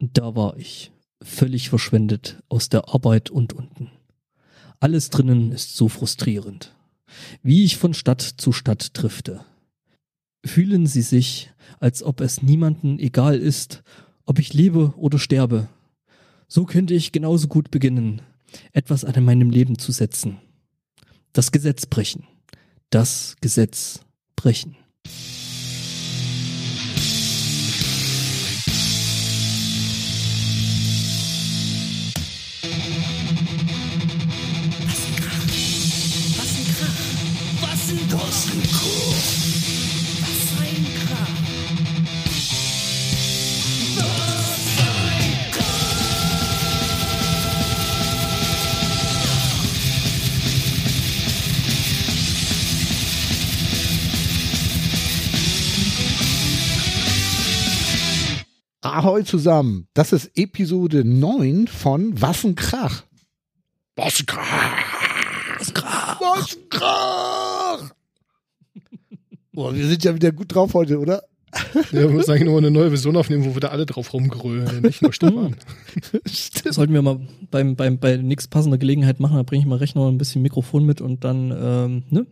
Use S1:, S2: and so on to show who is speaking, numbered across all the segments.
S1: Da war ich, völlig verschwendet aus der Arbeit und unten. Alles drinnen ist so frustrierend. Wie ich von Stadt zu Stadt drifte. Fühlen Sie sich, als ob es niemanden egal ist, ob ich lebe oder sterbe. So könnte ich genauso gut beginnen, etwas an meinem Leben zu setzen. Das Gesetz brechen. Das Gesetz brechen.
S2: Ahoi zusammen. Das ist Episode 9 von Wassenkrach.
S1: Wassenkrach.
S2: Wassenkrach. Wassenkrach. Boah, wir sind ja wieder gut drauf heute, oder?
S3: Ja, wir müssen eigentlich nur eine neue Version aufnehmen, wo wir da alle drauf rumgrölen, nicht nur Stefan.
S1: Das sollten wir mal beim, beim, bei nächst passender Gelegenheit machen. Da bringe ich mal Rechner und ein bisschen Mikrofon mit und dann, ähm, ne?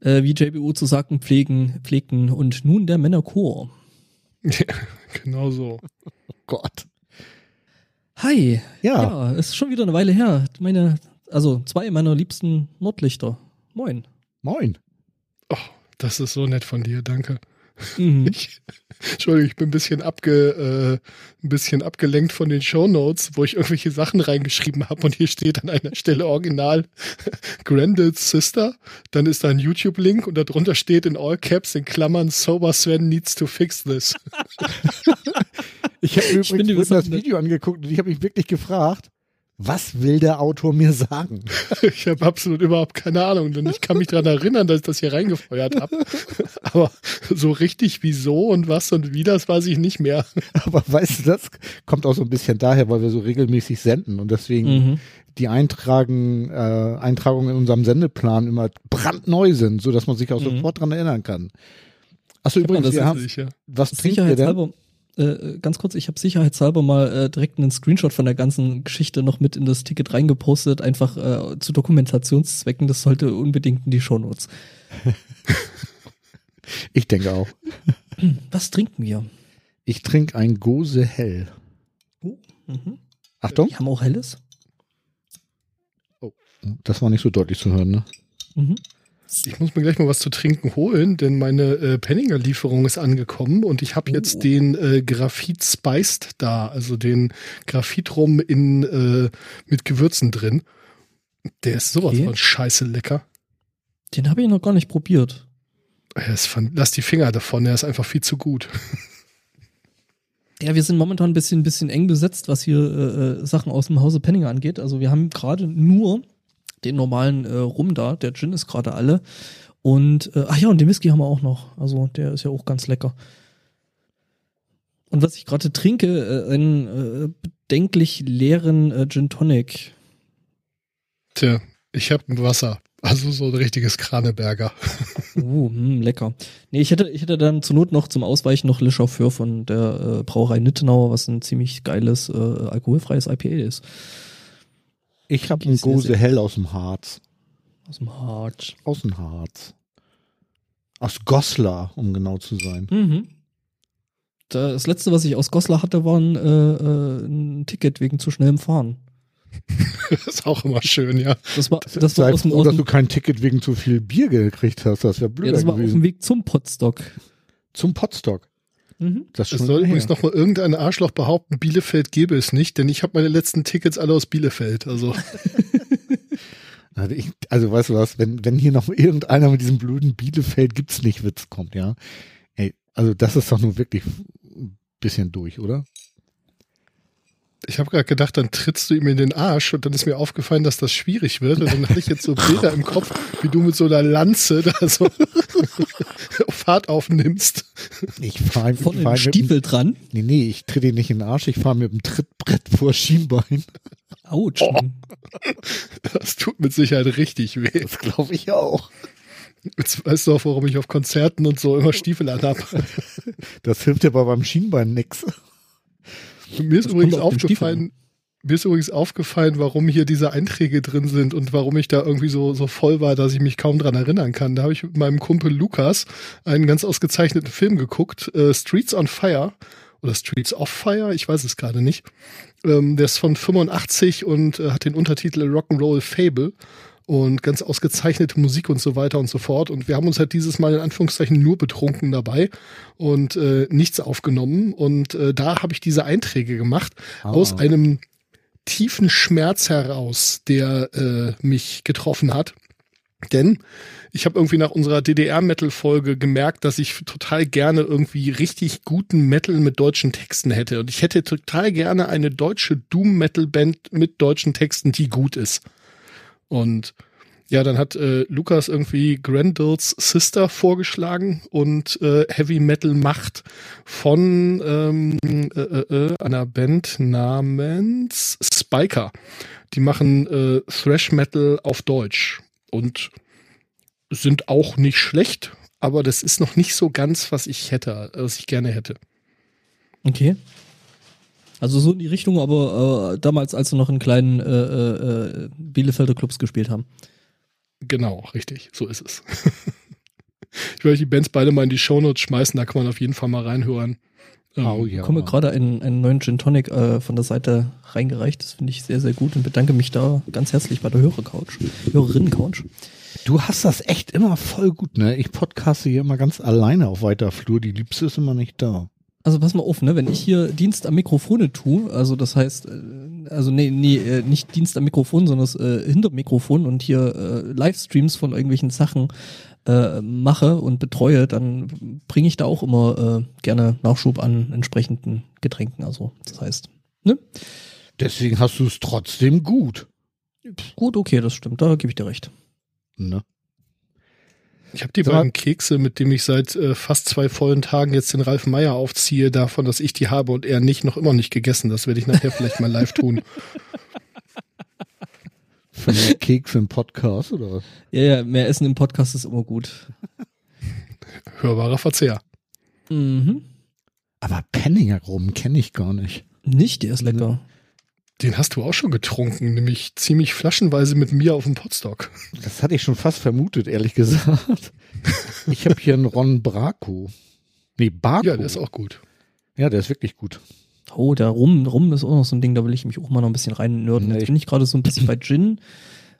S1: Äh, wie JBU zu sagen pflegen, pflegten. Und nun der Männerchor.
S3: Ja, genau so.
S2: Oh Gott.
S1: Hi.
S2: Ja.
S1: Ja, ist schon wieder eine Weile her. Meine, also zwei meiner liebsten Nordlichter. Moin.
S2: Moin.
S3: Oh, das ist so nett von dir, danke.
S1: Mhm.
S3: Ich, Entschuldigung, ich bin ein bisschen, abge, äh, ein bisschen abgelenkt von den Shownotes, wo ich irgendwelche Sachen reingeschrieben habe und hier steht an einer Stelle original Grandel's Sister, dann ist da ein YouTube-Link und darunter steht in all caps in Klammern Sober Sven needs to fix this.
S2: Ich habe mir
S1: Ich finde,
S2: übrigens das Video angeguckt und ich habe mich wirklich gefragt, was will der Autor mir sagen?
S3: Ich habe absolut überhaupt keine Ahnung, denn ich kann mich daran erinnern, dass ich das hier reingefeuert habe. Aber so richtig wieso und was und wie, das weiß ich nicht mehr.
S2: Aber weißt du, das kommt auch so ein bisschen daher, weil wir so regelmäßig senden und deswegen
S1: Mhm.
S2: die Eintragen, äh, Eintragungen in unserem Sendeplan immer brandneu sind, so dass man sich auch
S1: Mhm.
S2: sofort dran erinnern kann. Achso,
S1: mal,
S2: übrigens,
S1: das
S2: wir
S1: ist
S2: haben,
S3: Sicher.
S2: was trinkt ihr denn?
S1: Äh, ganz kurz, ich habe sicherheitshalber mal äh, direkt einen Screenshot von der ganzen Geschichte noch mit in das Ticket reingepostet, einfach äh, zu Dokumentationszwecken. Das sollte unbedingt in die Shownotes.
S2: Ich denke auch.
S1: Was trinken wir?
S2: Ich trinke ein Gose Hell.
S1: Oh, mhm.
S2: Achtung,
S1: Die haben auch helles.
S2: das war nicht so deutlich zu hören, ne?
S1: Mhm.
S3: Ich muss mir gleich mal was zu trinken holen, denn meine äh, Penninger-Lieferung ist angekommen und ich habe
S1: Oh.
S3: jetzt den äh, Graphit Spiced da, also den Graphitrum in äh, mit Gewürzen drin. Der ist sowas
S1: Okay.
S3: von scheiße lecker.
S1: Den habe ich noch gar nicht probiert.
S3: Er von, lass die Finger davon, er ist einfach viel zu gut.
S1: Ja, wir sind momentan ein bisschen, bisschen eng besetzt, was hier äh, äh, Sachen aus dem Hause Penninger angeht. Also wir haben gerade nur den normalen äh, Rum da. Der Gin ist gerade alle. Und, äh, ach ja, und den Whisky haben wir auch noch. Also der ist ja auch ganz lecker. Und was ich gerade trinke, äh, einen äh, bedenklich leeren äh, Gin Tonic.
S3: Tja, ich habe ein Wasser. Also so ein richtiges Kraneberger.
S1: Uh, mh, lecker. Nee, ich hätte, ich hätte dann zur Not noch zum Ausweichen noch Le Chauffeur von der äh, Brauerei Nittenauer, was ein ziemlich geiles, äh, alkoholfreies IPA ist.
S2: Ich habe
S1: Okay,
S2: ein
S1: sehr,
S2: Gose Hell aus dem Harz.
S1: Aus dem Harz.
S2: Aus dem Harz. Aus Goslar, um genau zu sein.
S1: Mhm. Das letzte, was ich aus Goslar hatte, war ein, äh, äh, ein Ticket wegen zu schnellem Fahren.
S3: Das ist auch immer schön, ja.
S1: Das war, das war
S2: Sei
S1: aus dem,
S2: froh, dass du kein Ticket wegen zu viel Bier gekriegt hast. Das wäre
S1: ja,
S2: blöder
S1: das war auf dem
S2: gewesen.
S1: Weg zum Potstock.
S2: Zum Potstock.
S1: Mhm.
S2: Das schon
S3: soll übrigens noch mal irgendein Arschloch behaupten, Bielefeld gäbe es nicht, denn ich habe meine letzten Tickets alle aus Bielefeld. Also
S2: Also, ich, also weißt du was, wenn, wenn hier noch irgendeiner mit diesem blöden Bielefeld gibt's nicht Witz kommt, ja. Ey, also das ist doch nur wirklich ein bisschen durch, oder?
S3: Ich habe gerade gedacht, dann trittst du ihm in den Arsch und dann ist mir aufgefallen, dass das schwierig wird. Und dann hatte ich jetzt so Bilder im Kopf, wie du mit so einer Lanze da so Fahrt aufnimmst.
S2: Ich fahre fahr mit dem,
S1: Stiefel dran.
S2: Nee, nee, ich trete ihn nicht in den Arsch, ich fahre mit dem Trittbrett vor Schienbein.
S1: Autsch.
S3: Oh. Das tut mit Sicherheit richtig weh.
S2: Das glaube ich auch.
S3: Jetzt weißt du auch, warum ich auf Konzerten und so immer Stiefel anhab.
S2: Das hilft aber beim Schienbein nix.
S3: Mir ist
S1: Das
S3: übrigens aufgefallen, mir ist übrigens aufgefallen, warum hier diese Einträge drin sind und warum ich da irgendwie so, so voll war, dass ich mich kaum dran erinnern kann. Da habe ich mit meinem Kumpel Lukas einen ganz ausgezeichneten Film geguckt, äh, Streets on Fire oder Streets of Fire, ich weiß es gerade nicht. Ähm, der ist von 85 und äh, hat den Untertitel Rock'n'Roll Fable und ganz ausgezeichnete Musik und so weiter und so fort. Und wir haben uns halt dieses Mal in Anführungszeichen nur betrunken dabei und äh, nichts aufgenommen. Und äh, da habe ich diese Einträge gemacht
S2: Ah.
S3: aus einem tiefen Schmerz heraus, der äh, mich getroffen hat. Denn ich habe irgendwie nach unserer DDR-Metal-Folge gemerkt, dass ich total gerne irgendwie richtig guten Metal mit deutschen Texten hätte. Und ich hätte total gerne eine deutsche Doom-Metal-Band mit deutschen Texten, die gut ist. Und ja, dann hat äh, Lukas irgendwie Grendels Sister vorgeschlagen und äh, Heavy Metal Macht von ähm, äh, äh, äh, einer Band namens Spiker. Die machen äh, Thrash Metal auf Deutsch und sind auch nicht schlecht, aber das ist noch nicht so ganz, was ich hätte, was ich gerne hätte.
S1: Okay. Also so in die Richtung, aber äh, damals, als wir noch in kleinen äh, äh, äh, Bielefelder Clubs gespielt haben.
S3: Genau, richtig, so ist es. ich werde die Bands beide mal in die Shownotes schmeißen, da kann man auf jeden Fall mal reinhören. Ähm,
S2: Oh ja.
S1: Ich bekomme gerade einen, einen neuen Gin Tonic äh, von der Seite reingereicht. Das finde ich sehr, sehr gut und bedanke mich da ganz herzlich bei der Hörer-Couch, Hörerinnen-Couch.
S2: Du hast das echt immer voll gut, ne? Ich podcaste hier immer ganz alleine auf weiter Flur. Die Liebste ist immer nicht da.
S1: Also pass mal auf, ne, wenn ich hier Dienst am Mikrofone tue, also das heißt, äh, also nee, nee, äh, nicht Dienst am Mikrofon, sondern das, äh, hinter Mikrofon und hier äh, Livestreams von irgendwelchen Sachen äh, mache und betreue, dann bringe ich da auch immer äh, gerne Nachschub an entsprechenden Getränken. Also das heißt, ne?
S2: Deswegen hast du es trotzdem gut.
S1: Gut, okay, das stimmt, da gebe ich dir recht.
S2: Ne?
S3: Ich habe die
S2: Sag
S3: beiden Kekse, mit denen ich seit äh, fast zwei vollen Tagen jetzt den Ralf Meier aufziehe, davon, dass ich die habe und er nicht, noch immer nicht gegessen. Das werde ich nachher vielleicht mal live tun.
S2: Für mehr Keks im Podcast oder was?
S1: Ja, ja, mehr Essen im Podcast ist immer gut.
S3: Hörbarer Verzehr.
S1: Mhm.
S2: Aber Penninger rum kenne ich gar nicht.
S1: Nicht, der ist lecker.
S3: Den hast du auch schon getrunken, nämlich ziemlich flaschenweise mit mir auf dem Potstock.
S2: Das hatte ich schon fast vermutet, ehrlich gesagt. Ich habe hier einen Ron Braco. Nee, Barco.
S3: Ja, der ist auch gut.
S2: Ja, der ist wirklich gut.
S1: Oh, der Rum, Rum ist auch noch so ein Ding, da will ich mich auch mal noch ein bisschen rein nörden.
S2: Nee,
S1: Jetzt
S2: ich-
S1: bin ich gerade so ein bisschen bei Gin.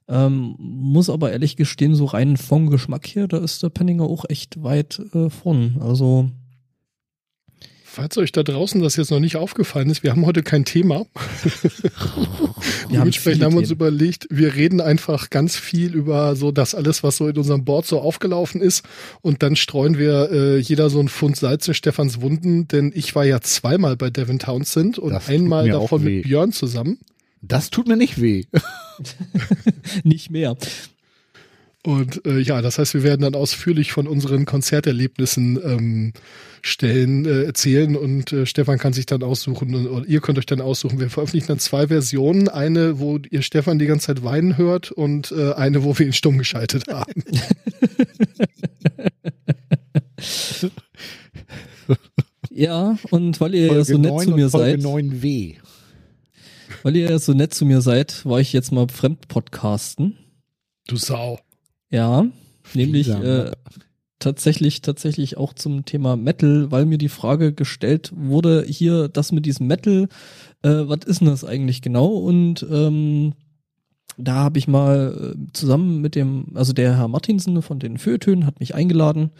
S1: Ähm, muss aber ehrlich gestehen, so rein vom Geschmack hier, da ist der Penninger auch echt weit äh, vorn. Also,
S3: Falls euch da draußen das jetzt noch nicht aufgefallen ist, wir haben heute kein Thema.
S1: Wir haben
S3: Dementsprechend haben wir uns
S1: Themen.
S3: überlegt, wir reden einfach ganz viel über so das alles, was so in unserem Board so aufgelaufen ist. Und dann streuen wir äh, jeder so einen Pfund Salz in Stefans Wunden, denn ich war ja zweimal bei Devin Townsend und
S2: Das
S3: einmal davon mit Björn zusammen.
S2: Das tut mir nicht weh.
S1: nicht mehr.
S3: Und äh, ja, das heißt, wir werden dann ausführlich von unseren Konzerterlebnissen ähm, stellen, äh, erzählen und äh, Stefan kann sich dann aussuchen und, oder ihr könnt euch dann aussuchen. Wir veröffentlichen dann zwei Versionen. Eine, wo ihr Stefan die ganze Zeit weinen hört und äh, eine, wo wir ihn stumm geschaltet haben.
S1: Ja, und weil ihr ja
S2: Folge
S1: so nett
S2: 9
S1: zu mir
S2: und Folge
S1: seid,
S2: 9w.
S1: weil ihr ja so nett zu mir seid, war ich jetzt mal Fremdpodcasten.
S3: Du Sau.
S1: Ja, nämlich äh, tatsächlich, tatsächlich auch zum Thema Metal, weil mir die Frage gestellt wurde, hier, das mit diesem Metal, äh, was ist denn das eigentlich genau? Und ähm, da habe ich mal äh, zusammen mit dem, also der Herr Martinsen von den Feuilletönen hat mich eingeladen,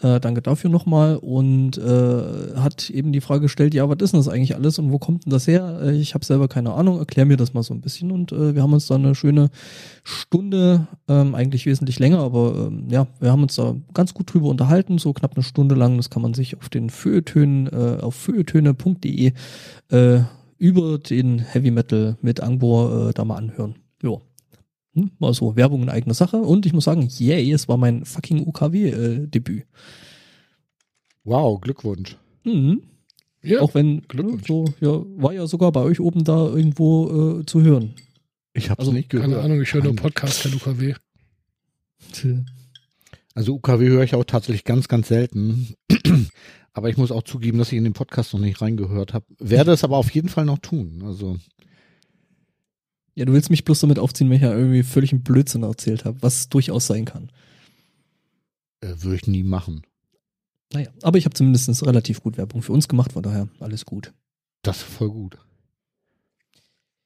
S1: äh, danke dafür nochmal. Und äh, hat eben die Frage gestellt, ja, was ist denn das eigentlich alles und wo kommt denn das her? Äh, ich habe selber keine Ahnung, erklär mir das mal so ein bisschen. Und äh, wir haben uns da eine schöne Stunde, ähm, eigentlich wesentlich länger, aber ähm, ja, wir haben uns da ganz gut drüber unterhalten, so knapp eine Stunde lang, das kann man sich auf den Feuilletönen, äh, auf feuilletöne.de äh, über den Heavy Metal mit Angbor äh, da mal anhören. Hm, war so Werbung in eigener Sache und ich muss sagen, yay, es war mein fucking UKW-Debüt.
S2: Wow, Glückwunsch.
S1: Mhm.
S3: Ja,
S1: Auch wenn,
S3: Glückwunsch.
S1: so, ja, war ja sogar bei euch oben da irgendwo äh, zu hören.
S2: Ich habe
S1: Also,
S2: nicht gehört.
S3: keine Ahnung, ich höre nur. Podcast, kein UKW.
S2: Also UKW höre ich auch tatsächlich ganz, ganz selten. Aber ich muss auch zugeben, dass ich in den Podcast noch nicht reingehört habe. Werde es aber auf jeden Fall noch tun. Also
S1: Ja, du willst mich bloß damit aufziehen, wenn ich ja irgendwie völlig einen Blödsinn erzählt habe, was durchaus sein kann.
S2: äh, würde ich nie machen.
S1: Naja, aber ich habe zumindest relativ gut Werbung für uns gemacht, von daher alles gut.
S2: Das ist voll gut.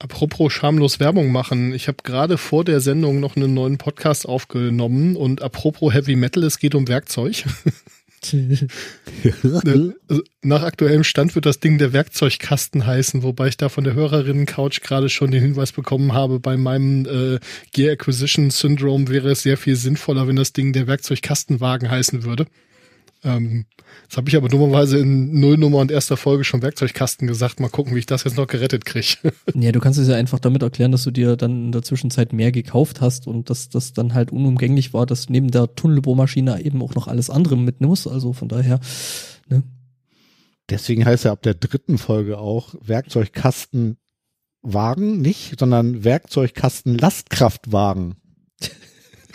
S3: Apropos schamlos Werbung machen, ich habe gerade vor der Sendung noch einen neuen Podcast aufgenommen und apropos Heavy Metal, es geht um Werkzeug. Ne, also nach aktuellem Stand wird das Ding der Werkzeugkasten heißen, wobei ich da von der Hörerinnen-Couch gerade schon den Hinweis bekommen habe, bei meinem äh, Gear Acquisition Syndrome wäre es sehr viel sinnvoller, wenn das Ding der Werkzeugkastenwagen heißen würde. Ähm, das habe ich aber dummerweise in Nullnummer und erster Folge schon Werkzeugkasten gesagt. Mal gucken, wie ich das jetzt noch gerettet kriege.
S1: ja, du kannst es ja einfach damit erklären, dass du dir dann in der Zwischenzeit mehr gekauft hast und dass das dann halt unumgänglich war, dass neben der Tunnelbohrmaschine eben auch noch alles andere mitnimmst. Also von daher, ne?
S2: Deswegen heißt er ab der dritten Folge auch Werkzeugkastenwagen nicht, sondern Werkzeugkasten Lastkraftwagen.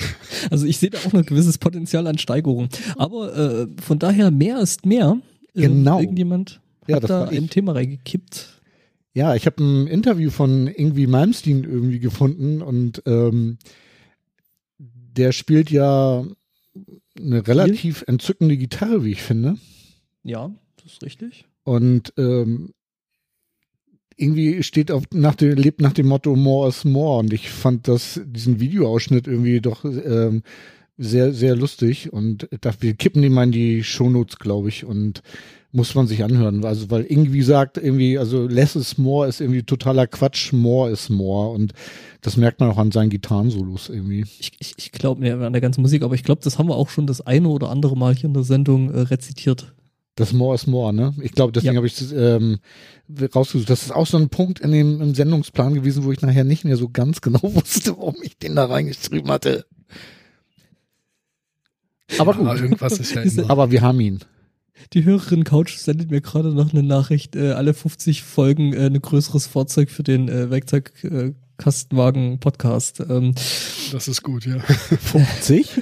S1: Also ich sehe da auch noch ein gewisses Potenzial an Steigerung. Aber äh, von daher mehr ist mehr. Äh,
S2: Genau.
S1: Irgendjemand
S2: Ja,
S1: hat da ein Thema reingekippt.
S2: Ja, ich habe ein Interview von Ingwie Malmsteen irgendwie gefunden und ähm, der spielt ja eine relativ entzückende Gitarre, wie ich finde.
S1: Ja, das ist richtig.
S2: Und ähm, irgendwie steht auf nach dem lebt nach dem Motto More is More und ich fand das diesen Videoausschnitt irgendwie doch ähm, sehr sehr lustig. Und da wir kippen den mal in die Shownotes glaube ich und muss man sich anhören. Also weil irgendwie sagt irgendwie also less is more ist irgendwie totaler Quatsch more is more und das merkt man auch an seinen Gitarrensolos irgendwie.
S1: Ich, ich, ich glaube, ja, an der ganzen Musik, aber ich glaube, das haben wir auch schon das eine oder andere Mal hier in der Sendung äh, rezitiert.
S2: Das More is More, ne? Ich glaube, deswegen
S1: Ja.
S2: habe ich das ähm, rausgesucht. Das ist auch so ein Punkt in dem im Sendungsplan gewesen, wo ich nachher nicht mehr so ganz genau wusste, warum ich den da reingeschrieben hatte. Aber
S3: Ja,
S2: gut.
S3: irgendwas ist ja immer.
S2: Aber wir haben ihn.
S1: Die Hörerin Couch sendet mir gerade noch eine Nachricht, äh, alle 50 Folgen äh, ein größeres Fahrzeug für den äh, Werkzeugkastenwagen-Podcast. Ähm,
S3: Das ist gut, ja.
S2: 50?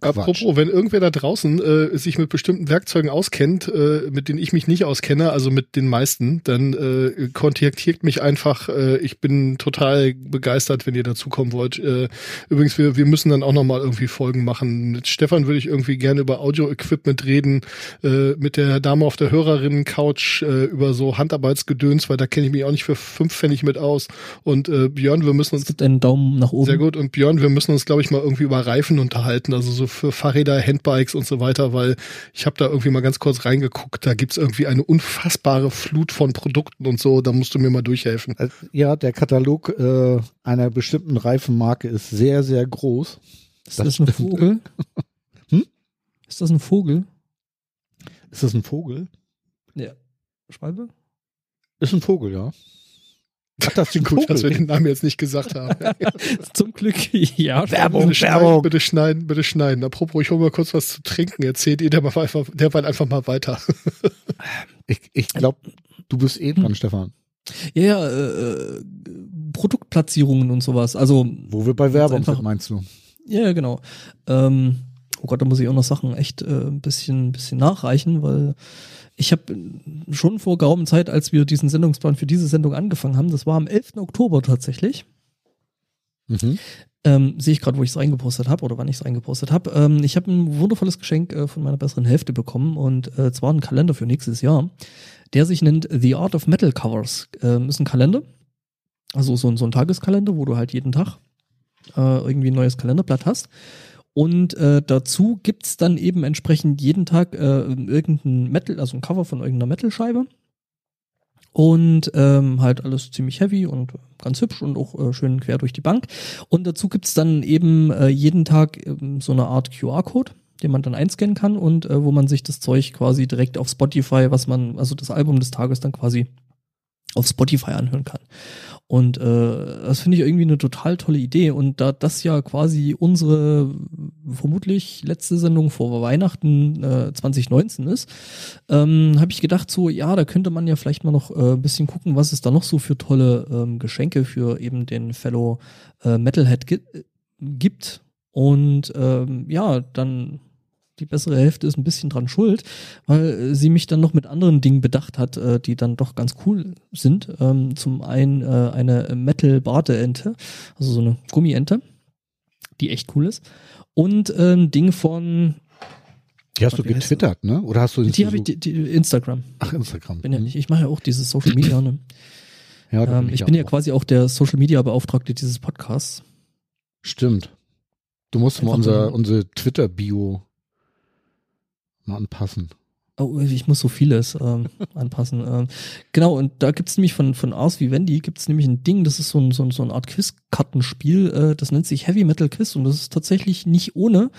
S3: Apropos, wenn irgendwer da draußen äh, sich mit bestimmten Werkzeugen auskennt, äh, mit denen ich mich nicht auskenne, also mit den meisten, dann äh, kontaktiert mich einfach. Äh, ich bin total begeistert, wenn ihr dazukommen wollt. Äh, übrigens, wir, wir müssen dann auch nochmal irgendwie Folgen machen. Mit Stefan würde ich irgendwie gerne über Audio-Equipment reden, äh, mit der Dame auf der Hörerinnen-Couch äh, über so Handarbeitsgedöns, weil da kenne ich mich auch nicht für fünf Pfennig mit aus. Und äh, Björn, wir müssen
S1: es
S3: uns
S1: gibt einen Daumen nach oben.
S3: sehr gut. Und Björn, wir müssen uns, glaube ich, mal irgendwie über Reifen unterhalten, also so für Fahrräder, Handbikes und so weiter, weil ich habe da irgendwie mal ganz kurz reingeguckt. Da gibt's irgendwie eine unfassbare Flut von Produkten und so. Da musst du mir mal durchhelfen.
S2: Also, Ja, der Katalog äh, einer bestimmten Reifenmarke ist sehr, sehr groß.
S1: Ist
S2: das
S1: das, ein
S2: stimmt.
S1: Vogel?
S2: Hm?
S1: Ist das ein Vogel?
S2: Ist das ein Vogel?
S1: Ja. Schwalbe?
S2: Ist ein Vogel, ja. Ach, das ist ein
S3: Gut, dass wir den Namen jetzt nicht gesagt haben.
S1: Zum Glück, ja.
S2: Werbung.
S3: bitte schneiden, bitte schneiden, bitte schneiden. Apropos, ich hole mal kurz was zu trinken. Erzählt ihr derweil einfach, derweil einfach mal weiter.
S2: Ich, ich glaube, du bist eh dran, Stefan.
S1: Ja, ja, äh, äh, Produktplatzierungen und sowas. Also,
S2: Wo wir bei Werbung
S1: einfach-
S2: sind, meinst du?
S1: ja, ja, genau. Ähm, oh Gott, da muss ich auch noch Sachen echt äh, ein bisschen, bisschen nachreichen, weil ich habe schon vor geraumer Zeit, als wir diesen Sendungsplan für diese Sendung angefangen haben, das war am 11. Oktober tatsächlich,
S2: Mhm.
S1: ähm, sehe ich gerade, wo ich es reingepostet habe oder wann ich es reingepostet habe. Ähm, ich habe ein wundervolles Geschenk äh, von meiner besseren Hälfte bekommen und äh, zwar einen Kalender für nächstes Jahr, der sich nennt The Art of Metal Covers. Ähm, ist ein Kalender, also so, ein- so ein Tageskalender, wo du halt jeden Tag äh, irgendwie ein neues Kalenderblatt hast. Und äh, dazu gibt's dann eben entsprechend jeden Tag äh, irgendein Metal, also ein Cover von irgendeiner Metal-Scheibe. Und ähm, halt alles ziemlich heavy und ganz hübsch und auch äh, schön quer durch die Bank. Und dazu gibt's dann eben äh, jeden Tag ähm, so eine Art QR-Code, den man dann einscannen kann und äh, wo man sich das Zeug quasi direkt auf Spotify, was man, also das Album des Tages dann quasi auf Spotify anhören kann. Und äh, das finde ich irgendwie eine total tolle Idee. Und da das ja quasi unsere vermutlich letzte Sendung vor Weihnachten äh, 2019 ist, ähm, habe ich gedacht, so ja, da könnte man ja vielleicht mal noch äh, ein bisschen gucken, was es da noch so für tolle ähm, Geschenke für eben den Fellow äh, Metalhead gi gibt. Und ähm, ja, dann die bessere Hälfte ist ein bisschen dran schuld, weil sie mich dann noch mit anderen Dingen bedacht hat, äh, die dann doch ganz cool sind. Ähm, zum einen äh, eine Metal-Barteente, also so eine Gummiente, die echt cool ist. Und äh, ein Ding von.
S2: Die hast du getwittert, ne? Oder hast du
S1: Die habe ich, die, die Instagram.
S2: Ach, Instagram.
S1: Bin ja, ich, ich mache ja auch dieses Social Media. Ne?
S2: Ja,
S1: ähm, ich bin ja
S2: auch.
S1: quasi auch der Social Media Beauftragte dieses Podcasts.
S2: Stimmt. Du musst mal
S1: Einfach
S2: unser,
S1: so-
S2: unsere Twitter-Bio mal anpassen.
S1: Oh, ich muss so vieles ähm, anpassen. Ähm, genau, und da gibt's nämlich von, von Ars Vivendi gibt's nämlich ein Ding, das ist so, ein, so, ein, so eine Art Quizkartenspiel, äh, das nennt sich Heavy Metal Quiz und das ist tatsächlich nicht ohne.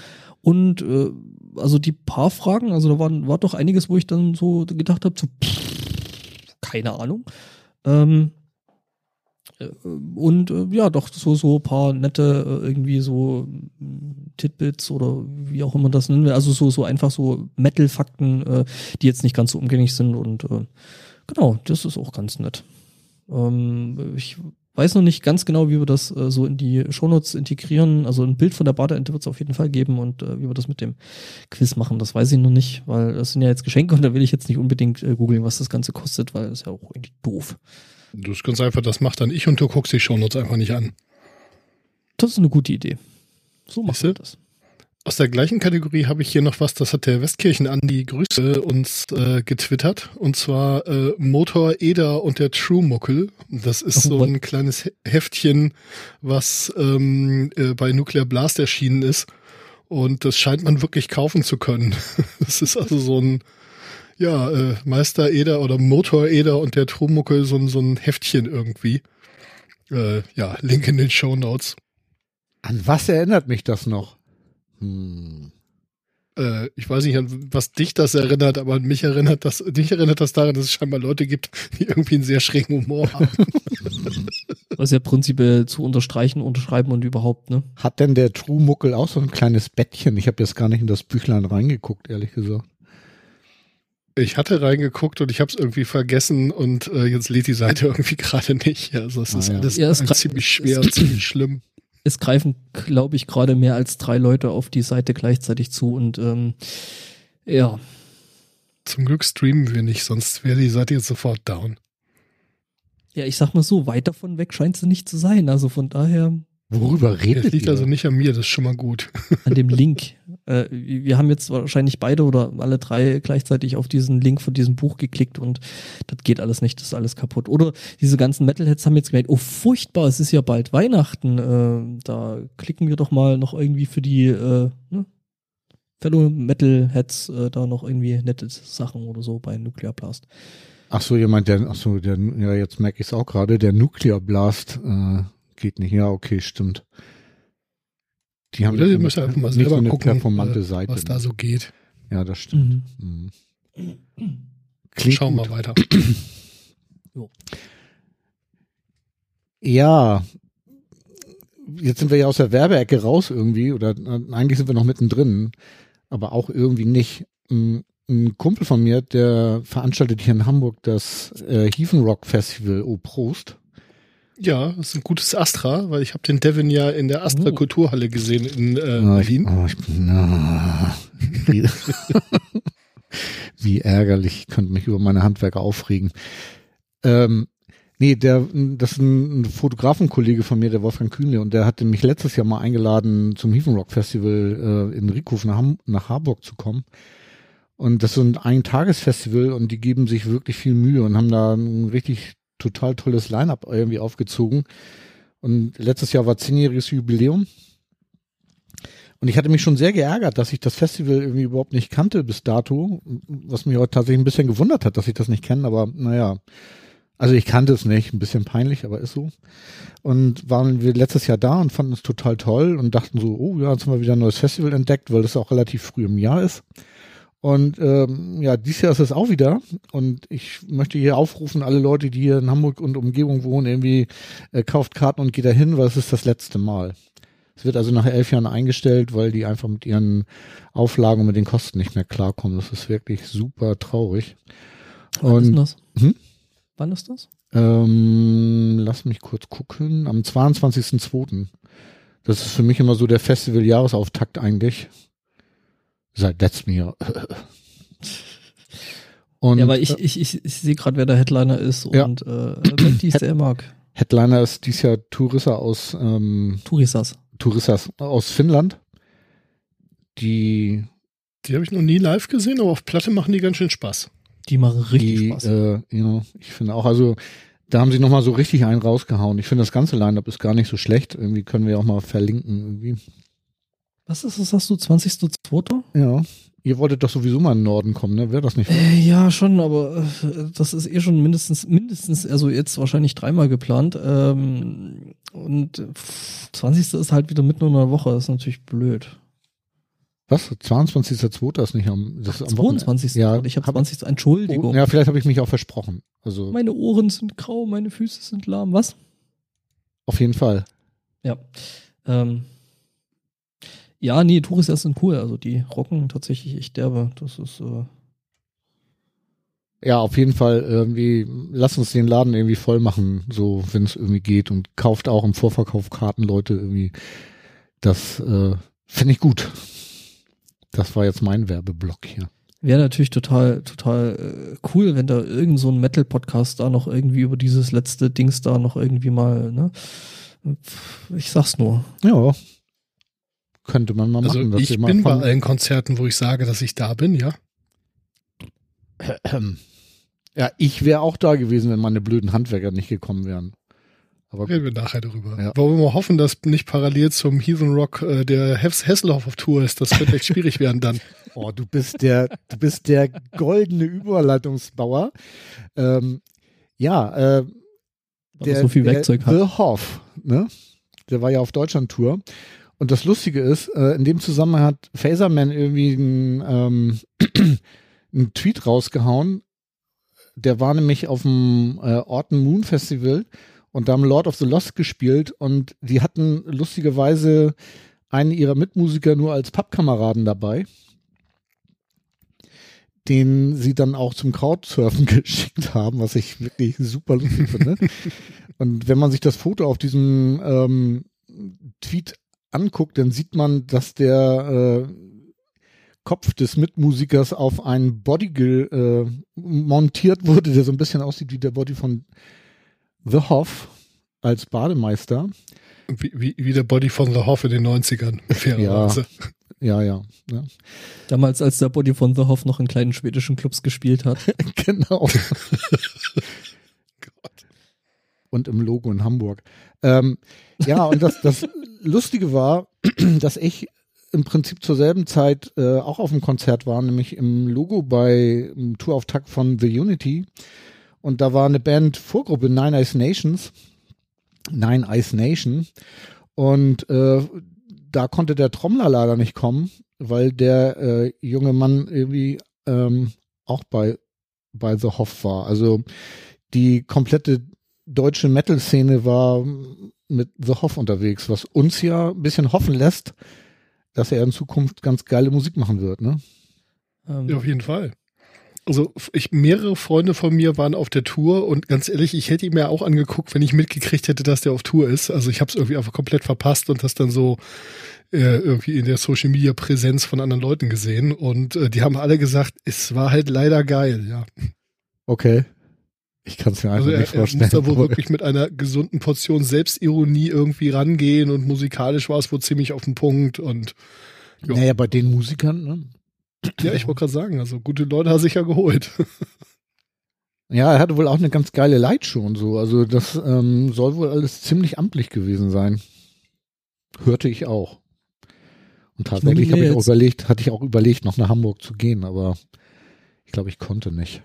S1: Und äh, also die paar Fragen, also da waren, war doch einiges, wo ich dann so gedacht habe, so, pff, keine Ahnung. Ähm, äh, und äh, ja, doch so so ein paar nette äh, irgendwie so mm, Titbits oder wie auch immer das nennen wir. Also so so einfach so Metal-Fakten, äh, die jetzt nicht ganz so umgänglich sind und äh, genau, das ist auch ganz nett. Ähm, ich weiß noch nicht ganz genau, wie wir das äh, so in die Shownotes integrieren. Also ein Bild von der Badeente wird es auf jeden Fall geben und äh, wie wir das mit dem Quiz machen, das weiß ich noch nicht, weil das sind ja jetzt Geschenke und da will ich jetzt nicht unbedingt äh, googeln, was das Ganze kostet, weil das ist ja auch irgendwie doof.
S3: Du ist ganz einfach, das macht dann ich und du guckst die Shownotes einfach nicht an.
S1: Das ist eine gute Idee. So
S3: Siehste?
S1: wir das.
S3: Aus der gleichen Kategorie habe ich hier noch was, das hat der Westkirchen Andi Grüße uns äh, getwittert. Und zwar äh, Motor Eder und der True Muckel. Das ist
S1: Oh,
S3: so
S1: what?
S3: ein kleines He- Heftchen, was ähm, äh, bei Nuclear Blast erschienen ist. Und das scheint man wirklich kaufen zu können. Das ist also so ein, ja, äh, Meister Eder oder Motor Eder und der True Muckel, so, ein- so ein Heftchen irgendwie. Äh, ja, Link in den Show Notes.
S2: An was erinnert mich das noch? Hm.
S3: äh, ich weiß nicht, an was dich das erinnert, aber an mich erinnert das, dich erinnert das daran, dass es scheinbar Leute gibt, die irgendwie einen sehr schrägen Humor haben.
S1: Was ja prinzipiell zu unterstreichen, unterschreiben und überhaupt, ne?
S2: Hat denn der True Muckel auch so ein kleines Bettchen? Ich habe jetzt gar nicht in das Büchlein reingeguckt, ehrlich gesagt.
S3: Ich hatte reingeguckt und ich habe es irgendwie vergessen und äh, jetzt lädt die Seite irgendwie gerade nicht. Also es
S2: Ah,
S3: ist
S2: ja.
S3: alles
S1: Ja,
S3: ziemlich schwer und ziemlich schlimm.
S1: Es greifen, glaube ich, gerade mehr als drei Leute auf die Seite gleichzeitig zu und ähm, ja,
S3: Zum Glück streamen wir nicht, sonst wäre die Seite jetzt sofort down.
S1: ja, ich sag mal so, weit davon weg scheint sie nicht zu sein. Also von daher
S2: Worüber
S3: Das
S2: redet
S3: liegt
S2: ihr?
S3: also nicht an mir, das ist schon mal gut.
S1: an dem Link. Äh, wir haben jetzt wahrscheinlich beide oder alle drei gleichzeitig auf diesen Link von diesem Buch geklickt und das geht alles nicht, das ist alles kaputt. Oder diese ganzen Metalheads haben jetzt gemerkt, oh furchtbar, es ist ja bald Weihnachten, äh, da klicken wir doch mal noch irgendwie für die äh, ne? Fellow Metalheads äh, da noch irgendwie nette Sachen oder so bei Nuclear Blast.
S2: Ach so, jemand, der, ach so, der, ja, jetzt merke ich es auch gerade, der Nuclear Blast äh, geht nicht. Ja, okay, stimmt. Die haben
S3: Oder ihr
S2: nicht
S3: müsst einfach mal selber
S2: so eine
S3: gucken,
S2: performante
S3: äh,
S2: Seite.
S3: was da so geht.
S2: Ja, das stimmt.
S1: Mhm.
S2: Mhm.
S3: Schauen wir weiter.
S2: Ja, jetzt sind wir ja aus der Werbeecke raus irgendwie, oder äh, eigentlich sind wir noch mittendrin, aber auch irgendwie nicht. Ein, ein Kumpel von mir, der veranstaltet hier in Hamburg das äh, Heathen Festival, oh Prost.
S3: Ja, das ist ein gutes Astra, weil ich habe den Devin ja in der Astra
S1: Oh.
S3: Kulturhalle gesehen in äh,
S2: ich, oh, ich bin, ah, wie, wie ärgerlich, ich könnte mich über meine Handwerker aufregen. Ähm, nee, der, das ist ein Fotografenkollege von mir, der Wolfgang Kühnle, und der hatte mich letztes Jahr mal eingeladen, zum Heathen Rock Festival äh, in Riekhof nach, nach Harburg zu kommen. Und das ist ein Ein-Tages-Festival und die geben sich wirklich viel Mühe und haben da ein richtig total tolles Line-Up irgendwie aufgezogen. Und letztes Jahr war zehnjähriges Jubiläum. Und ich hatte mich schon sehr geärgert, dass ich das Festival irgendwie überhaupt nicht kannte bis dato, was mich heute tatsächlich ein bisschen gewundert hat, dass ich das nicht kenne, aber naja. Also ich kannte es nicht, ein bisschen peinlich, aber ist so. Und waren wir letztes Jahr da und fanden es total toll und dachten so, oh ja, jetzt haben wir wieder ein neues Festival entdeckt, weil das auch relativ früh im Jahr ist. Und ähm, ja, dieses Jahr ist es auch wieder. Und ich möchte hier aufrufen, alle Leute, die hier in Hamburg und Umgebung wohnen, irgendwie äh, kauft Karten und geht dahin, weil es ist das letzte Mal. Es wird also nach elf Jahren eingestellt, weil die einfach mit ihren Auflagen und mit den Kosten nicht mehr klarkommen. Das ist wirklich super traurig.
S1: Wann ist
S2: Und
S1: das?
S2: Hm?
S1: Wann ist das?
S2: ähm, lass mich kurz gucken. Am 22.02. Das ist für mich immer so der Festival-Jahresauftakt eigentlich. Seit letztem Jahr. Und,
S1: ja, aber ich, ich, ich, ich sehe gerade, wer der Headliner ist
S2: Ja.
S1: und äh, wer die sehr mag.
S2: Headliner ist dies Jahr Tourissa aus ähm,
S1: Turisas.
S2: Tourissas aus Finnland. Die,
S3: Die habe ich noch nie live gesehen, aber auf Platte machen die ganz schön Spaß.
S1: Die machen richtig
S2: die
S1: Spaß.
S2: äh, ja, ich finde auch, also da haben sie nochmal so richtig einen rausgehauen. Ich finde das ganze Line-Up ist gar nicht so schlecht. Irgendwie können wir auch mal verlinken irgendwie.
S1: Was ist das, sagst du, 20.02.?
S2: Ja. Ihr wolltet doch sowieso mal in den Norden kommen, ne? Wäre das nicht?
S1: Äh, ja, schon, aber äh, das ist eh schon mindestens, mindestens, also jetzt wahrscheinlich dreimal geplant. Ähm, und äh, pff, 20. ist halt wieder mitten in der Woche, das ist natürlich blöd.
S2: Was? 22.02. ist nicht am, das ist am Wochenende.
S1: 22.
S2: Ja,
S1: ich habe
S2: hab-
S1: 20. Entschuldigung.
S2: Oh, ja, vielleicht habe ich mich auch versprochen. Also
S1: Meine Ohren sind grau, meine Füße sind lahm. Was?
S2: auf jeden Fall.
S1: Ja. Ähm, ja, nee, Touristas sind cool. Also die rocken tatsächlich echt derbe. Das ist, äh,
S2: Ja, auf jeden Fall irgendwie, lasst uns den Laden irgendwie voll machen, so wenn es irgendwie geht und kauft auch im Vorverkauf Karten, Leute, irgendwie. Das äh, finde ich gut. Das war jetzt mein Werbeblock hier.
S1: wäre natürlich total, total äh, cool, wenn da irgend so ein Metal-Podcast da noch irgendwie über dieses letzte Dings da noch irgendwie mal, ne? Ich sag's nur.
S2: Ja. Könnte man mal
S3: Also
S2: machen. dass
S3: ich bin bei allen Konzerten, wo ich sage, dass ich da bin, ja.
S2: Ja, ich wäre auch da gewesen, wenn meine blöden Handwerker nicht gekommen wären. Aber
S3: Reden wir nachher darüber.
S2: Ja.
S3: Wollen wir mal hoffen, dass nicht parallel zum Heathen Rock äh, der Hess Hesselhoff auf Tour ist. Das könnte echt schwierig werden dann.
S2: Oh, du bist der, du bist der goldene Überleitungsbauer. Ähm, ja, äh,
S1: Weil er so viel Werkzeug hat.
S2: The Hoff, ne? Der war ja auf Deutschland-Tour. Und das Lustige ist, äh, in dem Zusammenhang hat Phaserman irgendwie einen, ähm, einen Tweet rausgehauen. Der war nämlich auf dem äh, Orton Moon Festival und da haben Lord of the Lost gespielt und die hatten lustigerweise einen ihrer Mitmusiker nur als Pappkameraden dabei, den sie dann auch zum Crowdsurfen geschickt haben, was ich wirklich super lustig finde. Und wenn man sich das Foto auf diesem ähm, Tweet anguckt, dann sieht man, dass der äh, Kopf des Mitmusikers auf einen Body äh, montiert wurde, der so ein bisschen aussieht wie der Body von The Hoff als Bademeister.
S3: Wie, wie, wie der Body von The Hoff in den 90ern. Fairerweise.
S2: Ja, ja. ja.
S1: Damals, als der Body von The Hoff noch in kleinen schwedischen Clubs gespielt hat.
S2: genau. Und im Logo in Hamburg. Ähm, ja, und das, das Lustige war, dass ich im Prinzip zur selben Zeit äh, auch auf dem Konzert war, nämlich im Logo bei im Tourauftakt von The Unity. Und da war eine Band Vorgruppe Nine Ice Nations. Nine Ice Nation. Und äh, da konnte der Trommler leider nicht kommen, weil der äh, junge Mann irgendwie ähm, auch bei, bei The Hoff war. Also die komplette deutsche Metal-Szene war mit The Hoff unterwegs, was uns ja ein bisschen hoffen lässt, dass er in Zukunft ganz geile Musik machen wird, ne?
S1: Ähm,
S3: Ja, auf jeden Fall. Also ich, mehrere Freunde von mir waren auf der Tour und ganz ehrlich, ich hätte ihn mir auch angeguckt, wenn ich mitgekriegt hätte, dass der auf Tour ist. Also ich habe es irgendwie einfach komplett verpasst und das dann so äh, irgendwie in der Social Media Präsenz von anderen Leuten gesehen und äh, die haben alle gesagt, es war halt leider geil, ja.
S2: Okay. Ich kann es mir einfach
S3: Also er,
S2: nicht
S3: er muss
S2: vorstellen.
S3: da wohl wirklich mit einer gesunden Portion Selbstironie irgendwie rangehen und musikalisch war es wohl ziemlich auf den Punkt und Ja.
S2: Naja, bei den Musikern, ne?
S3: ja, ich wollte gerade sagen, also gute Leute hat er sich ja geholt.
S2: Ja, er hatte wohl auch eine ganz geile Lightshow und so. Also das ähm, soll wohl alles ziemlich amtlich gewesen sein. Hörte ich auch. Und tatsächlich habe ich auch überlegt, hatte ich auch überlegt, noch nach Hamburg zu gehen, aber ich glaube, ich konnte nicht.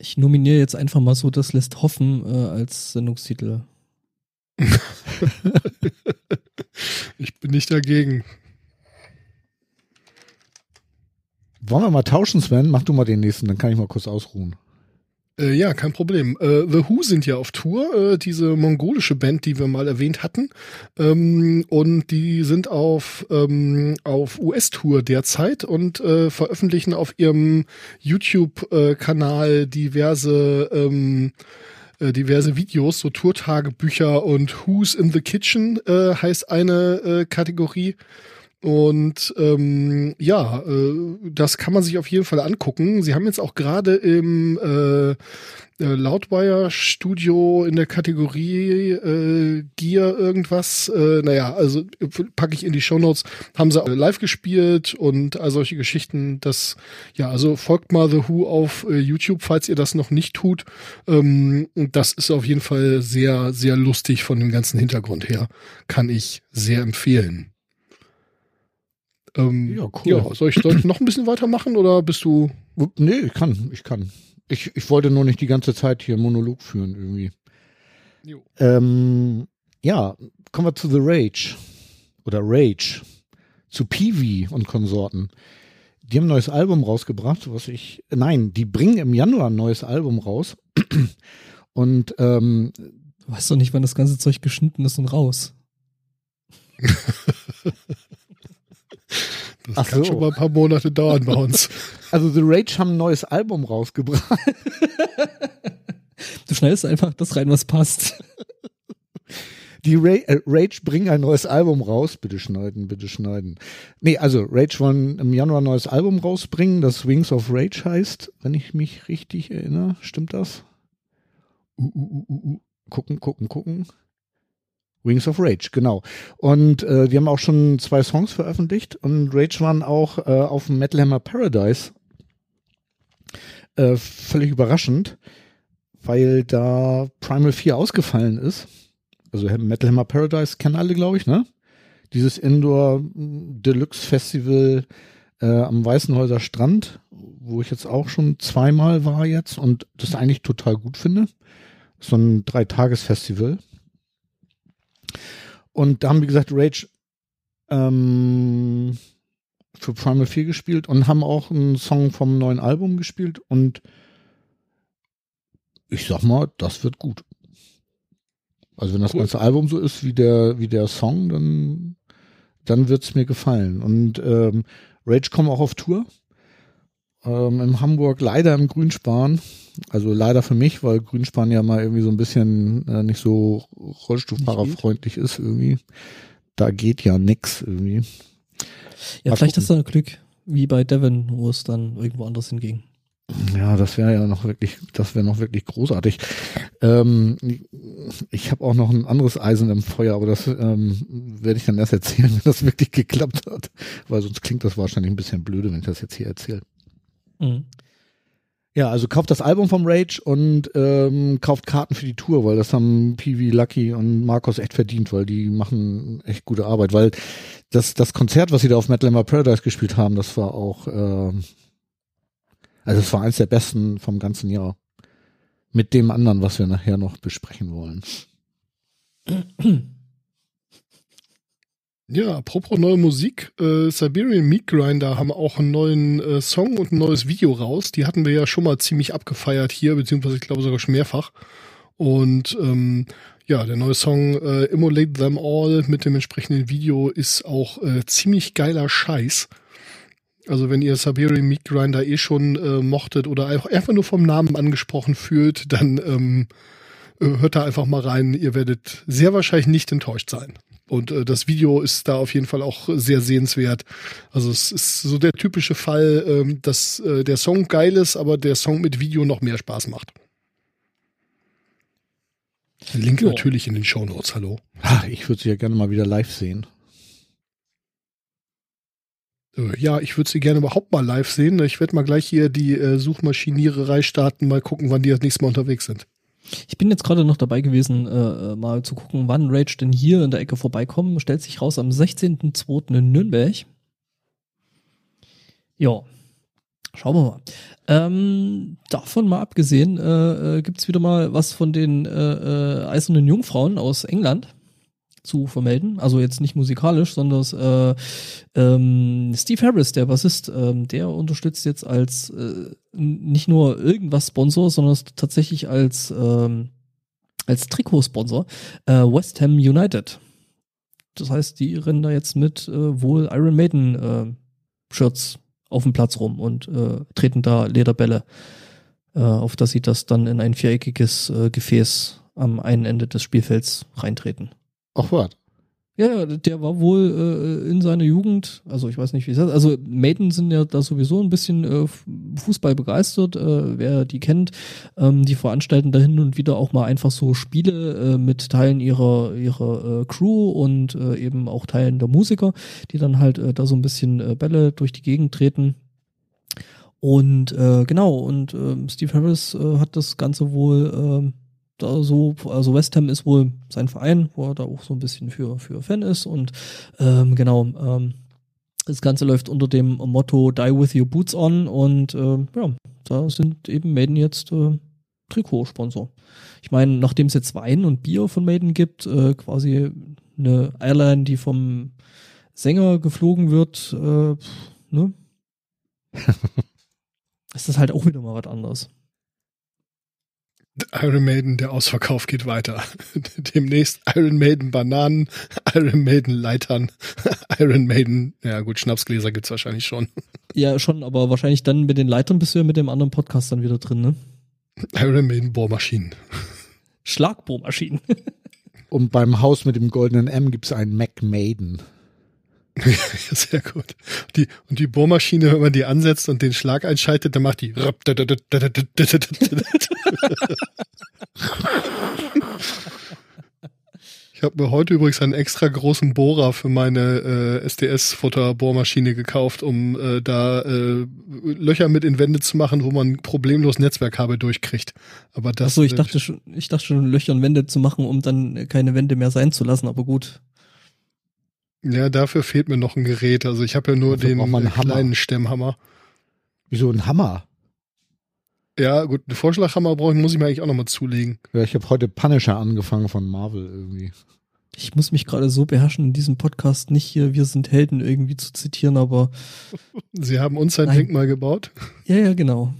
S1: Ich nominiere jetzt einfach mal so, das lässt hoffen äh, als Sendungstitel.
S3: Ich bin nicht dagegen.
S2: Wollen wir mal tauschen, Sven? Mach du mal den nächsten, dann kann ich mal kurz ausruhen.
S3: Äh, ja, kein Problem. Äh, The Who sind ja auf Tour, äh, diese mongolische Band, die wir mal erwähnt hatten. Ähm, und die sind auf, ähm, auf US-Tour derzeit und äh, veröffentlichen auf ihrem YouTube-Kanal diverse ähm, äh, diverse Videos, so Tourtagebücher und Who's in the Kitchen äh, heißt eine Kategorie. Und ähm, ja, äh, das kann man sich auf jeden Fall angucken. Sie haben jetzt auch gerade im äh, äh, Loudwire Studio in der Kategorie äh, Gear irgendwas. Äh, naja, also packe ich in die Show Notes. Haben sie live gespielt und all solche Geschichten. Das ja, also folgt mal The Who auf äh, YouTube, falls ihr das noch nicht tut. Ähm, das ist auf jeden Fall sehr, sehr lustig von dem ganzen Hintergrund her. Kann ich sehr empfehlen. Ähm, ja, cool. Ja, soll ich, soll ich noch ein bisschen weitermachen oder bist du?
S2: Nee, ich kann, ich kann. Ich, ich wollte nur nicht die ganze Zeit hier Monolog führen irgendwie. Ähm, ja, kommen wir zu The Rage. Oder Rage. Zu Peewee und Konsorten. Die haben ein neues Album rausgebracht, was ich. Nein, die bringen im Januar ein neues Album raus. Und ähm,
S1: weißt du nicht, wann das ganze Zeug geschnitten ist und raus.
S3: Das Ach kann so. schon mal ein paar Monate dauern bei uns.
S2: Also The Rage haben ein neues Album rausgebracht.
S1: Du schneidest einfach das rein, was passt.
S2: Die Ra äh, Rage bringen ein neues Album raus. Bitte schneiden, bitte schneiden. Nee, also Rage wollen im Januar ein neues Album rausbringen, das Wings of Rage heißt, wenn ich mich richtig erinnere. Stimmt das? Uh, uh, uh, uh. Gucken, gucken, gucken. Wings of Rage, genau. Und äh, die haben auch schon zwei Songs veröffentlicht und Rage waren auch äh, auf dem Metal Hammer Paradise. Äh, völlig überraschend, weil da Primal 4 ausgefallen ist. Also Metal Hammer Paradise kennen alle, glaube ich, ne? Dieses Indoor Deluxe Festival äh, am Weißenhäuser Strand, wo ich jetzt auch schon zweimal war jetzt und das eigentlich total gut finde. So ein Dreitagesfestival. festival und da haben, wie gesagt, Rage ähm, für Primal 4 gespielt und haben auch einen Song vom neuen Album gespielt und ich sag mal, das wird gut. Also wenn das cool. ganze Album so ist wie der, wie der Song, dann, dann wird's mir gefallen. Und ähm, Rage kommen auch auf Tour. Ähm, in Hamburg leider im Grünspan. Also leider für mich, weil Grünspan ja mal irgendwie so ein bisschen äh, nicht so Rollstuhlfahrerfreundlich ist irgendwie. Da geht ja nix irgendwie.
S1: Ja, mal vielleicht gucken. hast du Glück, wie bei Devon, wo es dann irgendwo anders hinging.
S2: Ja, das wäre ja noch wirklich, das wäre noch wirklich großartig. Ähm, ich habe auch noch ein anderes Eisen im Feuer, aber das ähm, werde ich dann erst erzählen, wenn das wirklich geklappt hat, weil sonst klingt das wahrscheinlich ein bisschen blöde, wenn ich das jetzt hier erzähle. Mhm. Ja, also kauft das Album vom Rage und ähm, kauft Karten für die Tour, weil das haben Peewee, Lucky und Markus echt verdient, weil die machen echt gute Arbeit. Weil das, das Konzert, was sie da auf Metal Hammer Paradise gespielt haben, das war auch, ähm, also es war eins der besten vom ganzen Jahr. Mit dem anderen, was wir nachher noch besprechen wollen.
S3: Ja, apropos neue Musik, äh, Siberian Meat Grinder haben auch einen neuen äh, Song und ein neues Video raus. Die hatten wir ja schon mal ziemlich abgefeiert hier, beziehungsweise ich glaube sogar schon mehrfach. Und ähm, ja, der neue Song äh, Immolate Them All mit dem entsprechenden Video ist auch äh, ziemlich geiler Scheiß. Also wenn ihr Siberian Meat Grinder eh schon äh, mochtet oder einfach nur vom Namen angesprochen fühlt, dann ähm, äh, hört da einfach mal rein. Ihr werdet sehr wahrscheinlich nicht enttäuscht sein. Und äh, das Video ist da auf jeden Fall auch sehr sehenswert. Also es ist so der typische Fall, ähm, dass äh, der Song geil ist, aber der Song mit Video noch mehr Spaß macht. Link oh. natürlich in den Show Notes. Hallo.
S2: Ach, ich würde sie ja gerne mal wieder live sehen.
S3: Äh, ja, ich würde sie gerne überhaupt mal live sehen. Ich werde mal gleich hier die äh, Suchmaschiniererei starten, mal gucken, wann die das nächste Mal unterwegs sind.
S1: Ich bin jetzt gerade noch dabei gewesen, äh, mal zu gucken, wann Rage denn hier in der Ecke vorbeikommen. Stellt sich raus am 16.02. in Nürnberg. Ja, schauen wir mal. Ähm, davon mal abgesehen, äh, äh, gibt's wieder mal was von den äh, äh, Eisernen Jungfrauen aus England zu vermelden. Also jetzt nicht musikalisch, sondern äh, ähm, Steve Harris, der Bassist, ähm, der unterstützt jetzt als äh, nicht nur irgendwas Sponsor, sondern tatsächlich als ähm, als Trikotsponsor äh, West Ham United. Das heißt, die rennen da jetzt mit äh, wohl Iron Maiden äh, Shirts auf dem Platz rum und äh, treten da Lederbälle, äh, auf dass sie das dann in ein viereckiges äh, Gefäß am einen Ende des Spielfelds reintreten.
S2: Ach, was?
S1: Ja, der war wohl äh, in seiner Jugend, also ich weiß nicht, wie es heißt. Also Maiden sind ja da sowieso ein bisschen äh, Fußball begeistert, äh, wer die kennt. Ähm, die veranstalten da hin und wieder auch mal einfach so Spiele äh, mit Teilen ihrer ihrer äh, Crew und äh, eben auch Teilen der Musiker, die dann halt äh, da so ein bisschen äh, Bälle durch die Gegend treten. Und äh, genau, und äh, Steve Harris äh, hat das Ganze wohl äh, da so, also West Ham ist wohl sein Verein, wo er da auch so ein bisschen für, für Fan ist und ähm, genau, ähm, das Ganze läuft unter dem Motto Die with your boots on und äh, ja, da sind eben Maiden jetzt äh, Trikotsponsor. Ich meine, nachdem es jetzt Wein und Bier von Maiden gibt, äh, quasi eine Airline, die vom Sänger geflogen wird, äh, ne? ist das halt auch wieder mal was anderes.
S3: Iron Maiden, der Ausverkauf geht weiter. Demnächst Iron Maiden Bananen, Iron Maiden Leitern, Iron Maiden, ja gut, Schnapsgläser gibt's wahrscheinlich schon.
S1: Ja, schon, aber wahrscheinlich dann mit den Leitern bist du ja mit dem anderen Podcast dann wieder drin, ne?
S3: Iron Maiden Bohrmaschinen.
S1: Schlagbohrmaschinen.
S2: Und beim Haus mit dem goldenen M gibt's einen Mac Maiden.
S3: Ja, sehr gut. Die, und die Bohrmaschine, wenn man die ansetzt und den Schlag einschaltet, dann macht die. Ich habe mir heute übrigens einen extra großen Bohrer für meine äh, SDS-Futter-Bohrmaschine gekauft, um äh, da äh, Löcher mit in Wände zu machen, wo man problemlos Netzwerkkabel durchkriegt. Aber das.
S1: Achso, ich dachte schon, ich dachte schon, Löcher in Wände zu machen, um dann keine Wände mehr sein zu lassen, aber gut.
S3: Ja, dafür fehlt mir noch ein Gerät. Also ich habe ja nur
S2: Dafür
S3: den kleinen
S2: Hammer.
S3: Stemmhammer.
S2: Wieso ein Hammer?
S3: Ja, gut, einen Vorschlaghammer brauche ich, muss ich mir eigentlich auch nochmal zulegen.
S2: Ja, ich habe heute Punisher angefangen von Marvel irgendwie.
S1: Ich muss mich gerade so beherrschen, in diesem Podcast nicht hier Wir sind Helden irgendwie zu zitieren, aber
S3: Sie haben uns ein
S1: Nein.
S3: Denkmal gebaut.
S1: ja, ja, genau.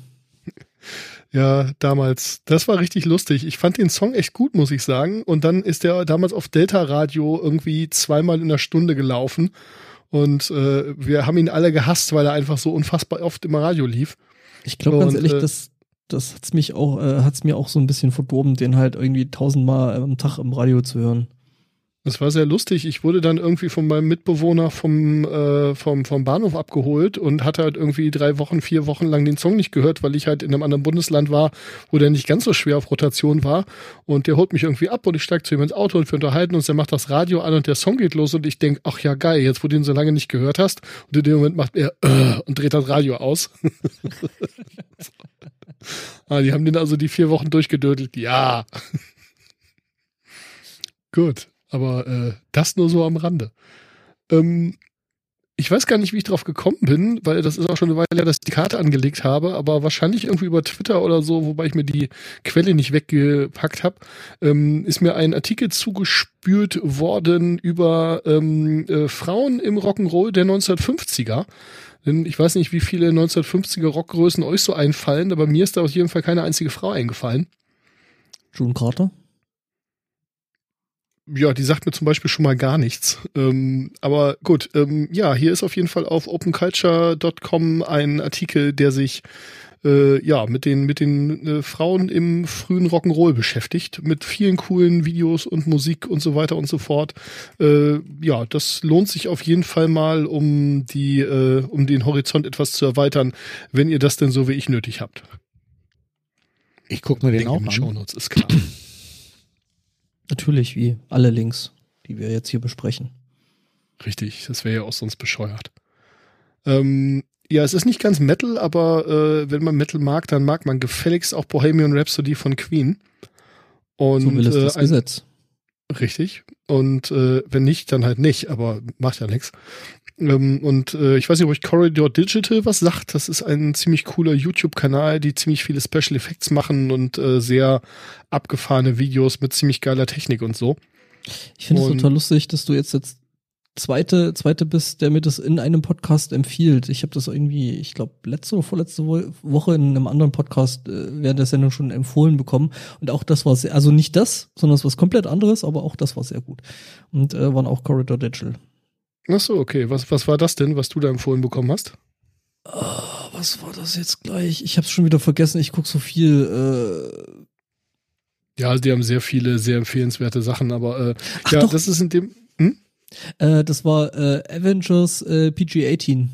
S3: Ja, damals. Das war richtig lustig. Ich fand den Song echt gut, muss ich sagen. Und dann ist der damals auf Delta Radio irgendwie zweimal in der Stunde gelaufen. Und äh, wir haben ihn alle gehasst, weil er einfach so unfassbar oft im Radio lief.
S1: Ich glaube ganz ehrlich,
S3: äh,
S1: das, das hat's mich auch, äh, hat's mir auch so ein bisschen verdorben, den halt irgendwie tausendmal am Tag im Radio zu hören.
S3: Das war sehr lustig. Ich wurde dann irgendwie von meinem Mitbewohner vom, äh, vom, vom Bahnhof abgeholt und hatte halt irgendwie drei Wochen, vier Wochen lang den Song nicht gehört, weil ich halt in einem anderen Bundesland war, wo der nicht ganz so schwer auf Rotation war. Und der holt mich irgendwie ab und ich steige zu ihm ins Auto und wir unterhalten uns. Der macht das Radio an und der Song geht los und ich denk, ach ja, geil, jetzt wo du ihn so lange nicht gehört hast. Und in dem Moment macht er äh, und dreht das Radio aus. ah, die haben den also die vier Wochen durchgedödelt. Ja. Gut. Aber äh, das nur so am Rande. Ähm, ich weiß gar nicht, wie ich drauf gekommen bin, weil das ist auch schon eine Weile her, dass ich die Karte angelegt habe, aber wahrscheinlich irgendwie über Twitter oder so, wobei ich mir die Quelle nicht weggepackt habe, ähm, ist mir ein Artikel zugespült worden über ähm, äh, Frauen im Rock'n'Roll der 1950er. Denn ich weiß nicht, wie viele 1950er Rockgrößen euch so einfallen, aber mir ist da auf jeden Fall keine einzige Frau eingefallen.
S1: June Carter?
S3: Ja, die sagt mir zum Beispiel schon mal gar nichts. Ähm, aber gut, ähm, ja, hier ist auf jeden Fall auf openculture.com ein Artikel, der sich äh, ja mit den mit den äh, Frauen im frühen Rock'n'Roll beschäftigt, mit vielen coolen Videos und Musik und so weiter und so fort. Äh, ja, das lohnt sich auf jeden Fall mal, um die äh, um den Horizont etwas zu erweitern, wenn ihr das denn so wie ich nötig habt.
S2: Ich guck mir den
S3: Link
S2: auch
S3: den
S2: an.
S3: Shownotes ist klar.
S1: Natürlich, wie alle Links, die wir jetzt hier besprechen.
S3: Richtig, das wäre ja auch sonst bescheuert. Ähm, ja, es ist nicht ganz Metal, aber äh, wenn man Metal mag, dann mag man gefälligst auch Bohemian Rhapsody von Queen. Und
S1: so will es das
S3: äh, ein,
S1: Gesetz.
S3: richtig. Und äh, wenn nicht, dann halt nicht, aber macht ja nichts. Ähm, und äh, ich weiß nicht, ob euch Corridor Digital was sagt. Das ist ein ziemlich cooler YouTube-Kanal, die ziemlich viele Special Effects machen und äh, sehr abgefahrene Videos mit ziemlich geiler Technik und so.
S1: Ich finde es total lustig, dass du jetzt jetzt zweite, zweite bist, der mir das in einem Podcast empfiehlt. Ich habe das irgendwie, ich glaube, letzte oder vorletzte Wo- Woche in einem anderen Podcast äh, während der Sendung schon empfohlen bekommen. Und auch das war sehr, also nicht das, sondern es was komplett anderes, aber auch das war sehr gut. Und äh, waren auch Corridor Digital.
S3: Ach so, okay. Was, was war das denn, was du da empfohlen bekommen hast?
S1: Ah, was war das jetzt gleich? Ich habe es schon wieder vergessen. Ich guck so viel. Äh,
S3: Ja, die haben sehr viele, sehr empfehlenswerte Sachen, aber äh,
S1: Ach
S3: ja,
S1: doch.
S3: das ist in dem. Hm?
S1: Äh, das war äh, Avengers äh, PG-18.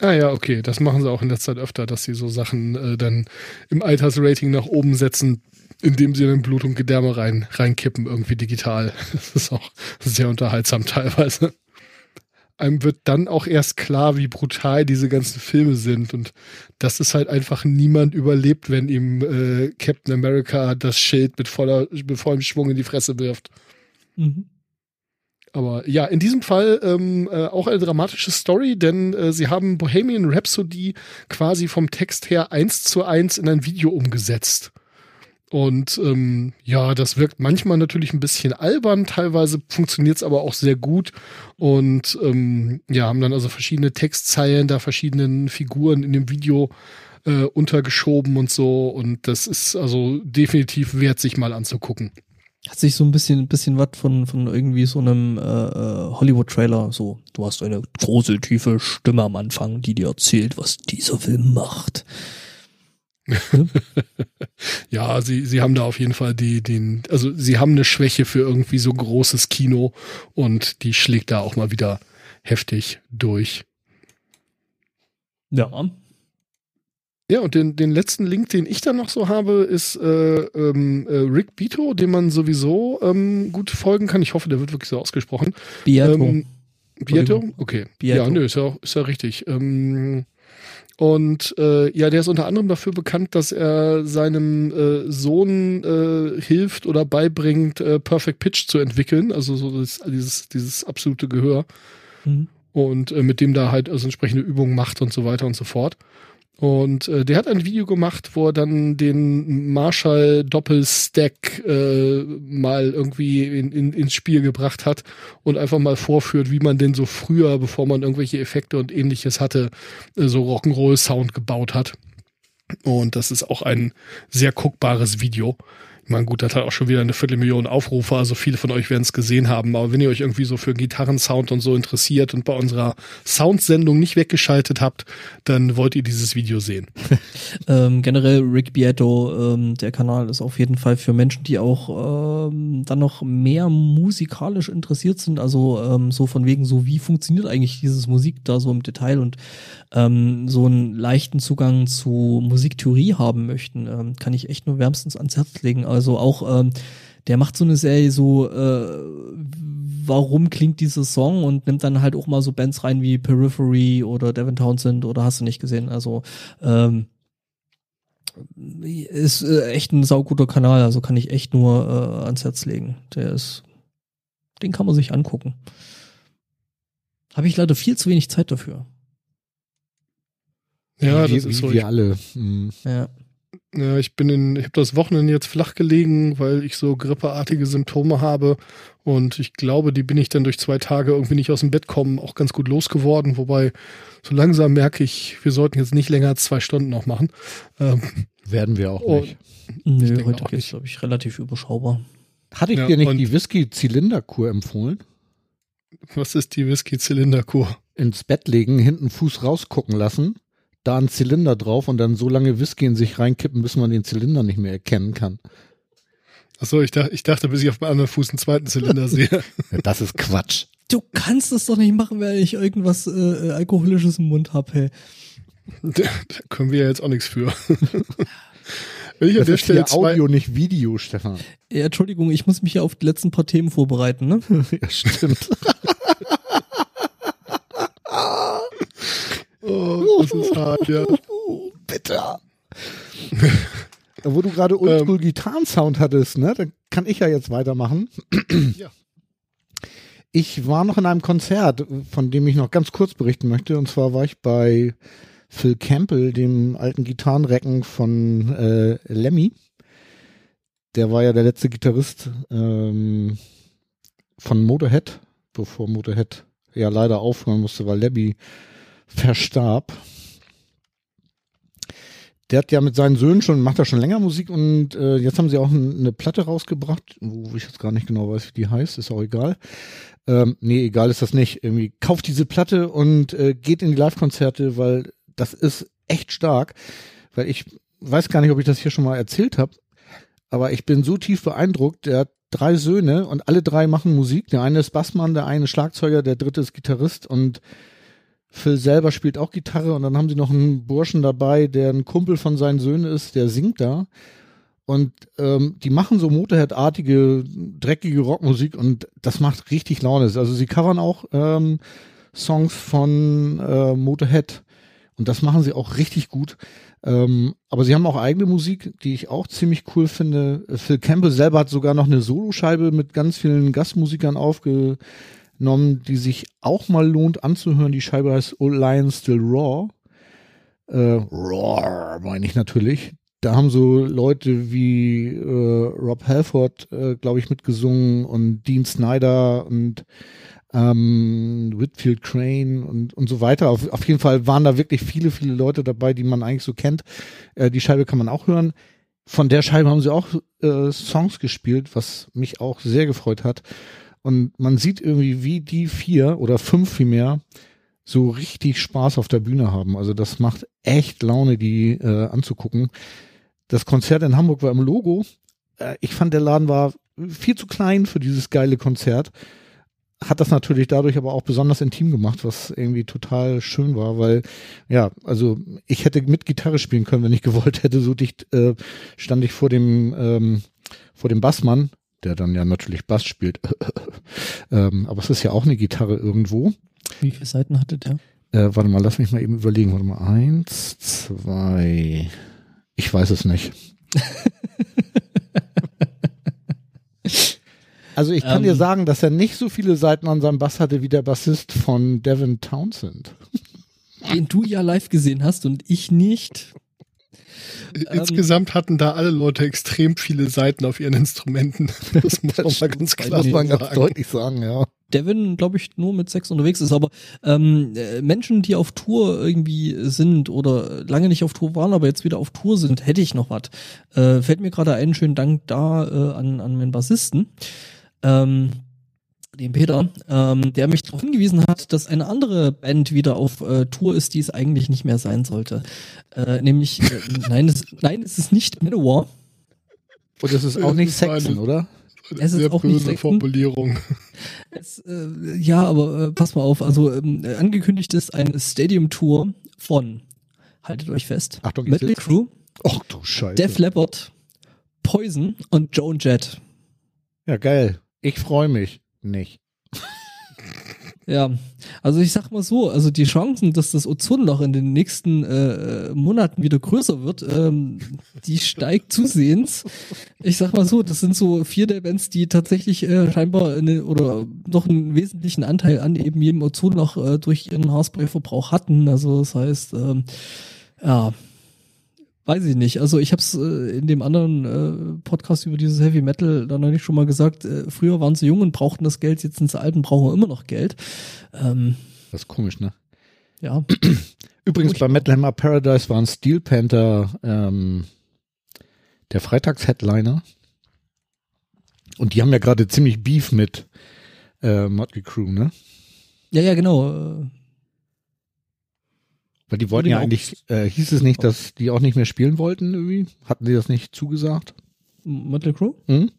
S3: Ah ja, okay. Das machen sie auch in letzter Zeit öfter, dass sie so Sachen äh, dann im Altersrating nach oben setzen, indem sie dann Blut und Gedärme rein, reinkippen, irgendwie digital. Das ist auch sehr unterhaltsam teilweise. Einem wird dann auch erst klar, wie brutal diese ganzen Filme sind und dass es halt einfach niemand überlebt, wenn ihm äh, Captain America das Schild mit, voller, mit vollem Schwung in die Fresse wirft.
S1: Mhm.
S3: Aber ja, in diesem Fall ähm, äh, auch eine dramatische Story, denn äh, sie haben Bohemian Rhapsody quasi vom Text her eins zu eins in ein Video umgesetzt. Und ähm, ja, das wirkt manchmal natürlich ein bisschen albern, teilweise funktioniert es aber auch sehr gut. Und ähm, ja, haben dann also verschiedene Textzeilen da verschiedenen Figuren in dem Video äh, untergeschoben und so. Und das ist also definitiv wert, sich mal anzugucken.
S1: Hat sich so ein bisschen, ein bisschen was von, von irgendwie so einem äh, äh, Hollywood-Trailer. So, du hast eine große, tiefe Stimme am Anfang, die dir erzählt, was dieser Film macht.
S3: Ja, sie, sie haben da auf jeden Fall die, den, also sie haben eine Schwäche für irgendwie so großes Kino und die schlägt da auch mal wieder heftig durch.
S1: Ja.
S3: Ja, und den, den letzten Link, den ich dann noch so habe, ist äh, ähm, äh, Rick Bito, dem man sowieso ähm, gut folgen kann. Ich hoffe, der wird wirklich so ausgesprochen.
S1: Beato.
S3: Ähm, Beato? Okay.
S1: Beato.
S3: Ja, nö, ist ja, ist ja richtig. Ähm, und äh, ja, der ist unter anderem dafür bekannt, dass er seinem äh, Sohn äh, hilft oder beibringt, äh, Perfect Pitch zu entwickeln, also so das, dieses, dieses absolute Gehör.
S1: Mhm.
S3: Und äh, mit dem da halt also entsprechende Übungen macht und so weiter und so fort. Und äh, der hat ein Video gemacht, wo er dann den Marshall Doppelstack äh, mal irgendwie in, in, ins Spiel gebracht hat und einfach mal vorführt, wie man denn so früher, bevor man irgendwelche Effekte und ähnliches hatte, äh, so Rock'n'Roll Sound gebaut hat. Und das ist auch ein sehr guckbares Video. Meine, gut, das hat auch schon wieder eine Viertelmillion Aufrufe, also viele von euch werden es gesehen haben. Aber wenn ihr euch irgendwie so für Gitarrensound und so interessiert und bei unserer Soundsendung nicht weggeschaltet habt, dann wollt ihr dieses Video sehen.
S1: ähm, generell Rick Beato, ähm, der Kanal ist auf jeden Fall für Menschen, die auch ähm, dann noch mehr musikalisch interessiert sind. Also ähm, so von wegen so, wie funktioniert eigentlich dieses Musik da so im Detail und ähm, so einen leichten Zugang zu Musiktheorie haben möchten, ähm, kann ich echt nur wärmstens ans Herz legen. Also auch, ähm, der macht so eine Serie so, äh, warum klingt dieser Song und nimmt dann halt auch mal so Bands rein wie Periphery oder Devin Townsend oder hast du nicht gesehen. Also ähm, ist äh, echt ein sauguter Kanal, also kann ich echt nur äh, ans Herz legen. Der ist, den kann man sich angucken. Habe ich leider viel zu wenig Zeit dafür.
S3: Ja,
S2: wie,
S3: das ist
S2: wie
S3: so.
S2: wir alle. Hm.
S1: Ja.
S3: Ja, ich bin in, ich habe das Wochenende jetzt flach gelegen, weil ich so grippeartige Symptome habe und ich glaube, die bin ich dann durch zwei Tage irgendwie nicht aus dem Bett kommen auch ganz gut losgeworden. Wobei so langsam merke ich, wir sollten jetzt nicht länger als zwei Stunden noch machen. Ähm,
S2: Werden wir auch nicht.
S1: Nö,
S3: denke
S1: heute
S3: auch
S1: geht's, glaube ich, relativ überschaubar.
S2: Hatte ich
S3: Ja,
S2: dir nicht die Whisky-Zylinderkur empfohlen?
S3: was ist die Whisky-Zylinderkur?
S2: Ins Bett legen, hinten Fuß rausgucken lassen, da einen Zylinder drauf und dann so lange Whisky in sich reinkippen, bis man den Zylinder nicht mehr erkennen kann.
S3: Achso, ich dachte, ich dachte, bis ich auf meinem anderen Fuß einen zweiten Zylinder sehe.
S2: Ja, das ist Quatsch.
S1: Du kannst es doch nicht machen, wenn ich irgendwas äh, Alkoholisches im Mund hab, hey.
S3: da, da können wir ja jetzt auch nichts für. Wenn ich an
S2: Das
S3: der
S2: ist
S3: Stelle
S2: hier Audio, nicht Video, Stefan.
S1: Ja, Entschuldigung, ich muss mich hier auf die letzten paar Themen vorbereiten, ne?
S2: Ja, stimmt.
S3: Oh, das ist hart, ja.
S2: Bitte. Wo du gerade Oldschool Gitarrensound hattest, ne, dann kann ich ja jetzt weitermachen.
S3: Ja.
S2: Ich war noch in einem Konzert, von dem ich noch ganz kurz berichten möchte. Und zwar war ich bei Phil Campbell, dem alten Gitarrenrecken von äh, Lemmy. Der war ja der letzte Gitarrist ähm, von Motorhead, bevor Motorhead ja leider aufhören musste, weil Lemmy verstarb. Der hat ja mit seinen Söhnen schon, macht ja schon länger Musik und äh, jetzt haben sie auch ein, eine Platte rausgebracht, wo ich jetzt gar nicht genau weiß, wie die heißt, ist auch egal. Ähm, nee, egal ist das nicht. Irgendwie kauft diese Platte und äh, geht in die Live-Konzerte, weil das ist echt stark. Weil ich weiß gar nicht, ob ich das hier schon mal erzählt habe, aber ich bin so tief beeindruckt. Der hat drei Söhne und alle drei machen Musik. Der eine ist Bassmann, der eine Schlagzeuger, der dritte ist Gitarrist und Phil selber spielt auch Gitarre und dann haben sie noch einen Burschen dabei, der ein Kumpel von seinen Söhnen ist, der singt da. Und ähm, die machen so Motorhead-artige, dreckige Rockmusik und das macht richtig Laune. Also sie covern auch ähm, Songs von äh, Motorhead und das machen sie auch richtig gut. Ähm, aber sie haben auch eigene Musik, die ich auch ziemlich cool finde. Phil Campbell selber hat sogar noch eine Soloscheibe mit ganz vielen Gastmusikern aufgenommen, die sich auch mal lohnt anzuhören. Die Scheibe heißt Old Lion Still Raw. Äh, Raw meine ich natürlich. Da haben so Leute wie äh, Rob Halford, äh, glaube ich, mitgesungen und Dean Snyder und ähm, Whitfield Crane und, und so weiter. Auf, auf jeden Fall waren da wirklich viele, viele Leute dabei, die man eigentlich so kennt. Äh, die Scheibe kann man auch hören. Von der Scheibe haben sie auch äh, Songs gespielt, was mich auch sehr gefreut hat. Und man sieht irgendwie, wie die vier oder fünf vielmehr so richtig Spaß auf der Bühne haben. Also das macht echt Laune, die äh, anzugucken. Das Konzert in Hamburg war im Logo. Äh, ich fand, der Laden war viel zu klein für dieses geile Konzert hat das natürlich dadurch aber auch besonders intim gemacht, was irgendwie total schön war, weil ja, also ich hätte mit Gitarre spielen können, wenn ich gewollt hätte. So dicht äh, stand ich vor dem ähm, vor dem Bassmann, der dann ja natürlich Bass spielt. ähm, aber es ist ja auch eine Gitarre irgendwo.
S1: Wie viele Seiten hatte der?
S2: Äh, warte mal, lass mich mal eben überlegen. Warte mal, eins, zwei. Ich weiß es nicht. Also ich kann ähm, dir sagen, dass er nicht so viele Seiten an seinem Bass hatte wie der Bassist von Devin Townsend.
S1: Den du ja live gesehen hast und ich nicht.
S3: Insgesamt ähm, hatten da alle Leute extrem viele Seiten auf ihren Instrumenten. Das muss man mal ganz klar muss man
S2: ganz deutlich sagen, ja.
S1: Devin, glaube ich, nur mit sechs unterwegs ist, aber ähm, äh, Menschen, die auf Tour irgendwie sind oder lange nicht auf Tour waren, aber jetzt wieder auf Tour sind, hätte ich noch was. Äh, fällt mir gerade einen schönen Dank da äh, an, an meinen Bassisten ähm, dem Peter, ähm, der mich darauf hingewiesen hat, dass eine andere Band wieder auf äh, Tour ist, die es eigentlich nicht mehr sein sollte. Äh, nämlich, äh, nein, es, nein, es ist nicht Manowar.
S2: Und es ist auch nicht Saxon, oder?
S1: Es ist auch nicht
S3: Formulierung.
S1: Es, äh, ja, aber äh, pass mal auf. Also ähm, angekündigt ist eine Stadium-Tour von, haltet euch fest,
S2: Achtung,
S1: Metal Crew,
S2: Ach du Scheiße.
S1: Def Leppard, Poison und Joan Jett.
S2: Ja, geil. Ich freue mich nicht.
S1: Ja, also ich sag mal so, also die Chancen, dass das Ozonloch in den nächsten äh, Monaten wieder größer wird, ähm, die steigt zusehends. Ich sag mal so, das sind so vier der Bands, die tatsächlich äh, scheinbar eine, oder noch einen wesentlichen Anteil an eben jedem Ozonloch äh, durch ihren Haarspray-Verbrauch hatten. Also das heißt, ähm, ja, Weiß ich nicht. Also ich habe es äh, in dem anderen äh, Podcast über dieses Heavy Metal dann neulich schon mal gesagt. Äh, früher waren sie jung und brauchten das Geld, jetzt sind sie alt und brauchen immer noch Geld. Ähm,
S2: das ist komisch, ne?
S1: Ja.
S2: Übrigens bei Metal Hammer Paradise waren Steel Panther ähm, der Freitags-Headliner. Und die haben ja gerade ziemlich Beef mit äh, Motley Crew, ne?
S1: Ja, ja, genau.
S2: Weil die wollten ja eigentlich, äh, hieß es nicht, dass die auch nicht mehr spielen wollten irgendwie? Hatten die das nicht zugesagt?
S1: Motley Crew? Mhm.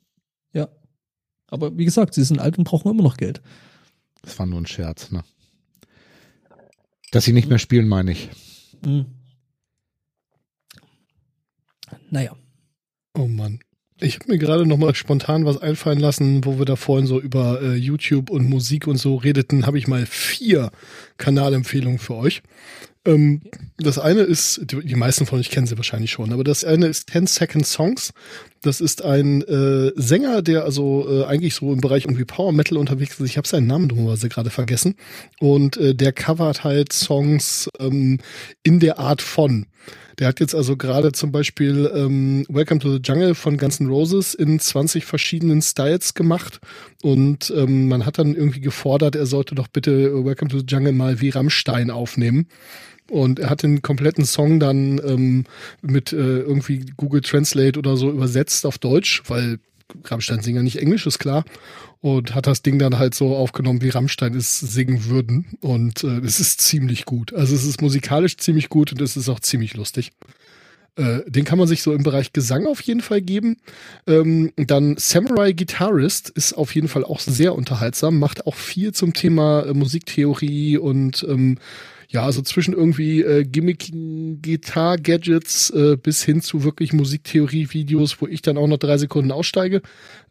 S1: Ja. Aber wie gesagt, sie sind alt und brauchen immer noch Geld.
S2: Das war nur ein Scherz, ne? Dass sie nicht mehr spielen, meine ich. Mhm.
S1: Naja.
S3: Oh Mann. Ich habe mir gerade noch mal spontan was einfallen lassen, wo wir da vorhin so über äh, YouTube und Musik und so redeten, habe ich mal vier Kanalempfehlungen für euch. Ähm, das eine ist, die, die, meisten von euch kennen sie wahrscheinlich schon, aber das eine ist 10 Second Songs. Das ist ein äh, Sänger, der also äh, eigentlich so im Bereich irgendwie Power Metal unterwegs ist. Ich habe seinen Namen dummerweise gerade vergessen. Und äh, der covert halt Songs ähm, in der Art von. Der hat jetzt also gerade zum Beispiel ähm, Welcome to the Jungle von Guns N' Roses in 20 verschiedenen Styles gemacht und ähm, man hat dann irgendwie gefordert, er sollte doch bitte Welcome to the Jungle mal wie Rammstein aufnehmen. Und er hat den kompletten Song dann ähm, mit äh, irgendwie Google Translate oder so übersetzt auf Deutsch, weil Rammstein singen ja nicht Englisch, ist klar. Und hat das Ding dann halt so aufgenommen, wie Rammstein es singen würden. Und äh, es ist ziemlich gut. Also es ist musikalisch ziemlich gut und es ist auch ziemlich lustig. Äh, den kann man sich so im Bereich Gesang auf jeden Fall geben. Ähm, dann Samurai Guitarist ist auf jeden Fall auch sehr unterhaltsam, macht auch viel zum Thema äh, Musiktheorie und ähm, ja, also zwischen irgendwie äh, gimmickigen Gitar-Gadgets äh, bis hin zu wirklich Musiktheorie-Videos, wo ich dann auch noch drei Sekunden aussteige,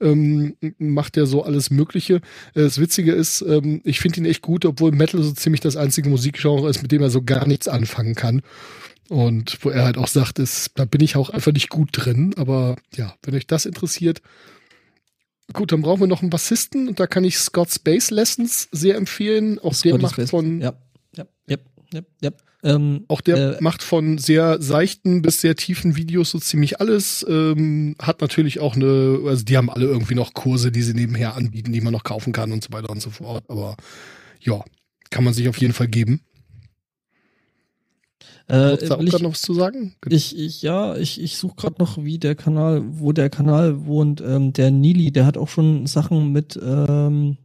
S3: ähm, macht er so alles Mögliche. Äh, das Witzige ist, ähm, ich finde ihn echt gut, obwohl Metal so ziemlich das einzige Musikgenre ist, mit dem er so gar nichts anfangen kann. Und wo er halt auch sagt, ist, da bin ich auch einfach nicht gut drin. Aber ja, wenn euch das interessiert, gut, dann brauchen wir noch einen Bassisten und da kann ich Scott Space Lessons sehr empfehlen. Auch der macht
S1: Space.
S3: von
S1: Ja, ja, ja, ja, ja. Ähm,
S3: Auch der
S1: äh,
S3: macht von sehr seichten bis sehr tiefen Videos so ziemlich alles. Ähm, hat natürlich auch eine, also die haben alle irgendwie noch Kurse, die sie nebenher anbieten, die man noch kaufen kann und so weiter und so fort. Aber ja, kann man sich auf jeden Fall geben.
S1: äh,
S3: da auch gerade noch was zu sagen?
S1: ich, ich, ja, ich, ich suche gerade noch, wie der Kanal, wo der Kanal wohnt. Ähm, der Nili, der hat auch schon Sachen mit ähm,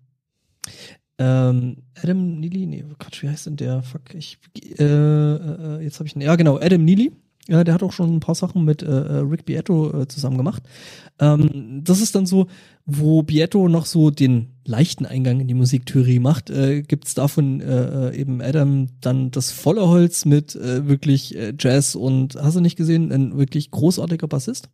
S1: ähm, Adam Neely, nee, Quatsch, wie heißt denn der? Fuck, ich, äh, äh, jetzt habe ich, ja genau, Adam Neely. Ja, der hat auch schon ein paar Sachen mit äh, äh, Rick Beato äh, zusammen gemacht. Ähm, das ist dann so, wo Beato noch so den leichten Eingang in die Musiktheorie macht, äh, gibt's davon äh, äh, eben Adam dann das volle Holz mit äh, wirklich äh, Jazz und hast du nicht gesehen, ein wirklich großartiger Bassist.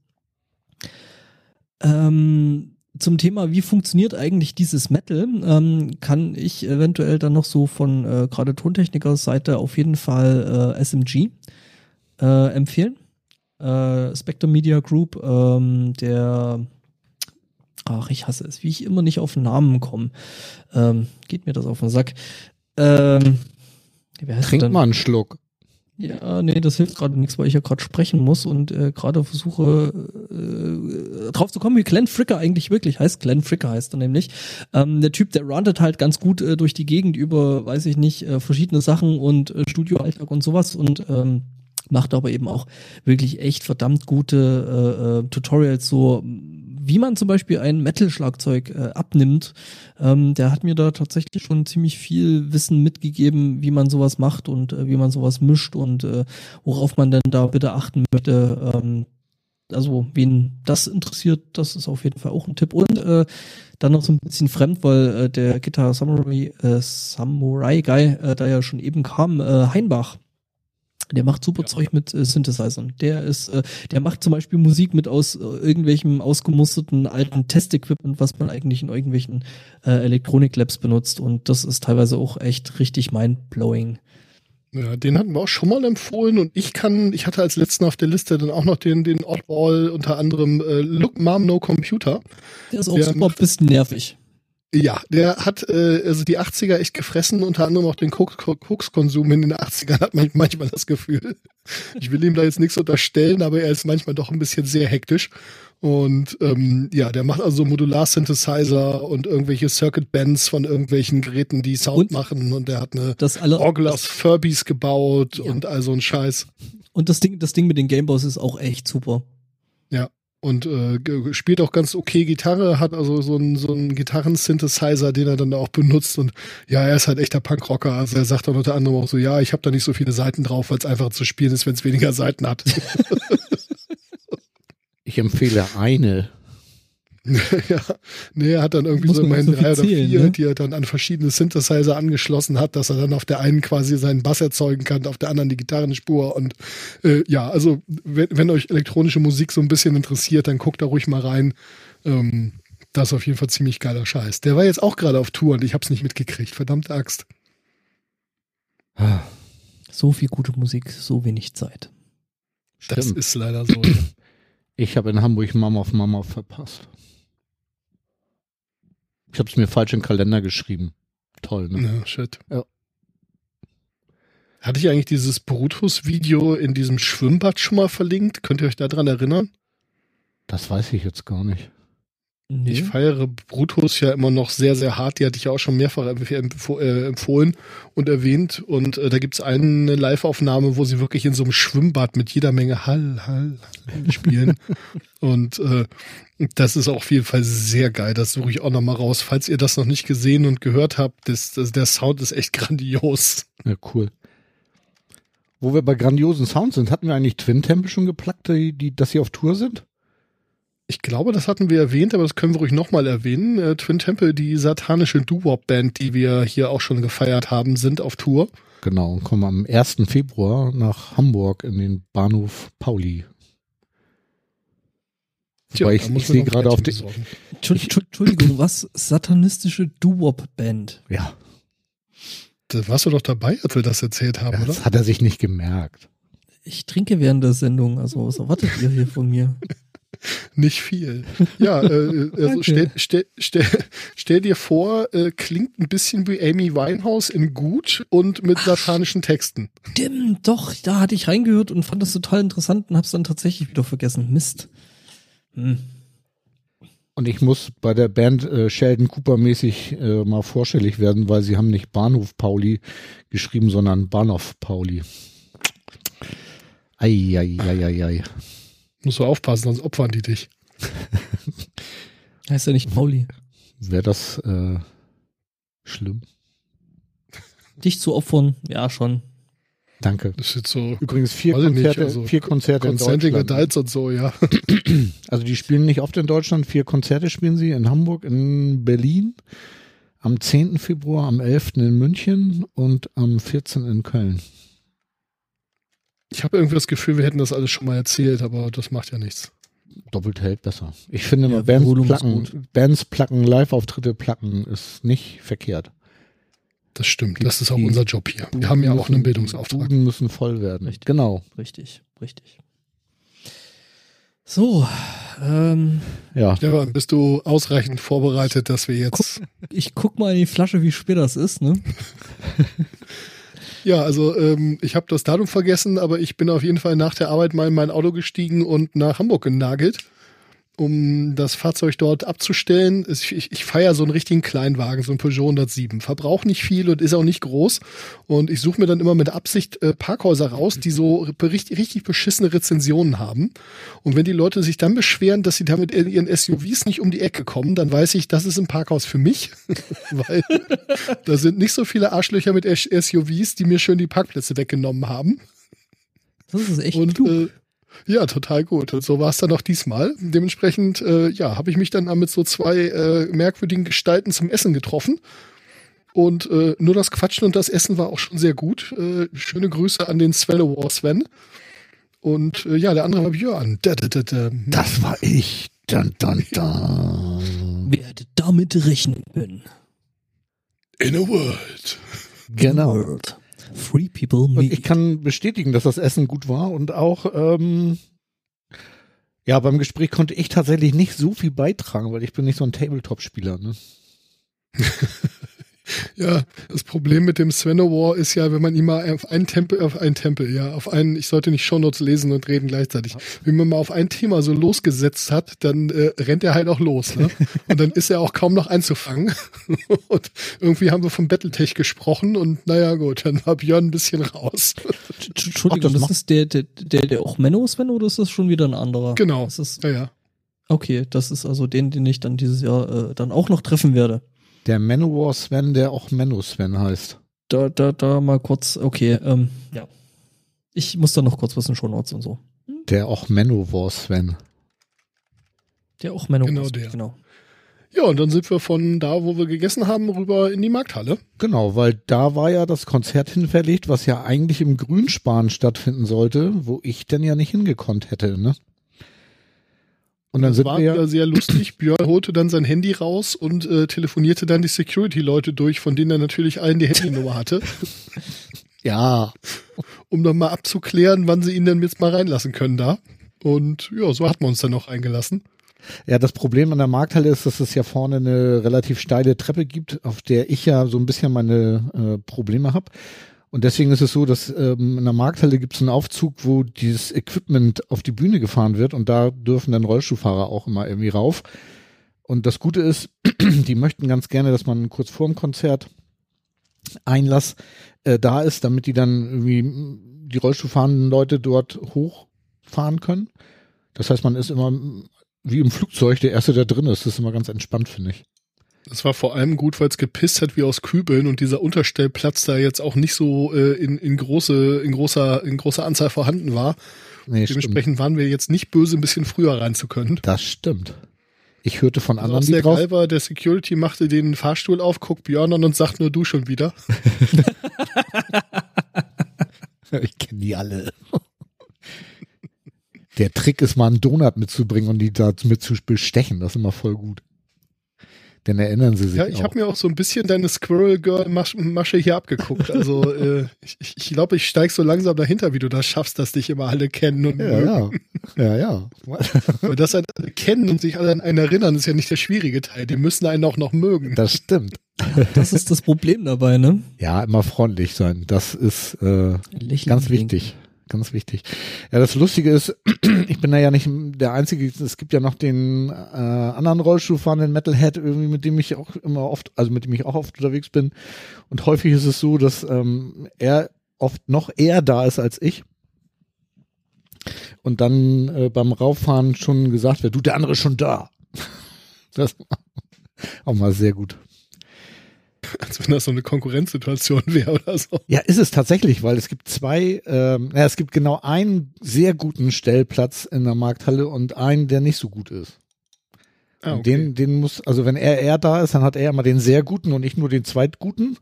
S1: Ähm, zum Thema, wie funktioniert eigentlich dieses Metal, ähm, kann ich eventuell dann noch so von äh, gerade Tontechnikers Seite auf jeden Fall äh, SMG äh, empfehlen. Äh, Spectre Media Group, ähm, der ach, ich hasse es, wie ich immer nicht auf Namen komme. Ähm, geht mir das auf den Sack. Ähm,
S2: Trink mal einen Schluck.
S1: Ja, nee, das hilft gerade nichts, weil ich ja gerade sprechen muss und äh, gerade versuche äh, drauf zu kommen, wie Glenn Fricker eigentlich wirklich heißt. Glenn Fricker heißt er nämlich. Ähm, der Typ, der rantet halt ganz gut äh, durch die Gegend über, weiß ich nicht, äh, verschiedene Sachen und äh, Studioalltag und sowas und ähm, macht aber eben auch wirklich echt verdammt gute äh, äh, Tutorials, so wie man zum Beispiel ein Metal-Schlagzeug äh, abnimmt. Ähm, der hat mir da tatsächlich schon ziemlich viel Wissen mitgegeben, wie man sowas macht und äh, wie man sowas mischt und äh, worauf man denn da bitte achten möchte. Ähm, also wen das interessiert, das ist auf jeden Fall auch ein Tipp. Und äh, dann noch so ein bisschen fremd, weil äh, der Gitarre Samurai, äh, Samurai Guy, äh, da ja schon eben kam, äh, Heinbach. Der macht super
S3: Ja.
S1: Zeug mit äh, Synthesizern. Der ist, äh, der macht zum Beispiel Musik mit aus äh, irgendwelchem ausgemusterten alten Testequipment, was man eigentlich in irgendwelchen äh, Elektroniklabs benutzt. Und das ist teilweise auch echt richtig mindblowing.
S3: Ja, den hatten wir auch schon mal empfohlen und ich kann, ich hatte als letzten auf der Liste dann auch noch den, den Oddball, unter anderem äh, Look Mom No Computer.
S1: Der ist auch
S3: Der
S1: super
S3: macht-
S1: bisschen nervig.
S3: Ja, der hat äh, also die 80er echt gefressen, unter anderem auch den Koks- Kokskonsum in den 80ern hat man manchmal das Gefühl. Ich will ihm da jetzt nichts unterstellen, aber er ist manchmal doch ein bisschen sehr hektisch. Und ähm, ja, der macht also Modular-Synthesizer und irgendwelche Circuit-Bands von irgendwelchen Geräten, die Sound
S1: Und-
S3: machen. Und der hat eine
S1: Das alle,
S3: Orgel aus Furbies gebaut
S1: Ja.
S3: und all so ein Scheiß.
S1: und das Ding, das Ding mit den Gameboys ist auch echt super.
S3: Und äh, spielt auch ganz okay Gitarre, hat also so einen so einen Gitarren-Synthesizer, den er dann auch benutzt. Und ja, er ist halt echter Punkrocker. Also er sagt dann unter anderem auch so, ja, ich habe da nicht so viele Seiten drauf, weil es einfacher zu spielen ist, wenn es weniger Seiten hat.
S2: Ich empfehle eine.
S3: ja, nee, er hat dann irgendwie
S1: Muss
S3: so immerhin
S1: so
S3: drei oder
S1: zählen,
S3: vier,
S1: ne?
S3: die er dann an verschiedene Synthesizer angeschlossen hat, dass er dann auf der einen quasi seinen Bass erzeugen kann, auf der anderen die Gitarrenspur und äh, ja, also wenn, wenn euch elektronische Musik so ein bisschen interessiert, dann guckt da ruhig mal rein. Ähm, das ist auf jeden Fall ziemlich geiler Scheiß. Der war jetzt auch gerade auf Tour und ich hab's nicht mitgekriegt. Verdammte Axt.
S1: So viel gute Musik, so wenig Zeit.
S3: Das
S2: Stimmt.
S3: ist leider so. ja.
S2: Ich habe in Hamburg Mama auf Mama verpasst. Ich habe es mir falsch in den Kalender geschrieben. Toll, ne?
S3: Ja, shit.
S2: Ja.
S3: Hatte ich eigentlich dieses Brutus-Video in diesem Schwimmbad schon mal verlinkt? Könnt ihr euch daran erinnern?
S2: Das weiß ich jetzt gar nicht.
S1: Nee.
S3: Ich feiere Brutus ja immer noch sehr, sehr hart. Die hatte ich ja auch schon mehrfach äh, empfohlen und erwähnt. Und äh, da gibt's eine Live-Aufnahme, wo sie wirklich in so einem Schwimmbad mit jeder Menge Hall, Hall, Hall spielen. und äh, das ist auf jeden Fall sehr geil. Das suche ich auch noch mal raus. Falls ihr das noch nicht gesehen und gehört habt, das, das, der Sound ist echt grandios.
S2: Ja, cool. Wo wir bei grandiosen Sounds sind, hatten wir eigentlich Twin Temple schon geplackt, die, die, dass sie auf Tour sind?
S3: Ich glaube, das hatten wir erwähnt, aber das können wir ruhig nochmal erwähnen. Äh, Twin Temple, die satanische Doo-Wop-Band, die wir hier auch schon gefeiert haben, sind auf Tour.
S2: Genau, und kommen am 1. Februar nach Hamburg in den Bahnhof Pauli.
S3: Tja,
S2: ich, ich sehe gerade auf die,
S1: Entschuldigung, was? Satanistische Doo-Wop-Band.
S2: ja,
S3: Da warst du doch dabei, als wir das erzählt haben, oder?
S2: das hat er sich nicht gemerkt.
S1: Ich trinke während der Sendung, also was erwartet ihr hier von mir?
S3: Nicht viel. Ja, äh, also
S1: Danke.
S3: stell, stell, stell, stell dir vor, äh, klingt ein bisschen wie Amy Winehouse in gut und mit satanischen Texten.
S1: Stimmt, doch, da hatte ich reingehört und fand das total interessant und hab's dann tatsächlich wieder vergessen. Mist. Hm.
S2: Und ich muss bei der Band äh, Sheldon Cooper mäßig äh, mal vorstellig werden, weil sie haben nicht Bahnhof Pauli geschrieben, sondern Bahnhof Pauli. Ei, ei, ei, ei, ei.
S3: Musst du aufpassen, sonst opfern die dich.
S1: Heißt ja nicht Pauli.
S2: Wäre das äh, schlimm?
S1: Dich zu opfern, ja schon.
S2: Danke.
S3: Das ist jetzt so
S2: Übrigens vier
S3: ich nicht,
S2: Konzerte,
S3: also
S2: vier Konzerte in
S3: Consenting
S2: Deutschland.
S3: Adults und so, ja.
S2: Also die spielen nicht oft in Deutschland. Vier Konzerte spielen sie in Hamburg, in Berlin, am 10. Februar, am 11. in München und am 14. in Köln.
S3: Ich habe irgendwie das Gefühl, wir hätten das alles schon mal erzählt, aber das macht ja nichts.
S2: Doppelt hält besser. Ich finde
S1: Ja,
S2: Bands placken, Bands placken, Live-Auftritte placken ist nicht verkehrt.
S3: Das stimmt. Das ist auch
S2: Die-
S3: unser Job hier. Wir haben ja auch einen Bildungsauftrag.
S2: Buden müssen voll werden.
S1: Richtig.
S2: Genau.
S1: Richtig, richtig. So, ähm,
S2: Ja.
S3: Stefan, bist du ausreichend vorbereitet, dass wir jetzt.
S1: ich guck mal in die Flasche, wie spät das ist, ne?
S3: Ja, also ähm, ich habe das Datum vergessen, aber ich bin auf jeden Fall nach der Arbeit mal in mein Auto gestiegen und nach Hamburg genagelt, um das Fahrzeug dort abzustellen. Ich, ich, ich feiere so einen richtigen Kleinwagen, so ein Peugeot 107. Verbraucht nicht viel und ist auch nicht groß. Und ich suche mir dann immer mit Absicht äh, Parkhäuser raus, die so richtig, richtig beschissene Rezensionen haben. Und wenn die Leute sich dann beschweren, dass sie damit in ihren SUVs nicht um die Ecke kommen, dann weiß ich, das ist ein Parkhaus für mich, weil da sind nicht so viele Arschlöcher mit SUVs, die mir schön die Parkplätze weggenommen haben.
S1: Das ist echt
S3: Und
S1: klug.
S3: äh, ja, total gut. Und so war es dann auch diesmal. Dementsprechend, äh, ja, habe ich mich dann mit so zwei äh, merkwürdigen Gestalten zum Essen getroffen. Und äh, nur das Quatschen und das Essen war auch schon sehr gut. Äh, schöne Grüße an den Swallowar Sven. Und äh, ja, der andere war Björn. Da, da, da, da.
S2: Das war ich. Dun, dun, dun.
S1: Wer hätte damit rechnen können?
S3: In a world.
S2: Genau.
S1: World. Free people
S2: Und
S1: meet.
S2: ich kann bestätigen, dass das Essen gut war und auch, ähm, ja, beim Gespräch konnte ich tatsächlich nicht so viel beitragen, weil ich bin nicht so ein Tabletop-Spieler. Ne?
S3: Ja, das Problem mit dem Svenowar ist ja, wenn man ihn mal auf einen Tempel, auf einen Tempel, ja, auf einen, ich sollte nicht Shownotes lesen und reden gleichzeitig. Wenn man mal auf ein Thema so losgesetzt hat, dann äh, rennt er halt auch los, ne? Und dann ist er auch kaum noch einzufangen. Und irgendwie haben wir vom Battletech gesprochen und naja, gut, dann war Björn ein bisschen raus.
S1: Entschuldigung,
S2: Ach, das
S1: ist der, der, der, der auch Menno Sven oder ist das schon wieder ein anderer?
S3: Genau.
S1: Das ist,
S3: Ja, ja.
S1: okay, das ist also den, den ich dann dieses Jahr äh, dann auch noch treffen werde.
S2: Der Manowar Sven, der auch Menno Sven heißt.
S1: Da, da, da mal kurz, okay, ähm, ja. Ich muss dann noch kurz was in Show Notes und so.
S2: Der auch Manowar Sven.
S1: Der auch Menno.
S3: Genau der.
S1: Genau.
S3: Ja, und dann sind wir von da, wo wir gegessen haben, rüber in die Markthalle.
S2: Genau, weil da war ja das Konzert hinverlegt, was ja eigentlich im Grünspan stattfinden sollte, wo ich denn ja nicht hingekonnt hätte, ne? Und dann
S3: Das
S2: sind
S3: war
S2: wir
S3: wieder sehr lustig. Björn holte dann sein Handy raus und äh, telefonierte dann die Security-Leute durch, von denen er natürlich allen die Handynummer hatte,
S2: ja,
S3: um dann mal abzuklären, wann sie ihn denn jetzt mal reinlassen können da. Und ja, so hat man uns dann noch eingelassen.
S2: Ja, das Problem an der Markthalle ist, dass es ja vorne eine relativ steile Treppe gibt, auf der ich ja so ein bisschen meine äh, Probleme habe. Und deswegen ist es so, dass ähm, in der Markthalle gibt es einen Aufzug, wo dieses Equipment auf die Bühne gefahren wird und da dürfen dann Rollstuhlfahrer auch immer irgendwie rauf. Und das Gute ist, die möchten ganz gerne, dass man kurz vor dem Konzert Einlass äh, da ist, damit die dann irgendwie die Rollstuhlfahrenden Leute dort hochfahren können. Das heißt, man ist immer mm, wie im Flugzeug der Erste, der drin ist. Das ist immer ganz entspannt, finde ich.
S3: Das war vor allem gut, weil es gepisst hat wie aus Kübeln und dieser Unterstellplatz da jetzt auch nicht so äh, in, in große, in großer, in großer Anzahl vorhanden war.
S2: Nee,
S3: Dementsprechend
S2: stimmt.
S3: waren wir jetzt nicht böse, ein bisschen früher rein zu können.
S2: Das stimmt. Ich hörte von
S3: Also
S2: anderen,
S3: auch
S2: die drauf.
S3: geil war, der Security machte den Fahrstuhl auf, guckt Björn an und sagt nur du schon wieder.
S2: Ich kenne die alle. Der Trick ist mal einen Donut mitzubringen und die da mit zu bestechen. Das ist immer voll gut. Dann erinnern sie sich
S3: Ja, ich habe mir auch so ein bisschen deine Squirrel Girl Masch- Masche hier abgeguckt. Also äh, ich, ich glaube, ich steig so langsam dahinter, wie du das schaffst, dass dich immer alle kennen und
S2: ja,
S3: mögen.
S2: ja, ja, ja.
S3: Weil das halt alle kennen und sich alle an einen erinnern, ist ja nicht der schwierige Teil. Die müssen einen auch noch mögen.
S2: Das stimmt.
S1: Das ist das Problem dabei, ne?
S2: Ja, immer freundlich sein. Das ist äh, ganz
S1: und
S2: wichtig. Ganz wichtig. Ja, das Lustige ist, ich bin da ja nicht der Einzige. Es gibt ja noch den äh, anderen Rollstuhlfahrenden Metalhead, irgendwie, mit dem ich auch immer oft, also mit dem ich auch oft unterwegs bin. Und häufig ist es so, dass ähm, er oft noch eher da ist als ich. Und dann äh, beim Rauffahren schon gesagt wird, du, der andere ist schon da. Das auch mal sehr gut.
S3: Als wenn das so eine Konkurrenzsituation wäre oder so.
S2: Ja, ist es tatsächlich, weil es gibt zwei, ähm, ja, es gibt genau einen sehr guten Stellplatz in der Markthalle und einen, der nicht so gut ist.
S3: Ah,
S2: Und Den, den muss, also wenn er er da ist, dann hat er immer den sehr guten und ich nur den zweitguten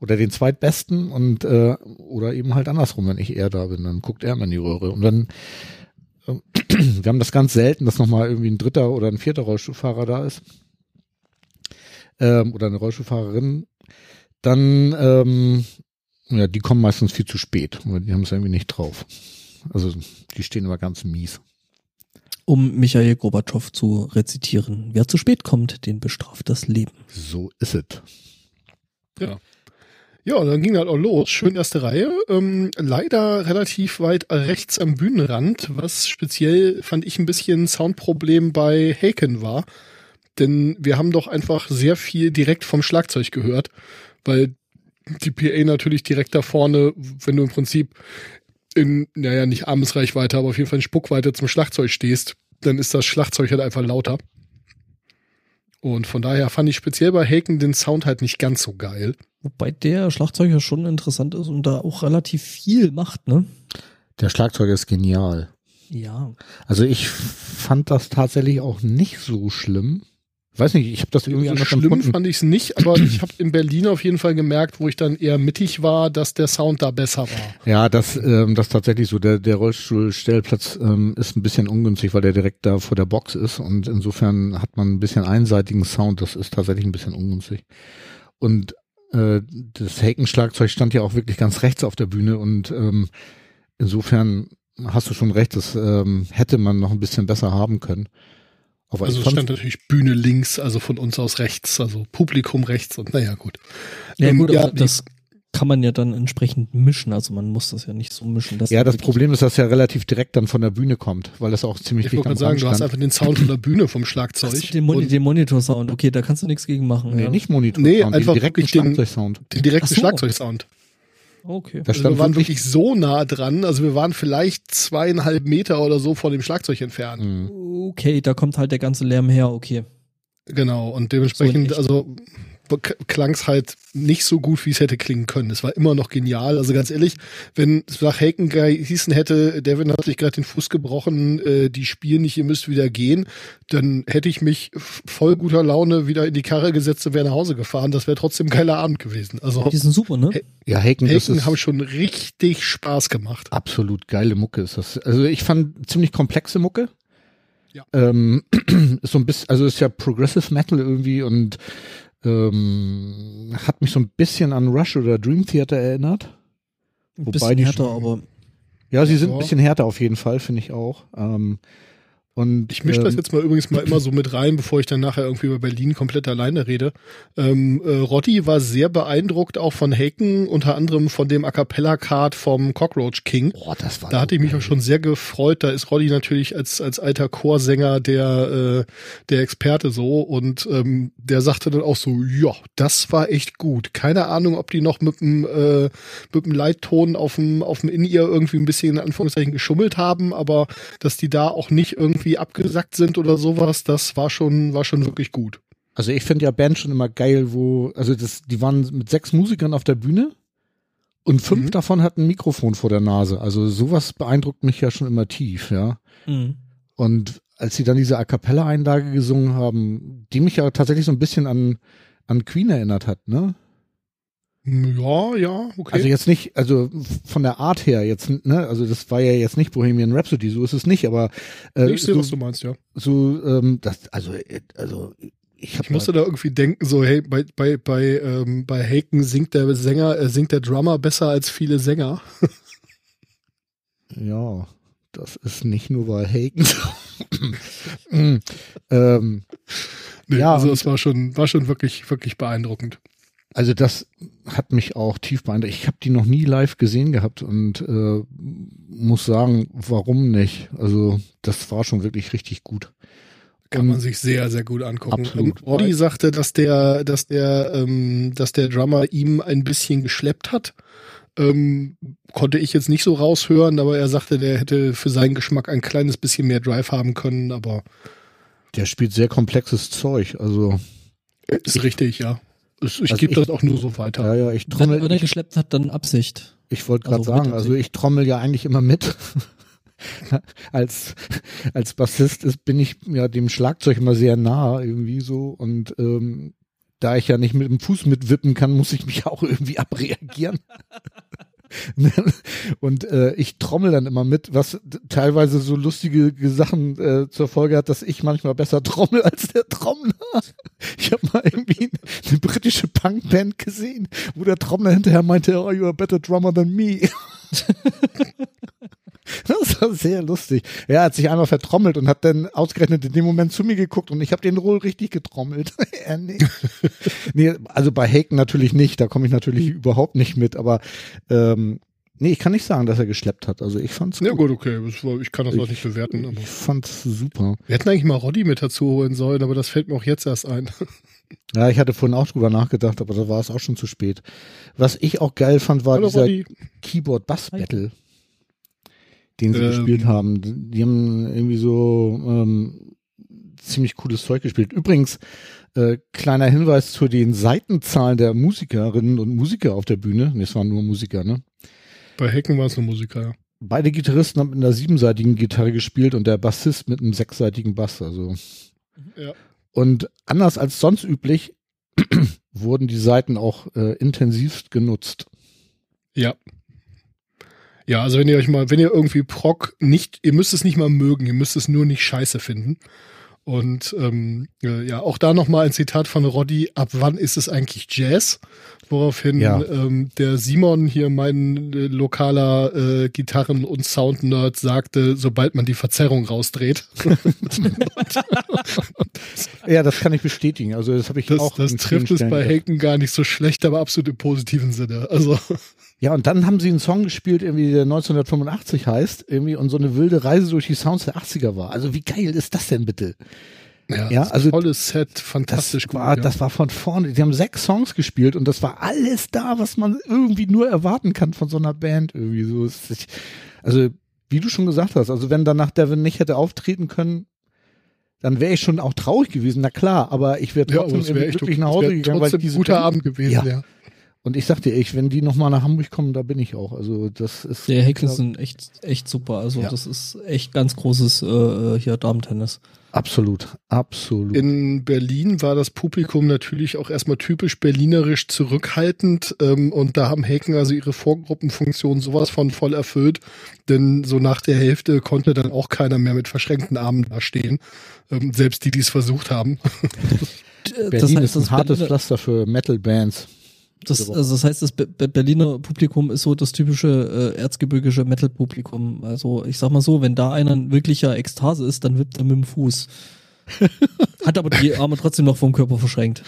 S2: oder den zweitbesten und äh, oder eben halt andersrum, wenn ich er da bin, dann guckt er immer in die Röhre und dann ähm, wir haben das ganz selten, dass nochmal irgendwie ein dritter oder ein vierter Rollstuhlfahrer da ist ähm, oder eine Rollstuhlfahrerin, dann ähm, ja, die kommen meistens viel zu spät, weil die haben es irgendwie nicht drauf. Also die stehen immer ganz mies.
S1: Um Michael Gorbatschow zu rezitieren. Wer zu spät kommt, den bestraft das Leben.
S2: So ist es.
S3: Ja, und dann ging halt auch los. Schön erste Reihe. Ähm, leider relativ weit rechts am Bühnenrand, was speziell fand ich ein bisschen Soundproblem bei Haken war. Denn wir haben doch einfach sehr viel direkt vom Schlagzeug gehört, weil die PA natürlich direkt da vorne, wenn du im Prinzip in, naja, nicht Armesreichweite, aber auf jeden Fall in Spuckweite zum Schlagzeug stehst, dann ist das Schlagzeug halt einfach lauter. Und von daher fand ich speziell bei Haken den Sound halt nicht ganz so geil.
S1: Wobei der Schlagzeuger schon interessant ist und da auch relativ viel macht, ne?
S2: Der Schlagzeuger ist genial.
S1: Ja.
S2: Also ich fand das tatsächlich auch nicht so schlimm. Weiß nicht, ich habe das irgendwie
S3: so
S2: anders
S3: schlimm
S2: empfunden.
S3: fand ich es nicht, aber ich habe in Berlin auf jeden Fall gemerkt, wo ich dann eher mittig war, dass der Sound da besser war.
S2: Ja, das, ähm, das ist tatsächlich so. Der, der Rollstuhlstellplatz ähm, ist ein bisschen ungünstig, weil der direkt da vor der Box ist und insofern hat man ein bisschen einseitigen Sound. Das ist tatsächlich ein bisschen ungünstig. Und äh, das Haken-Schlagzeug stand ja auch wirklich ganz rechts auf der Bühne und ähm, insofern hast du schon recht, das ähm, hätte man noch ein bisschen besser haben können. Aber
S3: Also stand natürlich Bühne links, also von uns aus rechts, also Publikum rechts und naja, gut.
S1: Ja,
S3: Ähm,
S1: gut,
S3: ja,
S1: aber das kann man ja dann entsprechend mischen. Also man muss das ja nicht so mischen. Dass
S2: ja, das Problem ist, dass er relativ direkt dann von der Bühne kommt, weil das auch ziemlich
S3: Ich wollte sagen, du hast einfach den Sound von der Bühne vom
S1: Ach
S3: Schlagzeug.
S1: so, den, Moni
S3: und
S1: den Monitor-Sound, okay, da kannst du nichts gegen machen.
S2: Nee,
S1: ja.
S2: nicht Monitor,
S3: Nee, einfach
S2: den direkten Schlagzeugsound.
S3: den direkten
S1: Ach so.
S3: Schlagzeugsound.
S1: Okay.
S2: Da
S3: Also
S2: stand
S3: wir waren
S2: wirklich,
S3: so nah dran, also wir waren vielleicht zweieinhalb Meter oder so von dem Schlagzeug entfernt.
S2: Mhm.
S1: Okay, da kommt halt der ganze Lärm her, okay.
S3: Genau, und
S1: So
S3: dementsprechend,
S1: echt.
S3: also klang es halt nicht so gut, wie es hätte klingen können. Es war immer noch genial. Also ganz ehrlich, wenn es nach Haken hießen hätte, Devin hat sich gerade den Fuß gebrochen, äh, die spielen nicht, ihr müsst wieder gehen, dann hätte ich mich voll guter Laune wieder in die Karre gesetzt und wäre nach Hause gefahren. Das wäre trotzdem ein geiler Abend gewesen. Also
S1: Die sind super, ne?
S3: Hey.
S2: ja, Haken,
S3: Haken haben schon richtig Spaß gemacht.
S2: absolut geile Mucke ist das. Also ich fand ziemlich komplexe Mucke.
S3: Ja.
S2: Ähm, ist so ein bisschen, also ist ja Progressive Metal irgendwie und ähm, hat mich so ein bisschen an Rush oder Dream Theater erinnert.
S1: Ein
S2: wobei
S1: bisschen
S2: die
S1: härter, aber
S2: Ja, sie sind ein bisschen härter auf jeden Fall, finde ich auch. Ähm, und
S3: Ich mische das
S2: ähm,
S3: jetzt mal übrigens mal immer so mit rein, bevor ich dann nachher irgendwie über Berlin komplett alleine rede. Ähm, äh, Roddy war sehr beeindruckt auch von Haken, unter anderem von dem A Cappella-Card vom Cockroach King.
S2: Boah, das war
S3: Da hatte ich mich auch schon sehr gefreut. Da ist Roddy natürlich als, als alter Chorsänger der, äh, der Experte so und ähm, der sagte dann auch so, ja, das war echt gut. Keine Ahnung, ob die noch mit dem, äh, mit dem Leitton auf dem, auf dem In-Ear irgendwie ein bisschen in Anführungszeichen geschummelt haben, aber dass die da auch nicht irgendwie abgesackt sind oder sowas, das war schon, war schon wirklich gut.
S2: Also ich finde ja Band schon immer geil, wo, also das, die waren mit sechs Musikern auf der Bühne und fünf
S3: Mhm.
S2: davon hatten ein Mikrofon vor der Nase. Also sowas beeindruckt mich ja schon immer tief, ja.
S1: Mhm.
S2: Und als sie dann diese A cappella Einlage gesungen haben, die mich ja tatsächlich so ein bisschen an, an Queen erinnert hat, ne?
S3: Ja, ja, okay.
S2: Also jetzt nicht, also von der Art her jetzt, ne, also das war ja jetzt nicht Bohemian Rhapsody, so ist es nicht, aber äh,
S3: ich sehe,
S2: so,
S3: was du meinst, ja.
S2: so ähm, das, also, also ich
S3: Ich musste da irgendwie denken, so, hey, bei, bei, bei, ähm, bei Haken singt der Sänger, äh, singt der Drummer besser als viele Sänger.
S2: Ja, das ist nicht nur bei Haken so. ähm,
S3: Nee,
S2: Ja,
S3: also es war schon, war schon wirklich, wirklich beeindruckend.
S2: Also das hat mich auch tief beeindruckt. Ich habe die noch nie live gesehen gehabt und äh, muss sagen, warum nicht? Also das war schon wirklich richtig gut.
S3: Kann
S2: Und-
S3: man sich sehr, sehr gut angucken.
S2: Absolut.
S3: Roddy sagte, dass der, dass der, ähm, dass der Drummer ihm ein bisschen geschleppt hat. Ähm, konnte ich jetzt nicht so raushören, aber er sagte, der hätte für seinen Geschmack ein kleines bisschen mehr Drive haben können, aber
S2: Der spielt sehr komplexes Zeug. Also
S3: ist richtig, ja. Ich, ich
S2: Also
S3: gebe das auch nur so weiter.
S2: ja, ja, ich
S1: Wenn,
S2: trommel.
S1: wenn er
S2: Ich,
S1: geschleppt hat, dann Absicht.
S2: ich wollte gerade
S1: also
S2: sagen, also ich trommel ja eigentlich immer mit. als als Bassist ist, bin ich ja dem Schlagzeug immer sehr nah irgendwie so und ähm, da ich ja nicht mit dem Fuß mitwippen kann, muss ich mich auch irgendwie abreagieren. Und äh, ich trommel dann immer mit, was teilweise so lustige Sachen äh, zur Folge hat, dass ich manchmal besser trommel als der Trommler. Ich habe mal irgendwie eine britische Punkband gesehen, wo der Trommler hinterher meinte, oh, you're a better drummer than me. Das war sehr lustig. Er hat sich einmal vertrommelt und hat dann ausgerechnet in dem Moment zu mir geguckt und ich habe den wohl richtig getrommelt. er nicht. nee, also bei Haken natürlich nicht, da komme ich natürlich überhaupt nicht mit, aber ähm, nee, ich kann nicht sagen, dass er geschleppt hat. Also ich fand's
S3: Ja
S2: gut.
S3: gut, okay. War, ich kann das noch nicht bewerten. Aber
S2: Ich fand's super.
S3: wir hätten eigentlich mal Roddy mit dazu holen sollen, aber das fällt mir auch jetzt erst ein.
S2: Ja, ich hatte vorhin auch drüber nachgedacht, aber da war es auch schon zu spät. Was ich auch geil fand, war
S3: Hallo
S2: dieser. Keyboard-Bass-Battle, den sie
S3: Ähm.
S2: gespielt haben. Die haben irgendwie so ähm, ziemlich cooles Zeug gespielt. Übrigens, äh, kleiner Hinweis zu den Seitenzahlen der Musikerinnen und Musiker auf der Bühne. Nee, es waren nur Musiker, ne?
S3: Bei Hacken war es nur Musiker, ja.
S2: Beide Gitarristen haben mit einer siebenseitigen Gitarre gespielt und der Bassist mit einem sechsseitigen Bass. Also
S3: Ja.
S2: und anders als sonst üblich wurden die Seiten auch äh, intensivst genutzt.
S3: Ja. Ja, also wenn ihr euch mal, wenn ihr irgendwie Proc nicht, ihr müsst es nicht mal mögen, ihr müsst es nur nicht scheiße finden. Und ähm, äh, ja, auch da nochmal ein Zitat von Roddy, ab wann ist es eigentlich Jazz? Woraufhin
S2: Ja.
S3: ähm, der Simon hier, mein äh, lokaler äh, Gitarren- und Sound-Nerd, sagte, sobald man die Verzerrung rausdreht.
S2: Ja, das kann ich bestätigen. Also das habe ich
S3: Das,
S2: auch.
S3: das trifft es bei. Haken gar nicht so schlecht, aber absolut im positiven Sinne. Also
S2: Ja, und dann haben sie einen Song gespielt, irgendwie der 1985 heißt, irgendwie und so eine wilde Reise durch die Sounds der 80er war. Also wie geil ist das denn bitte?
S3: Ja,
S2: Ja,
S3: das
S2: also
S3: tolles Set,
S2: Das
S3: fantastisch gut.
S2: war,
S3: ja.
S2: das war von vorne. Die haben sechs Songs gespielt und das war alles da, was man irgendwie nur erwarten kann von so einer Band irgendwie so. Ist- Also wie du schon gesagt hast, also wenn danach Devin nicht hätte auftreten können, dann wäre ich schon auch traurig gewesen. Na klar, aber ich wäre
S3: Ja,
S2: trotzdem
S3: echt
S2: glücklich
S3: okay.
S2: nach Hause
S3: wär
S2: gegangen, weil ich diese
S3: ein guter
S2: Band-
S3: Abend gewesen,
S2: Ja.
S3: ja.
S2: Und ich sag dir, ich, wenn die nochmal nach Hamburg kommen, da bin ich auch. Also das ist.
S1: Der Hacken sind echt, echt super. Also
S2: Ja.
S1: das ist echt ganz großes äh, hier Damentennis.
S2: Absolut, absolut.
S3: In Berlin war das Publikum natürlich auch erstmal typisch berlinerisch zurückhaltend ähm, und da haben Haken also ihre Vorgruppenfunktion sowas von voll erfüllt, denn so nach der Hälfte konnte dann auch keiner mehr mit verschränkten Armen da stehen, ähm, selbst die, die es versucht haben.
S2: Berlin ist ein
S1: das
S2: hartes
S1: Berliner-
S2: Pflaster für Metal-Bands.
S1: Das, also das heißt, das Be Be Berliner Publikum ist so das typische äh, erzgebirgische Metal-Publikum. Also ich sag mal so, wenn da einer ein wirklicher Ekstase ist, dann wippt er mit dem Fuß. Hat aber die Arme trotzdem noch vom Körper verschränkt.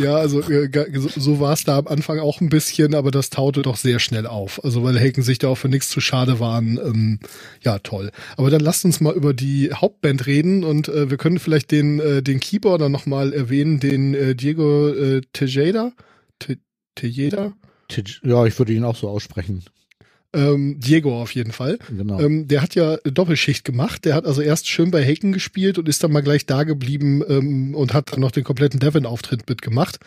S3: Ja, also äh, so war es da am Anfang auch ein bisschen, aber das taute doch sehr schnell auf. Also weil Haken sich da auch für nichts zu schade waren. Ähm, ja, toll. Aber dann lasst uns mal über die Hauptband reden und äh, wir können vielleicht den, äh, den Keyboarder nochmal erwähnen, den äh, Diego äh, Tejeda. Te Tejeda.
S2: Ja, ich würde ihn auch so aussprechen.
S3: Ähm, Diego auf jeden Fall.
S2: Genau.
S3: Ähm, der hat ja Doppelschicht gemacht. Der hat also erst schön bei Haken gespielt und ist dann mal gleich da geblieben ähm, und hat dann noch den kompletten Devon-Auftritt mitgemacht.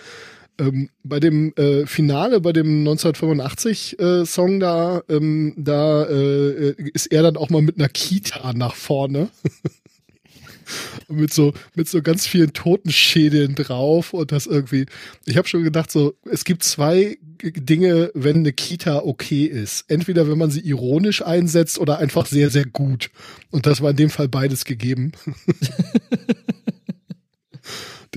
S3: Ähm, bei dem äh, Finale, bei dem 1985 äh, da, ähm, da äh, ist er dann auch mal mit einer Kita nach vorne. Mit so mit so ganz vielen Totenschädeln drauf und das irgendwie. Ich habe schon gedacht, so es gibt zwei Dinge, wenn eine Kita okay ist. Entweder wenn man sie ironisch einsetzt oder einfach sehr sehr gut. Und das war in dem Fall beides gegeben.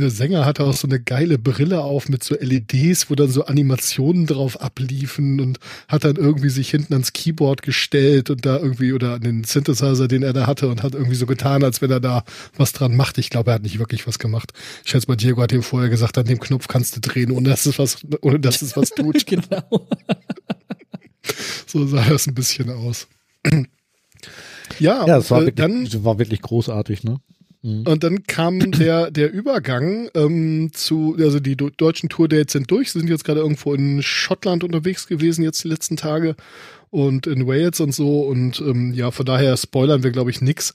S3: Der Sänger hatte auch so eine geile Brille auf mit so LEDs, wo dann so Animationen drauf abliefen und hat dann irgendwie sich hinten ans Keyboard gestellt und da irgendwie oder an den Synthesizer, den er da hatte und hat irgendwie so getan, als wenn er da was dran macht. Ich glaube, er hat nicht wirklich was gemacht. Ich schätze mal, Diego hat ihm vorher gesagt, an dem Knopf kannst du drehen, ohne dass es was, ohne dass es was tut.
S1: genau.
S3: so sah das ein bisschen aus. ja,
S2: ja, es war,
S3: äh,
S2: wirklich,
S3: dann
S2: das war wirklich großartig, ne? Mhm.
S3: Und dann kam der, der Übergang ähm, zu, also die deutschen Tour-Dates sind durch, sie sind jetzt gerade irgendwo in Schottland unterwegs gewesen, jetzt die letzten Tage und in Wales und so und ähm, ja, von daher spoilern wir, glaube ich, nix.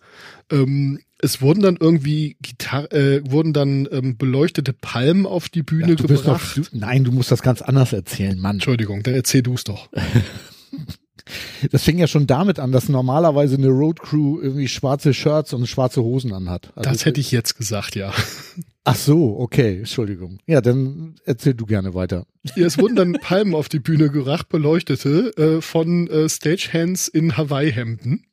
S3: Ähm, es wurden dann irgendwie Gitar äh, wurden dann ähm, beleuchtete Palmen auf die Bühne
S2: Ja, du
S3: gebracht.
S2: du, nein, du musst das ganz anders erzählen, Mann.
S3: Entschuldigung, dann erzähl du's doch.
S2: Das fing ja schon damit an, dass normalerweise eine Road Crew irgendwie schwarze Shirts und schwarze Hosen anhat. Also,
S3: Das hätte ich jetzt gesagt, ja.
S2: Ach so, okay, Entschuldigung. Ja, dann erzähl du gerne weiter.
S3: Ja, es wurden dann Palmen auf die Bühne geracht, beleuchtete, äh, von äh, Stagehands in Hawaii-Hemden.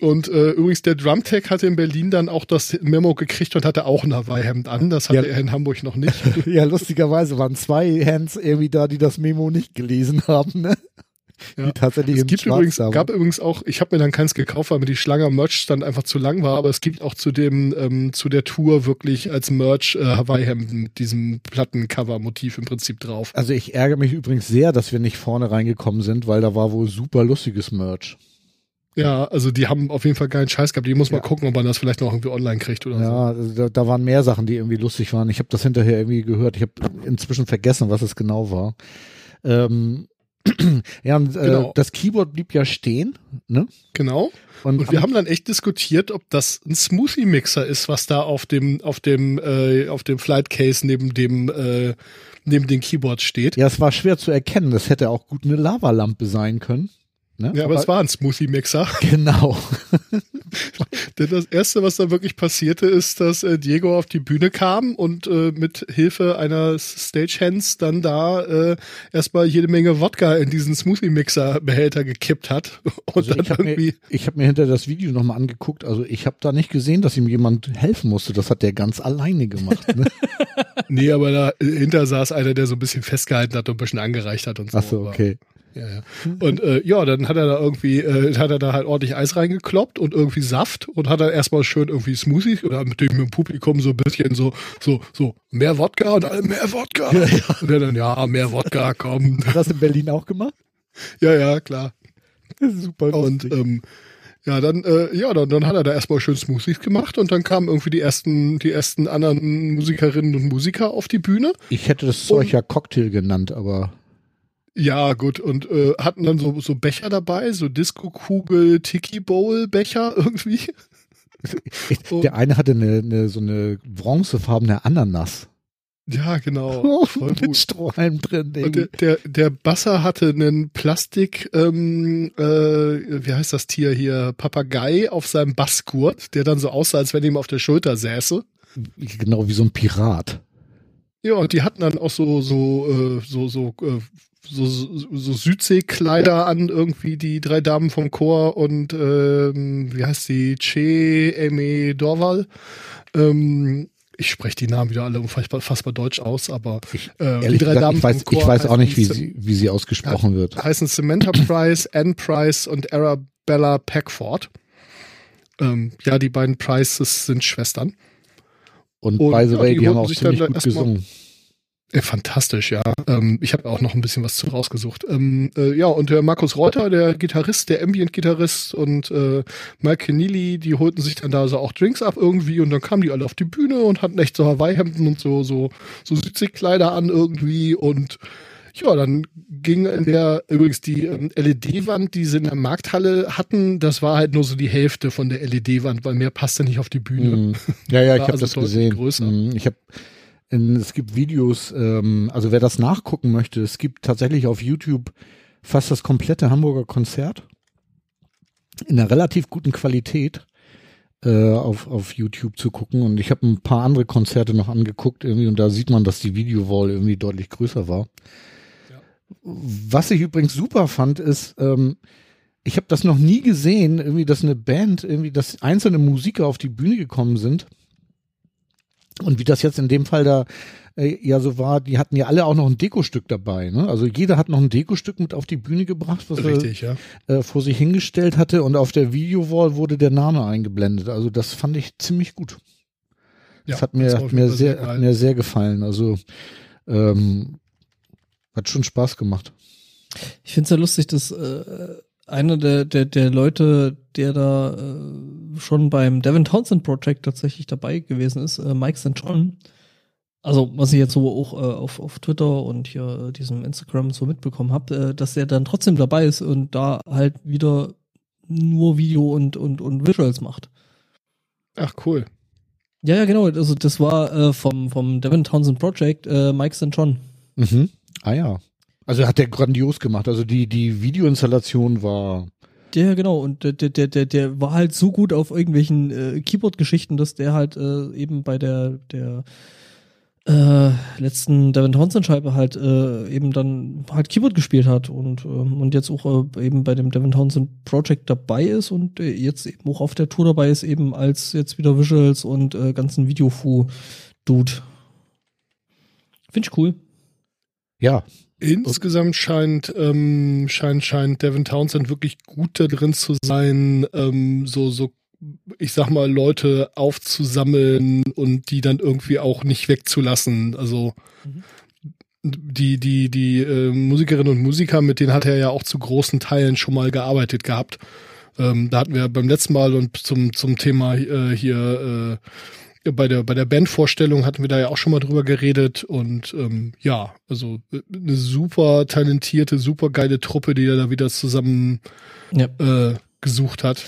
S3: Und äh, übrigens, der Drumtech hatte in Berlin dann auch das Memo gekriegt und hatte auch ein Hawaii-Hemd an. Das hatte
S2: Ja.
S3: er in Hamburg noch nicht.
S2: Ja, lustigerweise waren zwei Hands irgendwie da, die das Memo nicht gelesen haben, ne?
S3: Ja.
S2: Die tatsächlich
S3: Es gibt übrigens, gab übrigens auch, ich habe mir dann keins gekauft, weil mir die Schlange am Merch-Stand einfach zu lang war, aber es gibt auch zu dem, ähm, zu der Tour wirklich als Merch äh, Hawaii-Hemden mit diesem Plattencover-Motiv im Prinzip drauf.
S2: Also ich ärgere mich übrigens sehr, dass wir nicht vorne reingekommen sind, weil da war wohl super lustiges Merch.
S3: Ja, also die haben auf jeden Fall geilen Scheiß gehabt. Die muss
S2: Ja.
S3: gucken, ob man das vielleicht noch irgendwie online kriegt oder so.
S2: Ja, also da, da waren mehr Sachen, die irgendwie lustig waren. Ich habe das hinterher irgendwie gehört. Ich habe inzwischen vergessen, was es genau war. Ähm, ja, und, äh,
S3: Genau.
S2: das Keyboard blieb ja stehen, ne?
S3: Genau.
S2: Und,
S3: Und wir haben dann echt diskutiert, ob das ein Smoothie-Mixer ist, was da auf dem, auf dem, äh, auf dem Flight Case neben dem, äh, neben dem Keyboard steht.
S2: ja, es war schwer zu erkennen. Das hätte auch gut eine Lavalampe sein können. Ne?
S3: Ja, aber es war ein Smoothie-Mixer.
S2: Genau.
S3: Denn das erste, was da wirklich passierte, ist, dass äh, Diego auf die Bühne kam und äh, mit Hilfe einer Stagehands dann da äh, erstmal jede Menge Wodka in diesen Smoothie-Mixer-Behälter gekippt hat. Und
S2: Also
S3: dann
S2: ich habe mir, hab mir hinter das Video nochmal angeguckt. Also ich habe da nicht gesehen, dass ihm jemand helfen musste. Das hat der ganz alleine gemacht. Ne?
S3: Nee, aber dahinter saß einer, der so ein bisschen festgehalten hat und ein bisschen angereicht hat und so.
S2: Ach so,
S3: aber-
S2: okay.
S3: Ja, ja. Und äh, ja, dann hat er da irgendwie, äh, hat er da halt ordentlich Eis reingekloppt und irgendwie Saft und hat dann erstmal schön irgendwie Smoothies oder natürlich mit dem Publikum so ein bisschen so, so, so, mehr Wodka und alle mehr Wodka. Und er dann, ja, mehr Wodka, komm.
S2: Hat das in Berlin auch gemacht?
S3: Ja, ja, klar.
S2: Super
S3: Und
S2: lustig.
S3: ähm, ja, dann, äh, ja, dann, dann hat er da erstmal schön Smoothies gemacht und dann kamen irgendwie die ersten, die ersten anderen Musikerinnen und Musiker auf die Bühne.
S2: ich hätte das ja Cocktail genannt, aber
S3: Ja, gut, und äh, hatten dann so, so Becher dabei, so Disco-Kugel, Tiki-Bowl-Becher irgendwie. Oh.
S2: der eine hatte eine, eine so eine bronzefarbene Ananas.
S3: Ja, genau. Voll
S2: Mit
S3: gut.
S2: Strohhalm drin.
S3: Und
S2: irgendwie.
S3: der, der, der Basser hatte einen Plastik, ähm, äh, wie heißt das Tier hier, Papagei auf seinem Bassgurt, der dann so aussah, als wenn ihm auf der Schulter säße.
S2: Genau wie so ein Pirat.
S3: Ja, und die hatten dann auch so, so, äh, so, so, äh, so, so, so Südseekleider an, irgendwie die drei Damen vom Chor und ähm, wie heißt sie? Che Eme Dorval. Ähm, ich spreche die Namen wieder alle unfassbar fassbar deutsch aus, aber
S2: Ich,
S3: äh,
S2: ehrlich gesagt, ich weiß,
S3: vom Chor
S2: ich weiß auch nicht, wie sie, wie sie ausgesprochen wird.
S3: heißen Samantha Price, Anne Price und Arabella Packford. Ähm, ja, die beiden Prices sind Schwestern.
S2: Und,
S3: und
S2: by the
S3: ja,
S2: way,
S3: die
S2: die haben auch ziemlich gut gesungen.
S3: Ja, fantastisch, ja. Ähm, ich habe auch noch ein bisschen was zu rausgesucht. Ähm, äh, ja, und der Markus Reuter, der Gitarrist, der Ambient-Gitarrist und äh, Mike Keneally, die holten sich dann da so auch Drinks ab irgendwie und dann kamen die alle auf die Bühne und hatten echt so Hawaii-Hemden und so, so, so Südseekleider an irgendwie und ja, dann ging in der, übrigens die ähm, LED-Wand, die sie in der Markthalle hatten, das war halt nur so die Hälfte von der LED-Wand, weil mehr passte nicht auf die Bühne.
S2: Mhm. Ja, ja, ich habe
S3: also
S2: das gesehen. Mhm. Ich habe es gibt Videos, ähm, also wer das nachgucken möchte, es gibt tatsächlich auf YouTube fast das komplette Hamburger Konzert in einer relativ guten Qualität äh, auf, auf YouTube zu gucken. Und ich habe ein paar andere Konzerte noch angeguckt irgendwie und da sieht man, dass die Videowall irgendwie deutlich größer war.
S3: Ja.
S2: Was ich übrigens super fand, ist, ähm, ich habe das noch nie gesehen, irgendwie, dass eine Band, irgendwie, dass einzelne Musiker auf die Bühne gekommen sind. Und wie das jetzt in dem Fall da äh, ja so war, die hatten ja alle auch noch ein Dekostück dabei. Ne? Also jeder hat noch ein Dekostück mit auf die Bühne gebracht, was
S3: Richtig, ja.
S2: er äh, vor sich hingestellt hatte. Und auf der Videowall wurde der Name eingeblendet. Also das fand ich ziemlich gut. Das
S3: Ja,
S2: hat mir,
S3: das
S2: hat mir, sehr, hat mir sehr gefallen. Also ähm, hat schon Spaß gemacht.
S1: Ich finde es ja lustig, dass äh, einer der, der, der Leute, der da äh, schon beim Devin Townsend Project tatsächlich dabei gewesen ist, äh, Mike St. John, also was ich jetzt so auch äh, auf, auf Twitter und hier äh, diesem Instagram so mitbekommen habe, äh, dass er dann trotzdem dabei ist und da halt wieder nur Video und, und, und Visuals macht.
S3: Ach, cool.
S1: Ja, ja, genau. Also das war äh, vom, vom Devin Townsend Project äh, Mike St. John.
S2: Mhm. Ah ja. Also hat der grandios gemacht. Also die, die Videoinstallation war
S1: Der, genau, und der, der, der, der war halt so gut auf irgendwelchen äh, Keyboard-Geschichten, dass der halt äh, eben bei der, der äh, letzten Devin Townsend-Scheibe halt äh, eben dann halt Keyboard gespielt hat und, ähm, und jetzt auch äh, eben bei dem Devin Townsend Project dabei ist und äh, jetzt eben auch auf der Tour dabei ist, eben als jetzt wieder Visuals und ganzen Videofu-Dude. Finde ich cool.
S2: Ja.
S3: Insgesamt scheint, ähm, scheint, scheint Devin Townsend wirklich gut da drin zu sein, ähm, so, so, ich sag mal, Leute aufzusammeln und die dann irgendwie auch nicht wegzulassen. Also,
S1: Mhm.
S3: die, die, die äh, Musikerinnen und Musiker, mit denen hat er ja auch zu großen Teilen schon mal gearbeitet gehabt. Ähm, da hatten wir beim letzten Mal und zum, zum Thema äh, hier äh, bei der bei der Bandvorstellung hatten wir da ja auch schon mal drüber geredet und ähm, ja, also äh, eine super talentierte, super geile Truppe, die er da wieder zusammen
S1: Ja.
S3: äh, gesucht hat.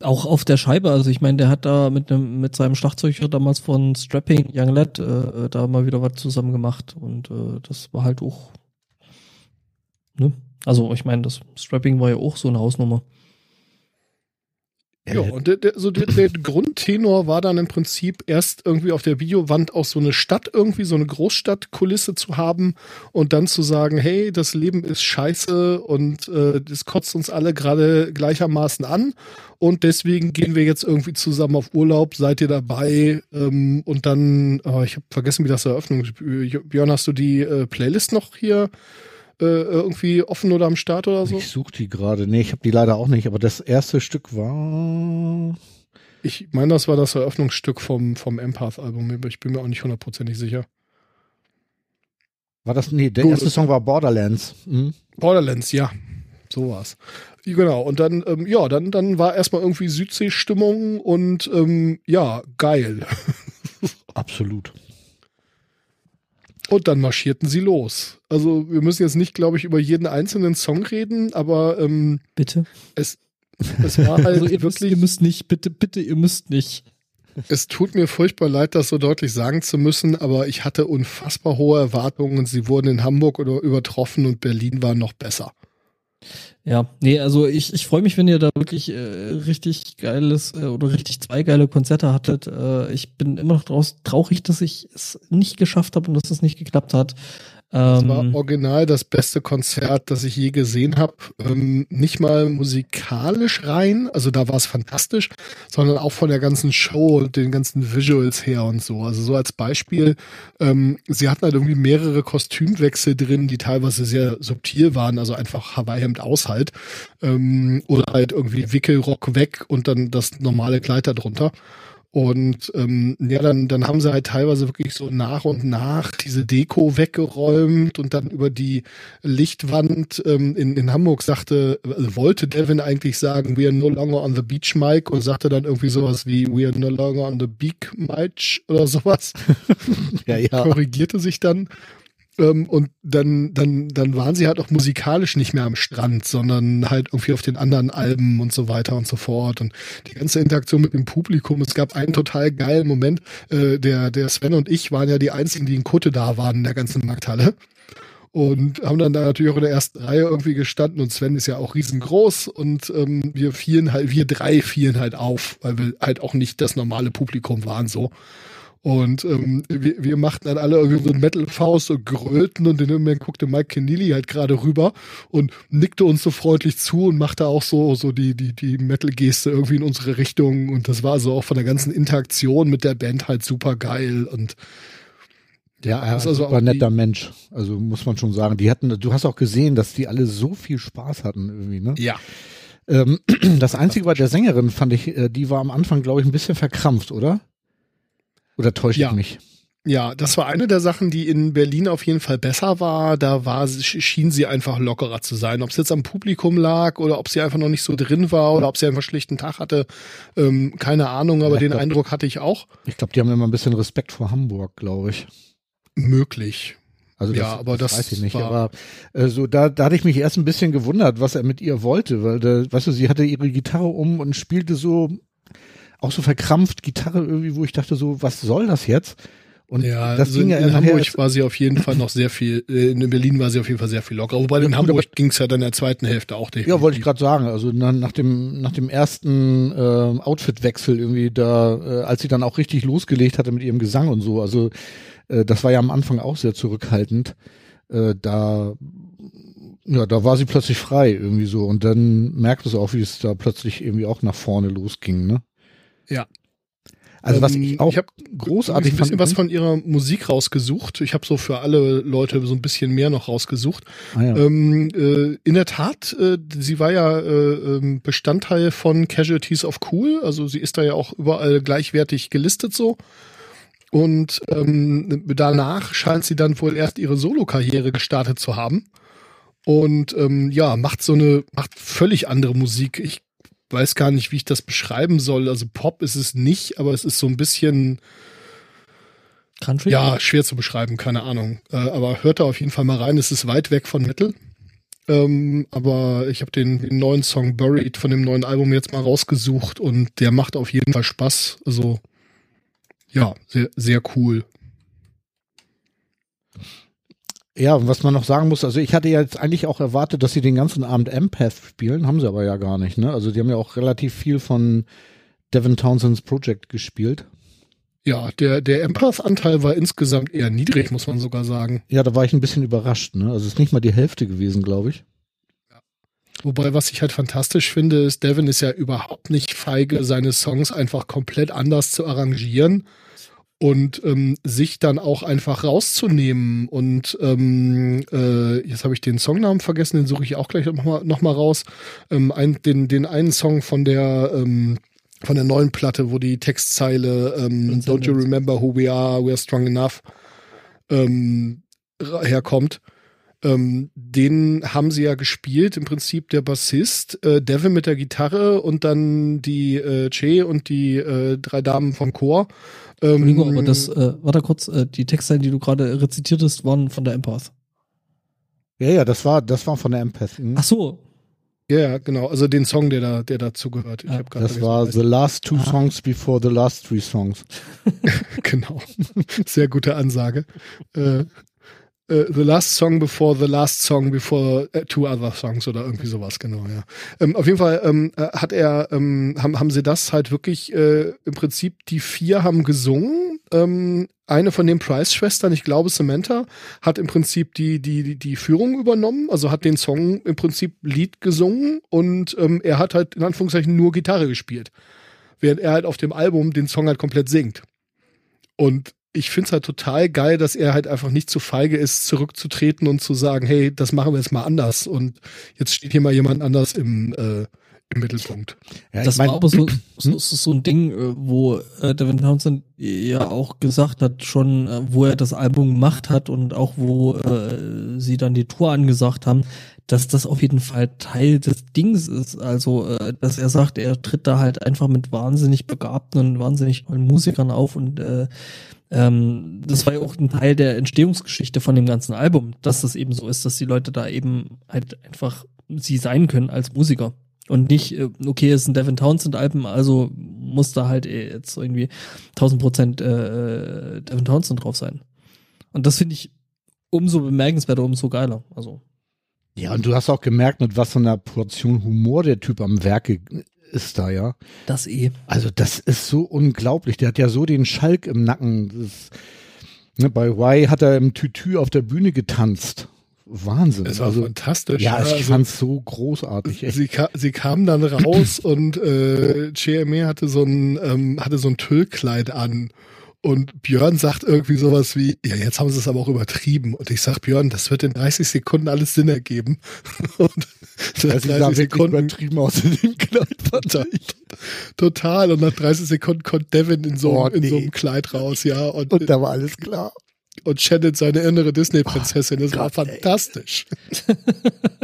S1: Auch auf der Scheibe, also ich meine, der hat da mit einem mit seinem Schlagzeuger damals von Strapping Young Lad äh, da mal wieder was zusammen gemacht und äh, das war halt auch ne? Also ich meine, das Strapping war ja auch so eine Hausnummer.
S3: Ja, und der, der, so der, der Grundtenor war dann im Prinzip erst irgendwie auf der Videowand auch so eine Stadt irgendwie, so eine Großstadtkulisse zu haben und dann zu sagen, hey, das Leben ist scheiße und äh, das kotzt uns alle gerade gleichermaßen an und deswegen gehen wir jetzt irgendwie zusammen auf Urlaub, seid ihr dabei ähm, und dann, oh, ich habe vergessen, wie das Eröffnung, Björn, hast du die äh, Playlist noch hier äh, irgendwie offen oder am Start oder so?
S2: Ich suche die gerade. Nee, ich habe die leider auch nicht, aber das erste Stück war.
S3: Ich meine, das war das Eröffnungsstück vom, vom Empath-Album, aber ich bin mir auch nicht hundertprozentig sicher.
S2: War das. Nee, der
S3: Gut.
S2: erste Song war Borderlands. Mhm.
S3: Borderlands, ja. So war's. Genau, und dann, ähm, ja, dann, dann war erstmal irgendwie Südsee-Stimmung und ähm, ja, geil.
S2: Absolut.
S3: Und dann marschierten sie los. Also wir müssen jetzt nicht, glaube ich, über jeden einzelnen Song reden, aber ähm,
S1: Bitte.
S3: es war halt
S1: Also ihr müsst,
S3: wirklich,
S1: ihr müsst nicht, bitte, bitte, ihr müsst nicht.
S3: es tut mir furchtbar leid, das so deutlich sagen zu müssen, aber ich hatte unfassbar hohe Erwartungen und sie wurden in Hamburg oder übertroffen und Berlin war noch besser.
S1: Ja, nee, also ich, ich freue mich, wenn ihr da wirklich äh, richtig geiles äh, oder richtig zwei geile Konzerte hattet. Äh, ich bin immer noch draus traurig, dass ich es nicht geschafft habe und dass es nicht geklappt hat.
S3: Das war
S1: Ähm,
S3: original das beste Konzert, das ich je gesehen habe. Ähm, nicht mal musikalisch rein, also da war es fantastisch, sondern auch von der ganzen Show und den ganzen Visuals her und so. Also so als Beispiel, ähm, sie hatten halt irgendwie mehrere Kostümwechsel drin, die teilweise sehr subtil waren, also einfach Hawaii-Hemd aus halt. Ähm, oder halt irgendwie Wickelrock weg und dann das normale Kleid da drunter. Und ähm, ja, dann, dann haben sie halt teilweise wirklich so nach und nach diese Deko weggeräumt und dann über die Lichtwand ähm, in, in Hamburg sagte, also wollte Devin eigentlich sagen, we are no longer on the beach, Mike, und sagte dann irgendwie sowas wie we are no longer on the beak, Mike oder sowas
S2: Ja, ja.
S3: korrigierte sich dann. Ähm, und dann, dann, dann waren sie halt auch musikalisch nicht mehr am Strand, sondern halt irgendwie auf den anderen Alben und so weiter und so fort. Und die ganze Interaktion mit dem Publikum. Es gab einen total geilen Moment. Äh, der, der Sven und ich waren ja die einzigen, die in Kutte da waren in der ganzen Markthalle und haben dann da natürlich auch in der ersten Reihe irgendwie gestanden und Sven ist ja auch riesengroß und ähm, wir fielen halt, wir drei fielen halt auf, weil wir halt auch nicht das normale Publikum waren so. Und ähm, wir, wir machten dann alle irgendwie so ein Metal-Faust und grölten und in dem Moment guckte Mike Keneally halt gerade rüber und nickte uns so freundlich zu und machte auch so, so die, die, die Metal-Geste irgendwie in unsere Richtung. Und das war so auch von der ganzen Interaktion mit der Band halt super geil und
S2: ja, er ist also ein netter Mensch. Also muss man schon sagen. Die hatten, du hast auch gesehen, dass die alle so viel Spaß hatten irgendwie, ne?
S3: Ja.
S2: Ähm, das Einzige bei der Sängerin fand ich, äh, die war am Anfang, glaube ich, ein bisschen verkrampft, oder? Oder täusche
S3: ja.
S2: ich mich?
S3: Ja, das war eine der Sachen, die in Berlin auf jeden Fall besser war. Da war, schien sie einfach lockerer zu sein. Ob es jetzt am Publikum lag oder ob sie einfach noch nicht so drin war oder ob sie einfach einen schlechten Tag hatte, ähm, keine Ahnung, aber ja, den glaub, Eindruck hatte ich auch.
S2: Ich glaube, die haben immer ein bisschen Respekt vor Hamburg, glaube ich.
S3: Möglich.
S2: Also das, ja, aber das, das weiß ich nicht. Aber äh, so da, da hatte ich mich erst ein bisschen gewundert, was er mit ihr wollte, weil da, weißt du, sie hatte ihre Gitarre um und spielte so auch so verkrampft Gitarre irgendwie, wo ich dachte so, was soll das jetzt?
S3: Und ja, das also ging ja in Hamburg war sie auf jeden Fall noch sehr viel, äh, in Berlin war sie auf jeden Fall sehr viel locker. Wobei ja, in Hamburg ging es ja dann in der zweiten Hälfte auch
S2: definitiv. Ja, wollte ich gerade sagen. Also nach, nach, dem nach dem ersten äh, Outfitwechsel irgendwie da, äh, als sie dann auch richtig losgelegt hatte mit ihrem Gesang und so. Also äh, das war ja am Anfang auch sehr zurückhaltend. Äh, da ja, da war sie plötzlich frei irgendwie so und dann merkt es auch, wie es da plötzlich irgendwie auch nach vorne losging, ne?
S3: Ja.
S2: Also was ich ähm, auch
S3: ich hab großartig ein bisschen fand, was von ihrer Musik rausgesucht. Ich habe so für alle Leute so ein bisschen mehr noch rausgesucht. Ah, ja. ähm, äh, in der Tat, äh, sie war ja äh, ähm, Bestandteil von Casualties of Cool. Also sie ist da ja auch überall gleichwertig gelistet so. Und ähm, danach scheint sie dann wohl erst ihre Solo-Karriere gestartet zu haben. Und ähm, ja, macht so eine, macht völlig andere Musik. Ich weiß gar nicht, wie ich das beschreiben soll. Also Pop ist es nicht, aber es ist so ein bisschen Country? Ja, schwer zu beschreiben, keine Ahnung. Äh, aber hört da auf jeden Fall mal rein. Es ist weit weg von Metal. Ähm, aber ich habe den, den, neuen Song Buried von dem neuen Album jetzt mal rausgesucht und der macht auf jeden Fall Spaß. Also ja, sehr, sehr cool.
S2: Ja, was man noch sagen muss, also ich hatte jetzt eigentlich auch erwartet, dass sie den ganzen Abend Empath spielen, haben sie aber ja gar nicht, ne? Also die haben ja auch relativ viel von Devin Townsends Project gespielt.
S3: Ja, der, der Empath-Anteil war insgesamt eher niedrig, muss man sogar sagen.
S2: Ja, da war ich ein bisschen überrascht, ne? Also es ist nicht mal die Hälfte gewesen, glaube ich.
S3: Ja. Wobei, was ich halt fantastisch finde, ist, Devin ist ja überhaupt nicht feige, seine Songs einfach komplett anders zu arrangieren und ähm, sich dann auch einfach rauszunehmen und ähm, äh, jetzt habe ich den Songnamen vergessen, den suche ich auch gleich nochmal noch mal raus. Ähm, ein, den, den einen Song von der ähm, von der neuen Platte, wo die Textzeile ähm, Don't you remember who we are, we're strong enough ähm, herkommt. Ähm, den haben sie ja gespielt, im Prinzip der Bassist, äh, Devin mit der Gitarre und dann die äh, Che und die äh, drei Damen vom Chor.
S1: Ähm, Entschuldigung, aber das, äh, warte kurz, äh, die Texte, die du gerade rezitiert hast, waren von der Empath.
S2: Ja, ja, das war, das war von der Empath.
S1: Mhm. Ach so.
S3: Ja, genau. Also den Song, der da, der dazu gehört.
S2: Ja. das war The Last Two ah. Songs Before the Last Three Songs.
S3: genau. Sehr gute Ansage. Äh, Uh, the Last Song Before the Last Song Before uh, Two Other Songs oder irgendwie sowas, genau, ja. Ähm, auf jeden Fall ähm, äh, hat er, ähm, haben, haben sie das halt wirklich, äh, im Prinzip, die vier haben gesungen. Ähm, eine von den Price-Schwestern, ich glaube Samantha, hat im Prinzip die, die, die, die Führung übernommen, also hat den Song im Prinzip Lied gesungen und ähm, er hat halt in Anführungszeichen nur Gitarre gespielt. Während er halt auf dem Album den Song halt komplett singt. Und ich finde es halt total geil, dass er halt einfach nicht zu feige ist, zurückzutreten und zu sagen, hey, das machen wir jetzt mal anders und jetzt steht hier mal jemand anders im, äh, im Mittelpunkt.
S1: Ja, das mein, war aber so, so, so ein Ding, äh, wo äh, Devin Townsend ja auch gesagt hat, schon, äh, wo er das Album gemacht hat und auch wo äh, sie dann die Tour angesagt haben, dass das auf jeden Fall Teil des Dings ist. Also, äh, dass er sagt, er tritt da halt einfach mit wahnsinnig begabten und wahnsinnig tollen Musikern auf und äh, Ähm, das war ja auch ein Teil der Entstehungsgeschichte von dem ganzen Album, dass das eben so ist, dass die Leute da eben halt einfach sie sein können als Musiker. Und nicht, äh, okay, es ist ein Devin Townsend Album, also muss da halt eh jetzt irgendwie 1000 Prozent äh, äh, Devin Townsend drauf sein. Und das finde ich umso bemerkenswerter, umso geiler. Also.
S2: Ja, und du hast auch gemerkt, mit was für einer Portion Humor der Typ am Werke ist da, ja.
S1: Das eh.
S2: Also das ist so unglaublich. Der hat ja so den Schalk im Nacken. Das, ne, bei Y hat er im Tütü auf der Bühne getanzt. Wahnsinn.
S3: Es war
S2: also,
S3: fantastisch.
S2: Ja,
S3: also,
S2: ich fand's so großartig. Echt.
S3: Sie, ka sie kamen dann raus und äh, CME hatte so ein ähm, hatte so ein Tüllkleid an und Björn sagt irgendwie sowas wie, ja, jetzt haben sie es aber auch übertrieben. Und ich sag, Björn, das wird in 30 Sekunden alles Sinn ergeben. Und
S2: das 30 Sekunden übertrieben aus dem Kleid
S3: total, total. Und nach 30 Sekunden kommt Devin in so, oh, nee. in so einem Kleid raus, ja. Und,
S2: und da war alles klar.
S3: Und Shannon seine innere Disney-Prinzessin. Das oh, war Gott, fantastisch.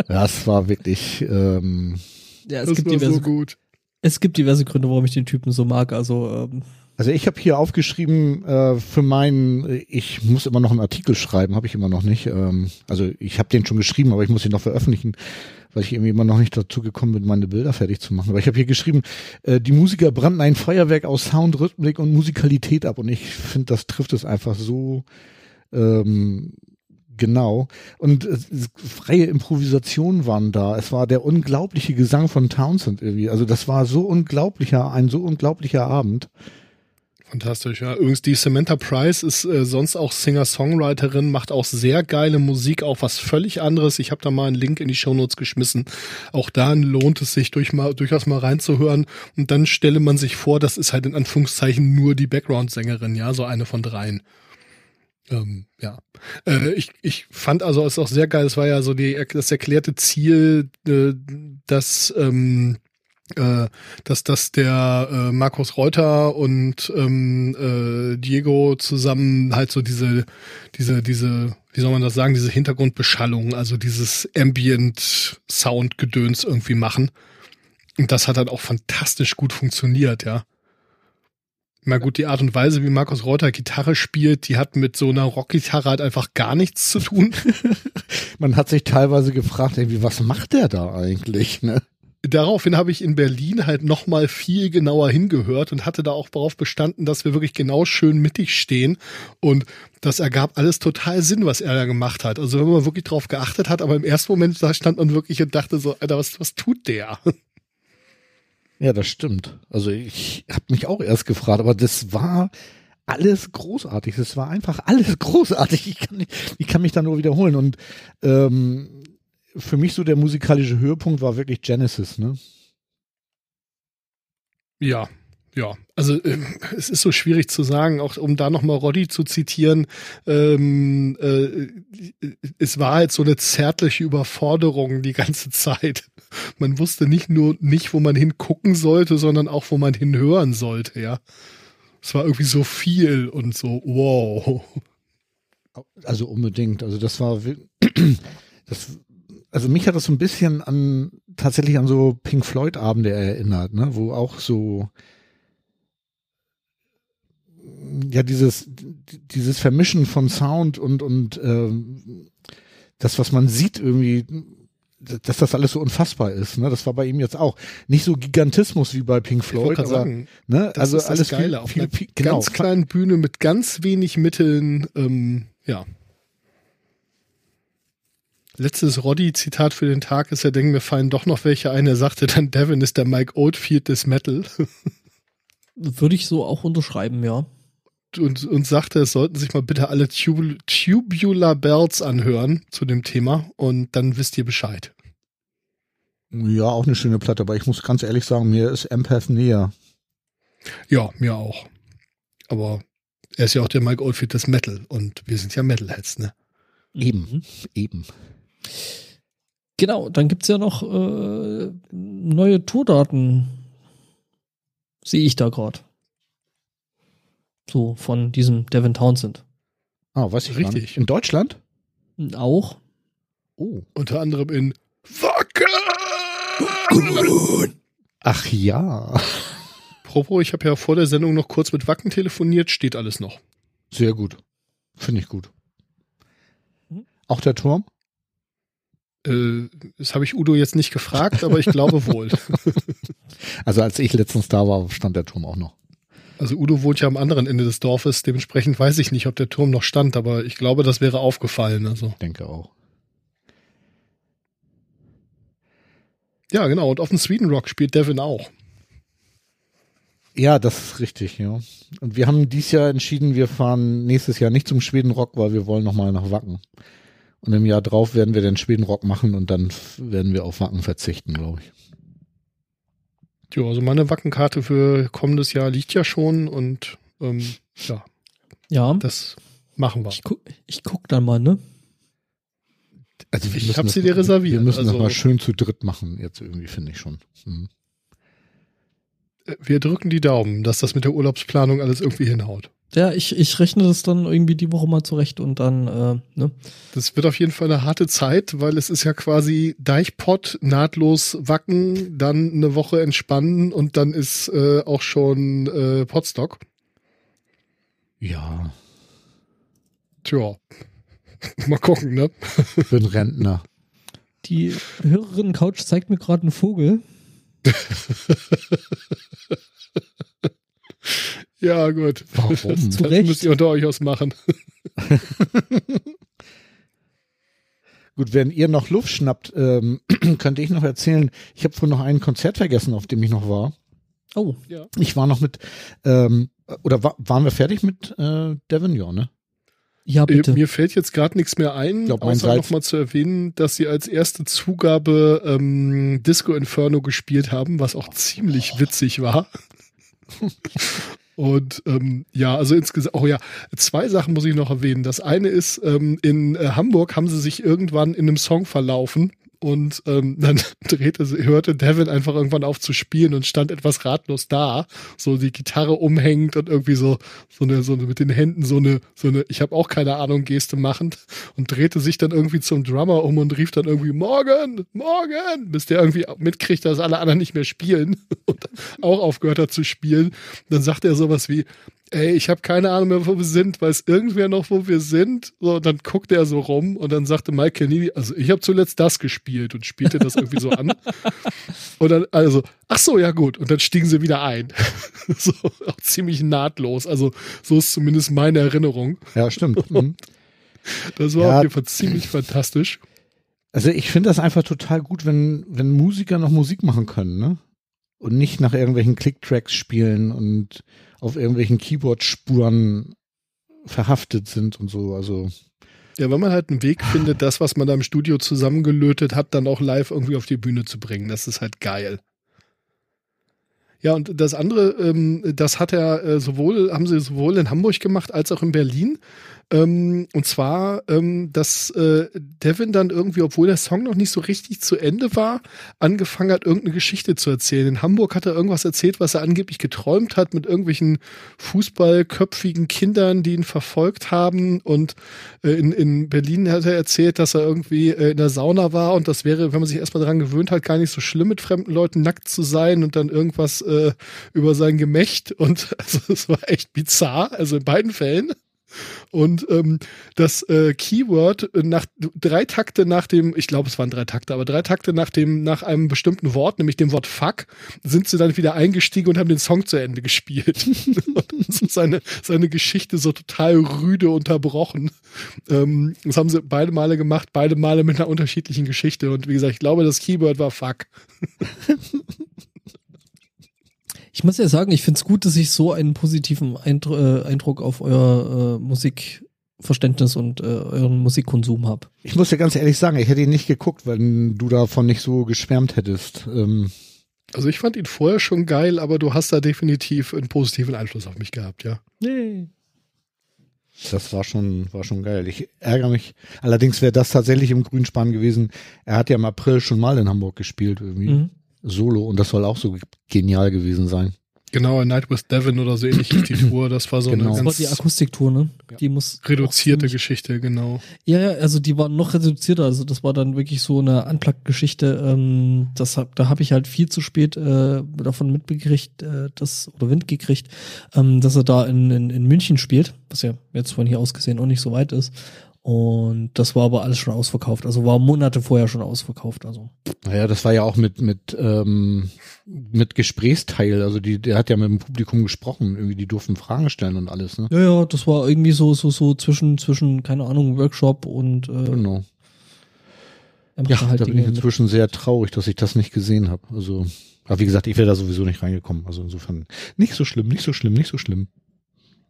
S2: Das war wirklich, ähm,
S1: ja, es das gibt diverse, so gut. Es gibt diverse Gründe, warum ich den Typen so mag. Also, ähm,
S2: also ich habe hier aufgeschrieben äh, für meinen, ich muss immer noch einen Artikel schreiben, habe ich immer noch nicht. Ähm, also ich habe den schon geschrieben, aber ich muss ihn noch veröffentlichen, weil ich irgendwie immer noch nicht dazu gekommen bin, meine Bilder fertig zu machen. Aber ich habe hier geschrieben, äh, die Musiker brannten ein Feuerwerk aus Sound, Rhythmik und Musikalität ab. Und ich finde, das trifft es einfach so ähm, genau. Und äh, freie Improvisationen waren da. Es war der unglaubliche Gesang von Townsend irgendwie. Also das war so unglaublicher, ein so unglaublicher Abend.
S3: Fantastisch, ja. Übrigens, die Samantha Price ist äh, sonst auch Singer-Songwriterin, macht auch sehr geile Musik, auch was völlig anderes. Ich habe da mal einen Link in die Shownotes geschmissen. Auch da lohnt es sich durch mal, durchaus mal reinzuhören. Und dann stelle man sich vor, das ist halt in Anführungszeichen nur die Background-Sängerin, ja, so eine von dreien. Ähm, ja, äh, ich, ich fand also es auch sehr geil. Es war ja so die das erklärte Ziel, äh, dass ähm, äh, dass das der äh, Markus Reuter und ähm, äh, Diego zusammen halt so diese, diese, diese, wie soll man das sagen, diese Hintergrundbeschallung, also dieses Ambient-Sound-Gedöns irgendwie machen. Und das hat dann auch fantastisch gut funktioniert, ja. Na gut, die Art und Weise, wie Markus Reuter Gitarre spielt, die hat mit so einer Rockgitarre halt einfach gar nichts zu tun.
S2: Man hat sich teilweise gefragt, irgendwie, was macht der da eigentlich, ne?
S3: Daraufhin habe ich in Berlin halt nochmal viel genauer hingehört und hatte da auch darauf bestanden, dass wir wirklich genau schön mittig stehen. Und das ergab alles total Sinn, was er da gemacht hat. Also wenn man wirklich drauf geachtet hat, aber im ersten Moment da stand man wirklich und dachte so, Alter, was, was tut der?
S2: Ja, das stimmt. Also ich habe mich auch erst gefragt, aber das war alles großartig. Das war einfach alles großartig. Ich kann, ich kann mich da nur wiederholen. Und ähm, für mich so der musikalische Höhepunkt war wirklich Genesis, ne?
S3: Ja, ja, also äh, es ist so schwierig zu sagen, auch um da nochmal Roddy zu zitieren, ähm, äh, es war halt so eine zärtliche Überforderung die ganze Zeit. Man wusste nicht nur nicht, wo man hingucken sollte, sondern auch, wo man hinhören sollte, ja. Es war irgendwie so viel und so, wow.
S2: Also unbedingt. Also das war, das also mich hat das so ein bisschen an tatsächlich an so Pink Floyd Abende erinnert, ne, wo auch so ja dieses dieses Vermischen von Sound und und ähm, das was man sieht irgendwie dass das alles so unfassbar ist, ne? Das war bei ihm jetzt auch nicht so Gigantismus wie bei Pink Floyd, aber
S3: sagen, ne? also alles Geile viel, auf viel, viel, genau, ganz kleinen Bühne mit ganz wenig Mitteln, ähm, ja. Letztes Roddy-Zitat für den Tag ist, er denkt, mir fallen doch noch welche ein. Er sagte dann, Devin ist der Mike Oldfield des Metal.
S1: Würde ich so auch unterschreiben, ja.
S3: Und, und sagte, es sollten sich mal bitte alle Tub Tubular Bells anhören zu dem Thema und dann wisst ihr Bescheid.
S2: Ja, auch eine schöne Platte, aber ich muss ganz ehrlich sagen, mir ist Empath näher.
S3: Ja, mir auch. Aber er ist ja auch der Mike Oldfield des Metal und wir sind ja Metalheads, ne?
S2: Eben, eben.
S1: Genau, dann gibt es ja noch äh, neue Tourdaten. Sehe ich da gerade. So, von diesem Devin Townsend.
S2: Ah, weiß ich Richtig. In Deutschland?
S1: Auch.
S3: Oh. Unter anderem in Wacken.
S2: Ach ja.
S3: Propos, ich habe ja vor der Sendung noch kurz mit Wacken telefoniert, steht alles noch.
S2: Sehr gut. Finde ich gut.
S1: Mhm.
S2: Auch der Turm?
S3: Äh, das habe ich Udo jetzt nicht gefragt, aber ich glaube wohl.
S2: Also als ich letztens da war, stand der Turm auch noch.
S3: Also Udo wohnt ja am anderen Ende des Dorfes, dementsprechend weiß ich nicht, ob der Turm noch stand, aber ich glaube, das wäre aufgefallen. Also
S2: Denke auch.
S3: ja, genau. Und auf dem Sweden Rock spielt Devin auch.
S2: Ja, das ist richtig, ja. Und wir haben dieses Jahr entschieden, wir fahren nächstes Jahr nicht zum Schwedenrock, weil wir wollen nochmal nach Wacken. Und im Jahr drauf werden wir den Schwedenrock machen und dann werden wir auf Wacken verzichten, glaube ich.
S3: Ja, also meine Wackenkarte für kommendes Jahr liegt ja schon und ähm, ja,
S1: Ja,
S3: das machen wir.
S1: ich guck, ich guck dann mal, ne?
S2: Also
S3: Ich
S2: müssen
S3: hab
S2: das-
S3: sie dir reserviert,
S2: Wir müssen
S3: also-
S2: das mal schön zu dritt machen, jetzt irgendwie, finde ich schon. Mhm.
S3: Wir drücken die Daumen, dass das mit der Urlaubsplanung alles irgendwie hinhaut.
S1: Ja, ich, ich rechne das dann irgendwie die Woche mal zurecht und dann, äh, ne?
S3: Das wird auf jeden Fall eine harte Zeit, weil es ist ja quasi Deichpott, nahtlos wacken, dann eine Woche entspannen und dann ist äh, auch schon äh, Potstock.
S2: Ja,
S3: Tja, mal gucken, ne?
S2: für einen Rentner.
S1: Die Hörerin Couch zeigt mir gerade einen Vogel.
S3: Ja, gut.
S2: Warum?
S3: Das
S1: Recht.
S3: müsst ihr unter euch ausmachen.
S2: Gut, wenn ihr noch Luft schnappt, ähm, könnte ich noch erzählen, ich habe wohl noch ein Konzert vergessen, auf dem ich noch war.
S1: Oh,
S2: Ich war noch mit, ähm, oder wa waren wir fertig mit äh, Devon? Ja, ne?
S1: Ja,
S3: Äh,
S1: bitte.
S3: Mir fällt jetzt gerade nichts mehr ein,
S2: Glaub,
S3: außer nochmal zu erwähnen, dass sie als erste Zugabe ähm, Disco Inferno gespielt haben, was auch ziemlich witzig war. Und ähm, ja, also insgesamt, oh ja, zwei Sachen muss ich noch erwähnen. Das eine ist, ähm, in äh, Hamburg haben sie sich irgendwann in einem Song verlaufen und ähm, dann drehte, hörte Devin einfach irgendwann auf zu spielen und stand etwas ratlos da, so die Gitarre umhängt und irgendwie so so eine so eine, mit den Händen so eine so eine ich habe auch keine Ahnung Geste machend und drehte sich dann irgendwie zum Drummer um und rief dann irgendwie morgen morgen bis der irgendwie mitkriegt, dass alle anderen nicht mehr spielen und auch aufgehört hat zu spielen. Dann sagte er sowas wie Ey, ich habe keine Ahnung mehr, wo wir sind. Weiß irgendwer noch, wo wir sind? So, dann guckte er so rum und dann sagte Michael Neely, also ich habe zuletzt das gespielt und spielte das irgendwie so an. Und dann, also, ach so, ja gut. Und dann stiegen sie wieder ein. so, auch ziemlich nahtlos. Also, so ist zumindest meine Erinnerung.
S2: Ja, stimmt. Mhm.
S3: Das war
S2: Ja.
S3: auf jeden Fall ziemlich fantastisch.
S2: Also ich finde das einfach total gut, wenn, wenn Musiker noch Musik machen können, ne? Und nicht nach irgendwelchen Click-Tracks spielen und auf irgendwelchen Keyboard-Spuren verhaftet sind und so. Also
S3: Ja, wenn man halt einen Weg findet, das, was man da im Studio zusammengelötet hat, dann auch live irgendwie auf die Bühne zu bringen, das ist halt geil. Ja, und das andere, ähm, das hat er äh, sowohl, haben sie sowohl in Hamburg gemacht als auch in Berlin. Ähm, und zwar, ähm, dass äh, Devin dann irgendwie, obwohl der Song noch nicht so richtig zu Ende war, angefangen hat, irgendeine Geschichte zu erzählen. In Hamburg hat er irgendwas erzählt, was er angeblich geträumt hat mit irgendwelchen fußballköpfigen Kindern, die ihn verfolgt haben. Und äh, in, in Berlin hat er erzählt, dass er irgendwie äh, in der Sauna war und das wäre, wenn man sich erstmal daran gewöhnt hat, gar nicht so schlimm, mit fremden Leuten nackt zu sein und dann irgendwas äh, über sein Gemächt. Und also es war echt bizarr, also in beiden Fällen. Und ähm, das äh, Keyword äh, nach drei Takte nach dem, ich glaube, es waren drei Takte, aber drei Takte nach dem, nach einem bestimmten Wort, nämlich dem Wort Fuck, sind sie dann wieder eingestiegen und haben den Song zu Ende gespielt. und so seine, seine Geschichte so total rüde unterbrochen. Ähm, das haben sie beide Male gemacht, beide Male mit einer unterschiedlichen Geschichte. Und wie gesagt, ich glaube, das Keyword war Fuck.
S1: Ich muss ja sagen, ich finde es gut, dass ich so einen positiven Eindru äh, Eindruck auf euer äh, Musikverständnis und äh, euren Musikkonsum habe.
S2: ich muss dir ganz ehrlich sagen, ich hätte ihn nicht geguckt, wenn du davon nicht so geschwärmt hättest. Ähm,
S3: Also ich fand ihn vorher schon geil, aber du hast da definitiv einen positiven Einfluss auf mich gehabt, ja.
S1: Nee.
S2: das war schon, war schon geil. Ich ärgere mich. Allerdings wäre das tatsächlich im Grünspan gewesen. Er hat ja im April schon mal in Hamburg gespielt irgendwie.
S1: Mhm.
S2: Solo und das soll auch so genial gewesen sein.
S3: Genau, A Night with Devin oder so ähnlich ist die Tour. Das war so
S2: Genau.
S3: eine
S1: Das war
S3: ganz
S1: die Akustiktour, ne?
S3: Ja.
S1: Die muss
S3: reduzierte Geschichte, genau.
S1: Ja, ja, also die war noch reduzierter. Also das war dann wirklich so eine Unplugged-Geschichte. Ähm, das hab, da habe ich halt viel zu spät äh, davon mitbekriegt, äh, das oder Wind gekriegt, ähm, dass er da in, in, in München spielt, was ja jetzt von hier aus gesehen auch nicht so weit ist. Und das war aber alles schon ausverkauft. Also war Monate vorher schon ausverkauft. Also
S2: Naja, das war ja auch mit, mit, ähm, mit Gesprächsteil. Also die, der hat ja mit dem Publikum gesprochen. Irgendwie, die durften Fragen stellen und alles, ne?
S1: ja, ja, das war irgendwie so so so zwischen zwischen keine Ahnung Workshop und äh,
S2: Genau. Ja,
S1: halt
S2: da bin ich
S1: mit.
S2: inzwischen sehr traurig, dass ich das nicht gesehen habe. Also, aber wie gesagt, ich wäre da sowieso nicht reingekommen. Also insofern nicht so schlimm, nicht so schlimm, nicht so schlimm.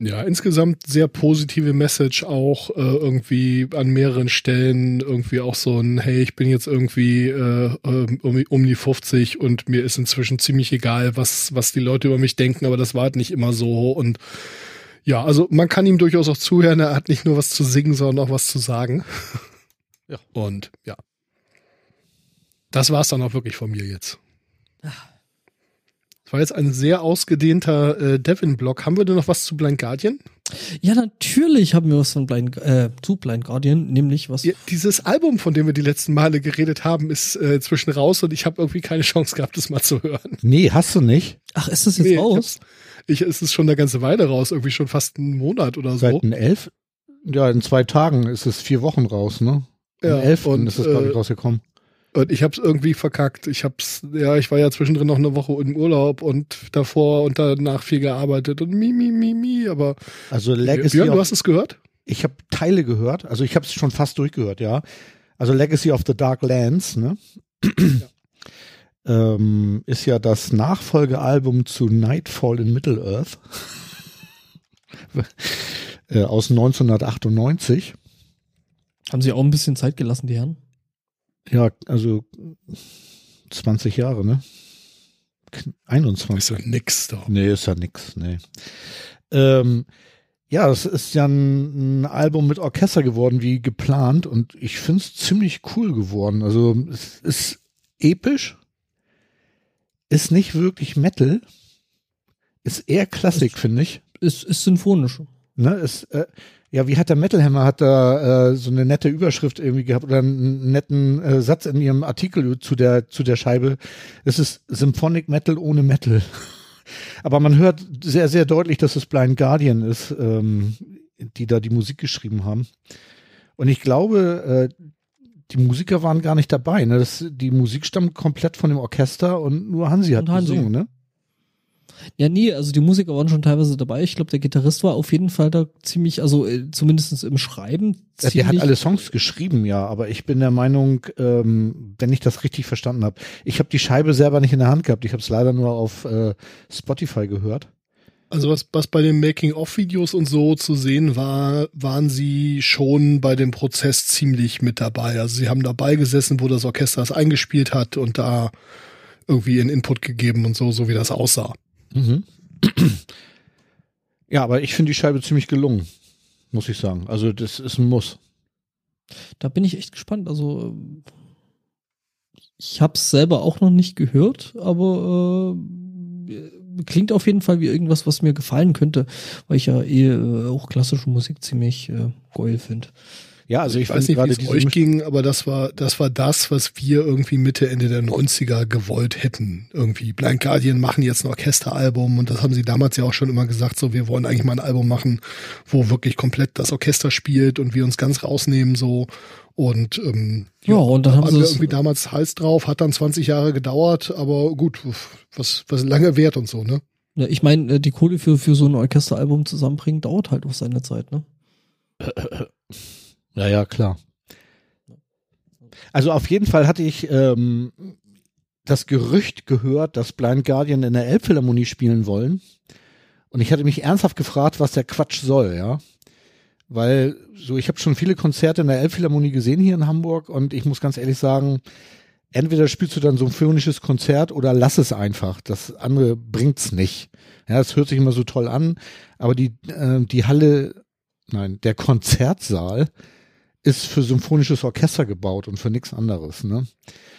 S3: Ja, insgesamt sehr positive Message auch äh, irgendwie an mehreren Stellen irgendwie auch so ein Hey, ich bin jetzt irgendwie äh, ähm, um, um die 50 und mir ist inzwischen ziemlich egal, was was die Leute über mich denken, aber das war halt nicht immer so und ja, also man kann ihm durchaus auch zuhören, er hat nicht nur was zu singen, sondern auch was zu sagen.
S2: Ja.
S3: Und ja. Das war's dann auch wirklich von mir jetzt. Das war jetzt ein sehr ausgedehnter äh, Devin-Block. Haben wir denn noch was zu Blind Guardian?
S1: Ja, natürlich haben wir was von Blind äh, zu Blind Guardian, nämlich was
S3: Ja, dieses Album, von dem wir die letzten Male geredet haben, ist äh, inzwischen raus und ich habe irgendwie keine Chance gehabt, das mal zu hören.
S2: Nee, hast du nicht?
S1: Ach, ist das jetzt
S3: Nee, ich
S1: raus?
S3: hab's- Ich, es ist schon eine ganze Weile raus, irgendwie schon fast einen Monat oder
S2: Seit
S3: so.
S2: den elf? Ja, in zwei Tagen ist es vier Wochen raus, ne? Am
S3: Ja,
S2: 11.
S3: und,
S2: ist es, glaube ich,
S3: äh,
S2: rausgekommen.
S3: Und ich habe es irgendwie verkackt. Ich hab's, ja, ich war ja zwischendrin noch eine Woche im Urlaub und davor und danach viel gearbeitet und mi, mi, mi, mi, aber
S2: Also Legacy
S3: Björn, du
S2: of,
S3: hast es gehört?
S2: ich habe Teile gehört, also ich habe es schon fast durchgehört, ja. Also Legacy of the Dark Lands, ne? ähm, ist ja das Nachfolgealbum zu Nightfall in Middle-earth äh, aus 1998.
S1: Haben sie auch ein bisschen Zeit gelassen, die Herren?
S2: Ja, also 20 Jahre, ne? Kn- 21.
S3: Ist ja nix da.
S2: Nee, ist ja nix, nee. Ähm, ja, es ist ja ein, ein Album mit Orchester geworden, wie geplant, und ich finde es ziemlich cool geworden. Also es ist episch, ist nicht wirklich Metal, ist eher Klassik, finde ich.
S1: Ist, ist symphonisch.
S2: Ne, ist, äh, ja, wie hat der Metal Hammer hat da äh, so eine nette Überschrift irgendwie gehabt oder einen netten äh, Satz in ihrem Artikel zu der zu der Scheibe. Es ist Symphonic Metal ohne Metal. Aber man hört sehr sehr deutlich, dass es Blind Guardian ist, ähm, die da die Musik geschrieben haben. Und ich glaube, äh, die Musiker waren gar nicht dabei. Ne? Das, die Musik stammt komplett von dem Orchester und nur Hansi hat
S1: Und Hansi.
S2: gesungen. Ne?
S1: Ja, nee, also die Musiker waren schon teilweise dabei. Ich glaube, der Gitarrist war auf jeden Fall da ziemlich, also äh, zumindest im Schreiben.
S2: Ja,
S1: Ziemlich,
S2: der hat alle Songs geschrieben, ja, aber ich bin der Meinung, ähm, wenn ich das richtig verstanden habe, ich habe die Scheibe selber nicht in der Hand gehabt, ich habe es leider nur auf äh, Spotify gehört.
S3: Also was, was bei den Making-of-Videos und so zu sehen war, waren sie schon bei dem Prozess ziemlich mit dabei. Also sie haben dabei gesessen, wo das Orchester es eingespielt hat und da irgendwie einen Input gegeben und so, so wie das aussah.
S2: Mhm. Ja, aber ich finde die Scheibe ziemlich gelungen, muss ich sagen. Also das ist ein Muss.
S1: Da bin ich echt gespannt. Also ähm, ich habe es selber auch noch nicht gehört, aber äh, klingt auf jeden Fall wie irgendwas, was mir gefallen könnte, weil ich ja eh äh, auch klassische Musik ziemlich äh, geil finde.
S2: Ja, also ich,
S3: Ich weiß nicht, wie es euch
S2: Misch-
S3: ging, aber das war, das war das, was wir irgendwie Mitte, Ende der 90er gewollt hätten. Irgendwie Blind Guardian machen jetzt ein Orchesteralbum und das haben sie damals ja auch schon immer gesagt, so wir wollen eigentlich mal ein Album machen, wo wirklich komplett das Orchester spielt und wir uns ganz rausnehmen so und ähm,
S1: Ja, und dann haben
S3: waren
S1: sie
S3: irgendwie damals Hals drauf, hat dann 20 Jahre gedauert, aber gut, was, was lange wert und so, ne?
S1: Ja, ich meine, äh, die Kohle für, für so ein Orchesteralbum zusammenbringen dauert halt auch seine Zeit, ne?
S2: Ja, ja, klar. Also auf jeden Fall hatte ich ähm, das Gerücht gehört, dass Blind Guardian in der Elbphilharmonie spielen wollen. Und ich hatte mich ernsthaft gefragt, was der Quatsch soll, ja. Weil so, ich habe schon viele Konzerte in der Elbphilharmonie gesehen hier in Hamburg und ich muss ganz ehrlich sagen, entweder spielst du dann so ein symphonisches Konzert oder lass es einfach. Das andere bringt's nicht. Ja, es hört sich immer so toll an, aber die, äh, die Halle, nein, der Konzertsaal ist für symphonisches Orchester gebaut und für nichts anderes, ne?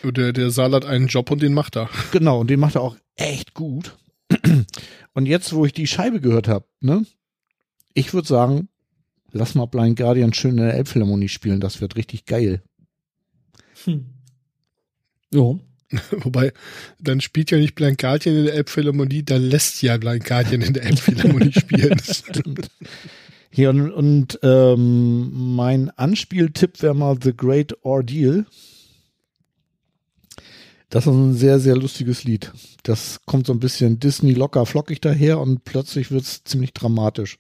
S3: Der, der Saal hat einen Job und den macht er.
S2: Genau, und den macht er auch echt gut. Und jetzt, wo ich die Scheibe gehört habe, ne, ich würde sagen, lass mal Blind Guardian schön in der Elbphilharmonie spielen, das wird richtig geil.
S1: Hm. Ja.
S3: Wobei, dann spielt ja nicht Blind Guardian in der Elbphilharmonie, dann lässt ja Blind Guardian in der Elbphilharmonie spielen.
S2: Stimmt. Hier und, und ähm, mein Anspieltipp wäre mal The Great Ordeal. Das ist ein sehr, sehr lustiges Lied. Das kommt so ein bisschen Disney locker flockig daher und plötzlich wird's ziemlich dramatisch.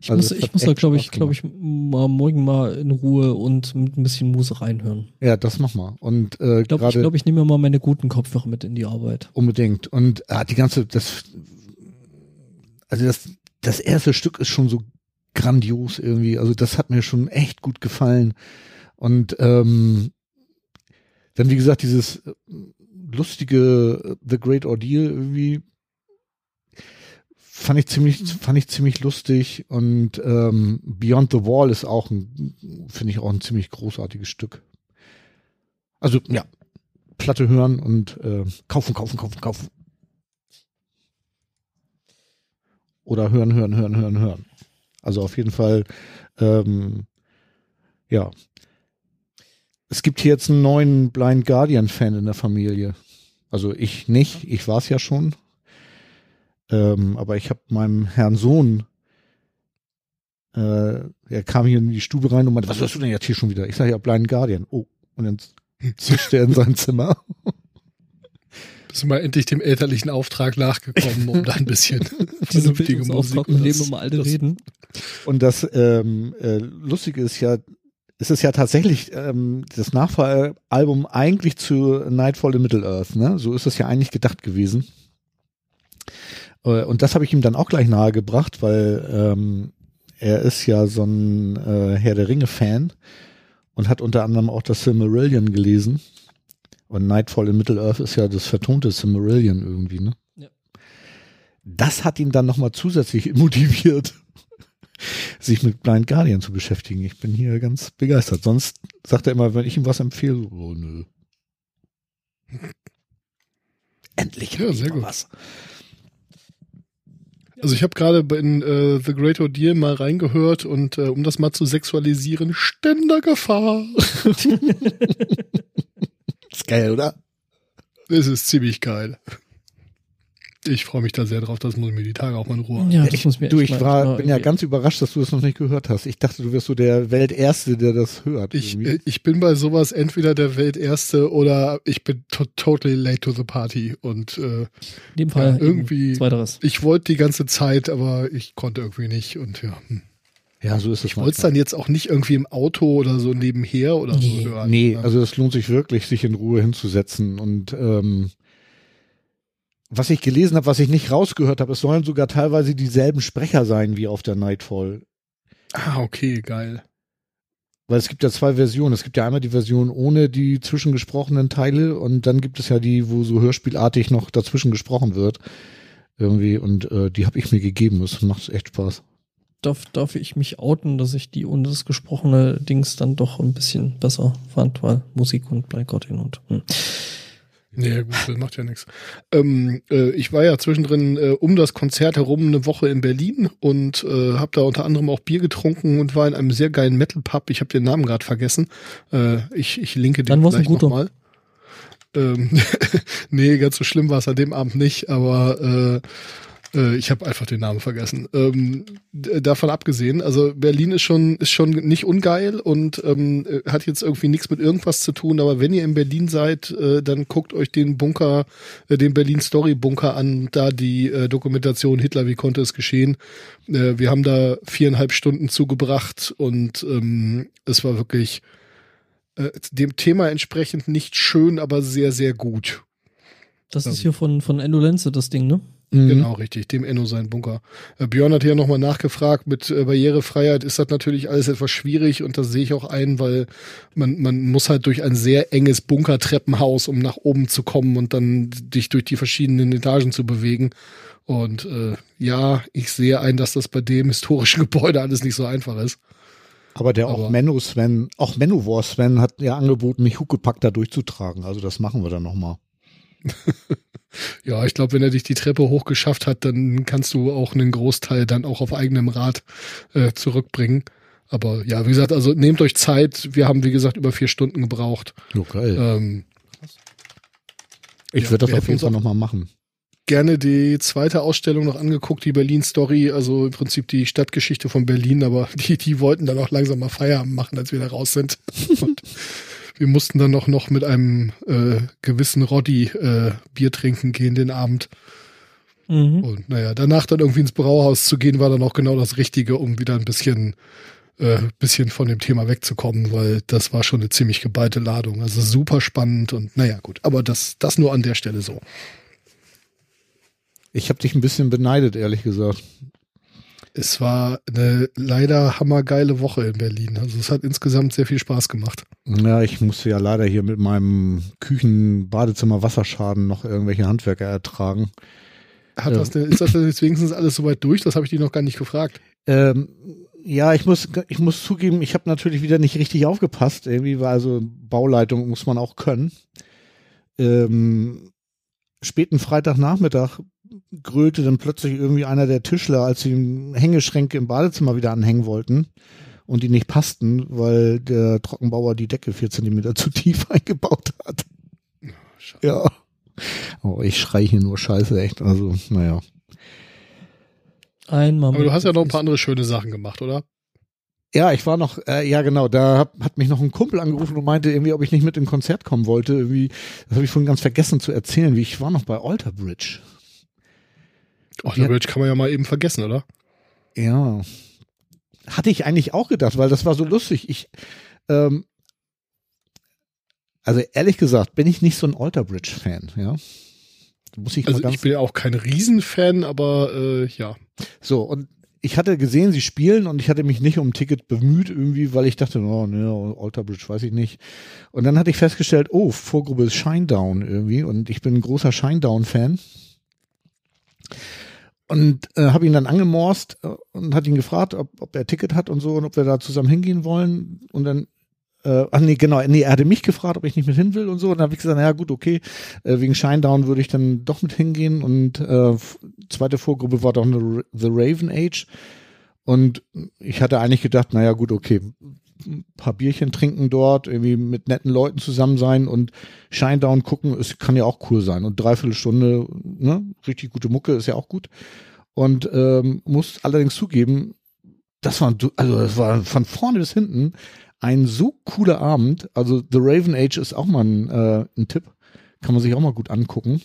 S1: Ich
S2: Also
S1: muss,
S2: es
S1: ich muss da, glaube ich, glaube ich, mal morgen mal in Ruhe und mit ein bisschen Muse reinhören.
S2: Ja, das mach mal. Und äh,
S1: Ich glaube, ich, glaub, ich nehme mal meine guten Kopfhörer mit in die Arbeit.
S2: unbedingt. Und ah, die ganze, das, also das, das erste Stück ist schon so grandios irgendwie. Also das hat mir schon echt gut gefallen. Und ähm, dann wie gesagt dieses äh, lustige äh, The Great Ordeal irgendwie fand ich ziemlich fand ich ziemlich lustig und ähm, Beyond the Wall ist auch ein finde ich auch ein ziemlich großartiges Stück. Also ja, Platte hören und äh, kaufen, kaufen, kaufen, kaufen. Oder hören, hören, hören, hören, hören. Also auf jeden Fall, ähm, ja. Es gibt hier jetzt einen neuen Blind Guardian-Fan in der Familie. Also ich nicht, ich war es ja schon. Ähm, aber ich habe meinem Herrn Sohn, äh, er kam hier in die Stube rein und meinte, was hörst du denn jetzt hier schon wieder? Ich sage ja Blind Guardian. Oh, und dann zischt er in sein Zimmer.
S3: Bist du mal endlich dem elterlichen Auftrag nachgekommen, um da ein bisschen
S1: Diese
S3: vernünftige Musik.
S1: Und leben immer alte
S3: das-
S1: Reden.
S2: Und das ähm, äh, Lustige ist ja, es ist ja tatsächlich ähm, das Nachfolgealbum eigentlich zu Nightfall in Middle-earth, ne? So ist es ja eigentlich gedacht gewesen. Äh, und das habe ich ihm dann auch gleich nahegebracht, weil ähm, er ist ja so ein äh, Herr der Ringe-Fan und hat unter anderem auch das Silmarillion gelesen. Und Nightfall in Middle-earth ist ja das vertonte Silmarillion irgendwie, ne?
S1: Ja.
S2: Das hat ihn dann nochmal zusätzlich motiviert, sich mit Blind Guardian zu beschäftigen. Ich bin hier ganz begeistert. Sonst sagt er immer, wenn ich ihm was empfehle, oh nö. Endlich
S3: Ja, sehr gut.
S2: was.
S3: Also ich habe gerade in äh, The Great Ordeal mal reingehört und äh, um das mal zu sexualisieren, Ständergefahr.
S2: Ist geil, oder?
S3: Das ist ziemlich geil. Ich freue mich da sehr drauf, das muss ich mir die Tage auch mal in Ruhe an.
S1: Ja,
S2: ich,
S1: das muss mir
S2: du, ich war,
S1: mal
S2: bin ja ganz überrascht, dass du das noch nicht gehört hast. Ich dachte, du wärst so der Welterste, der das hört.
S3: Ich,
S2: irgendwie.
S3: äh, ich bin bei sowas entweder der Welterste oder ich bin to totally late to the party und äh,
S1: In dem Fall
S3: Ja, irgendwie-
S1: Zweiteres.
S3: ich wollte die ganze Zeit, aber ich konnte irgendwie nicht und ja. hm.
S2: Ja, so ist es
S3: Ich wollte es dann jetzt auch nicht irgendwie im Auto oder so nebenher oder
S1: Nee.
S3: so hören.
S2: Nee,
S3: ne?
S2: also es lohnt sich wirklich, sich in Ruhe hinzusetzen. Und ähm, was ich gelesen habe, was ich nicht rausgehört habe, es sollen sogar teilweise dieselben Sprecher sein wie auf der Nightfall.
S3: Ah, okay, geil.
S2: Weil es gibt ja zwei Versionen. Es gibt ja einmal die Version ohne die zwischengesprochenen Teile und dann gibt es ja die, wo so hörspielartig noch dazwischen gesprochen wird. Irgendwie. Und äh, die habe ich mir gegeben. Das macht echt Spaß.
S1: Darf, darf ich mich outen, dass ich die ohne das gesprochene Dings dann doch ein bisschen besser fand, weil Musik und Blind Guardian und hm.
S3: Nee, gut, das macht ja nichts. Ähm, äh, ich war ja zwischendrin äh, um das Konzert herum eine Woche in Berlin und äh, habe da unter anderem auch Bier getrunken und war in einem sehr geilen Metal-Pub. Ich habe den Namen gerade vergessen. Äh, ich, ich linke den
S1: Dann
S3: gleich nochmal. Ähm, nee, ganz so schlimm war es an dem Abend nicht, aber äh, ich habe einfach den Namen vergessen. Ähm, davon abgesehen, also Berlin ist schon ist schon nicht ungeil und ähm, äh, hat jetzt irgendwie nichts mit irgendwas zu tun. Aber wenn ihr in Berlin seid, äh, dann guckt euch den Bunker, äh, den Berlin Story Bunker an. Da die äh, Dokumentation Hitler, wie konnte es geschehen? Äh, wir haben da viereinhalb Stunden zugebracht und ähm, es war wirklich äh, dem Thema entsprechend nicht schön, aber sehr sehr gut.
S1: Das ist hier von, von Endolenze, das Ding, ne?
S2: Mhm.
S3: Genau, richtig. Dem Enno sein Bunker. Äh, Björn hat ja nochmal nachgefragt, mit äh, Barrierefreiheit ist das natürlich alles etwas schwierig und das sehe ich auch ein, weil man, man muss halt durch ein sehr enges Bunkertreppenhaus, um nach oben zu kommen und dann dich durch die verschiedenen Etagen zu bewegen. Und äh, ja, ich sehe ein, dass das bei dem historischen Gebäude alles nicht so einfach ist.
S2: Aber der auch Menno Sven, auch Manowar Sven hat ja angeboten, mich Huckepack da durchzutragen. Also das machen wir dann nochmal.
S3: Ja, ich glaube, wenn er dich die Treppe hochgeschafft hat, dann kannst du auch einen Großteil dann auch auf eigenem Rad äh, zurückbringen. Aber ja, wie gesagt, also nehmt euch Zeit. Wir haben, wie gesagt, über vier Stunden gebraucht.
S2: Oh, geil.
S3: Ähm,
S2: ich
S3: ja,
S2: würde das auf jeden Fall nochmal machen.
S3: gerne die zweite Ausstellung noch angeguckt, die Berlin Story, also im Prinzip die Stadtgeschichte von Berlin, aber die, die wollten dann auch langsam mal Feierabend machen, als wir da raus sind. Und wir mussten dann noch, noch mit einem äh, gewissen Roddy äh, Bier trinken gehen den Abend.
S1: Mhm.
S3: Und naja, danach dann irgendwie ins Brauhaus zu gehen, war dann auch genau das Richtige, um wieder ein bisschen, äh, bisschen von dem Thema wegzukommen, weil das war schon eine ziemlich geballte Ladung. Also super spannend und naja, gut. Aber das, das nur an der Stelle so.
S2: Ich habe dich ein bisschen beneidet, ehrlich gesagt.
S3: Es war eine leider hammergeile Woche in Berlin. Also es hat insgesamt sehr viel Spaß gemacht.
S2: Ja, ich musste ja leider hier mit meinem Küchen-Badezimmer-Wasserschaden noch irgendwelche Handwerker ertragen.
S3: Hat
S2: Ja.
S3: das denn, ist das denn jetzt wenigstens alles soweit durch? Das habe ich dich noch gar nicht gefragt.
S2: Ähm, ja, ich muss, ich muss zugeben, ich habe natürlich wieder nicht richtig aufgepasst. Irgendwie war also Bauleitung muss man auch können. Ähm, späten Freitagnachmittag grölte dann plötzlich irgendwie einer der Tischler, als sie Hängeschränke im Badezimmer wieder anhängen wollten und die nicht passten, weil der Trockenbauer die Decke vier Zentimeter zu tief eingebaut hat.
S3: Schade.
S2: Ja. Oh, ich schrei hier nur Scheiße, echt. Also, naja.
S1: Einmal
S3: Aber du hast ja noch ein paar andere schöne Sachen gemacht, oder?
S2: Ja, ich war noch, äh, ja genau, da hab, hat mich noch ein Kumpel angerufen und meinte irgendwie, ob ich nicht mit in ein Konzert kommen wollte. Irgendwie, das habe ich vorhin ganz vergessen zu erzählen, wie ich war noch bei Alter Bridge. Ja.
S3: der Bridge kann man ja mal eben vergessen, oder?
S2: Ja. Hatte ich eigentlich auch gedacht, weil das war so lustig. Ich, ähm, also ehrlich gesagt, bin ich nicht so ein Alter Bridge Fan, ja. Muss ich
S3: Also ich bin ja auch kein Riesenfan, aber äh, ja.
S2: So, und ich hatte gesehen, sie spielen und ich hatte mich nicht um ein Ticket bemüht irgendwie, weil ich dachte, oh, ne, Alter Bridge weiß ich nicht. Und dann hatte ich festgestellt, oh, Vorgruppe ist Shinedown irgendwie und ich bin ein großer Shinedown-Fan. Und äh, habe ihn dann angemorst äh, und hat ihn gefragt, ob, ob er Ticket hat und so und ob wir da zusammen hingehen wollen. Und dann äh, ach nee, genau, nee, er hatte mich gefragt, ob ich nicht mit hin will und so. Und dann habe ich gesagt, naja gut, okay, äh, wegen Shinedown würde ich dann doch mit hingehen. Und äh, zweite Vorgruppe war doch The Raven Age. Und ich hatte eigentlich gedacht, naja gut, okay, paar Bierchen trinken dort, irgendwie mit netten Leuten zusammen sein und Shinedown gucken, es kann ja auch cool sein. Und dreiviertel Stunde, ne, richtig gute Mucke ist ja auch gut. Und ähm, muss allerdings zugeben, das war, also das war von vorne bis hinten ein so cooler Abend. Also The Raven Age ist auch mal ein, äh, ein Tipp. Kann man sich auch mal gut angucken.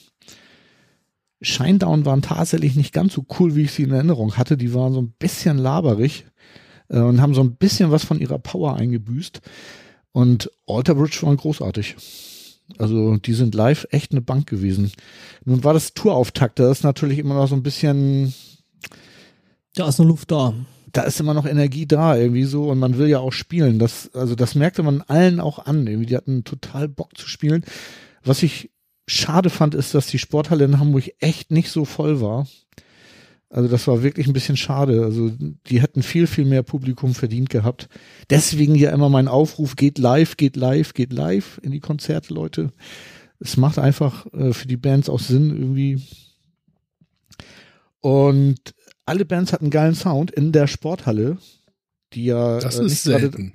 S2: Shinedown waren tatsächlich nicht ganz so cool, wie ich sie in Erinnerung hatte. Die waren so ein bisschen laberig äh, und haben so ein bisschen was von ihrer Power eingebüßt. Und Alter Bridge waren großartig. Also die sind live echt eine Bank gewesen. Nun war das Tourauftakt, da ist natürlich immer noch so ein bisschen
S1: Da ist noch Luft da.
S2: da ist immer noch Energie da irgendwie so und man will ja auch spielen. Das, also das merkte man allen auch an. Irgendwie, die hatten total Bock zu spielen. Was ich schade fand, ist, dass die Sporthalle in Hamburg echt nicht so voll war. Also das war wirklich ein bisschen schade. Also die hätten viel, viel mehr Publikum verdient gehabt. Deswegen ja immer mein Aufruf, geht live, geht live, geht live in die Konzerte, Leute. Es macht einfach äh, für die Bands auch Sinn irgendwie. Und alle Bands hatten geilen Sound in der Sporthalle, die ja
S3: Das
S2: äh,
S3: ist
S2: nicht gerade,
S3: selten.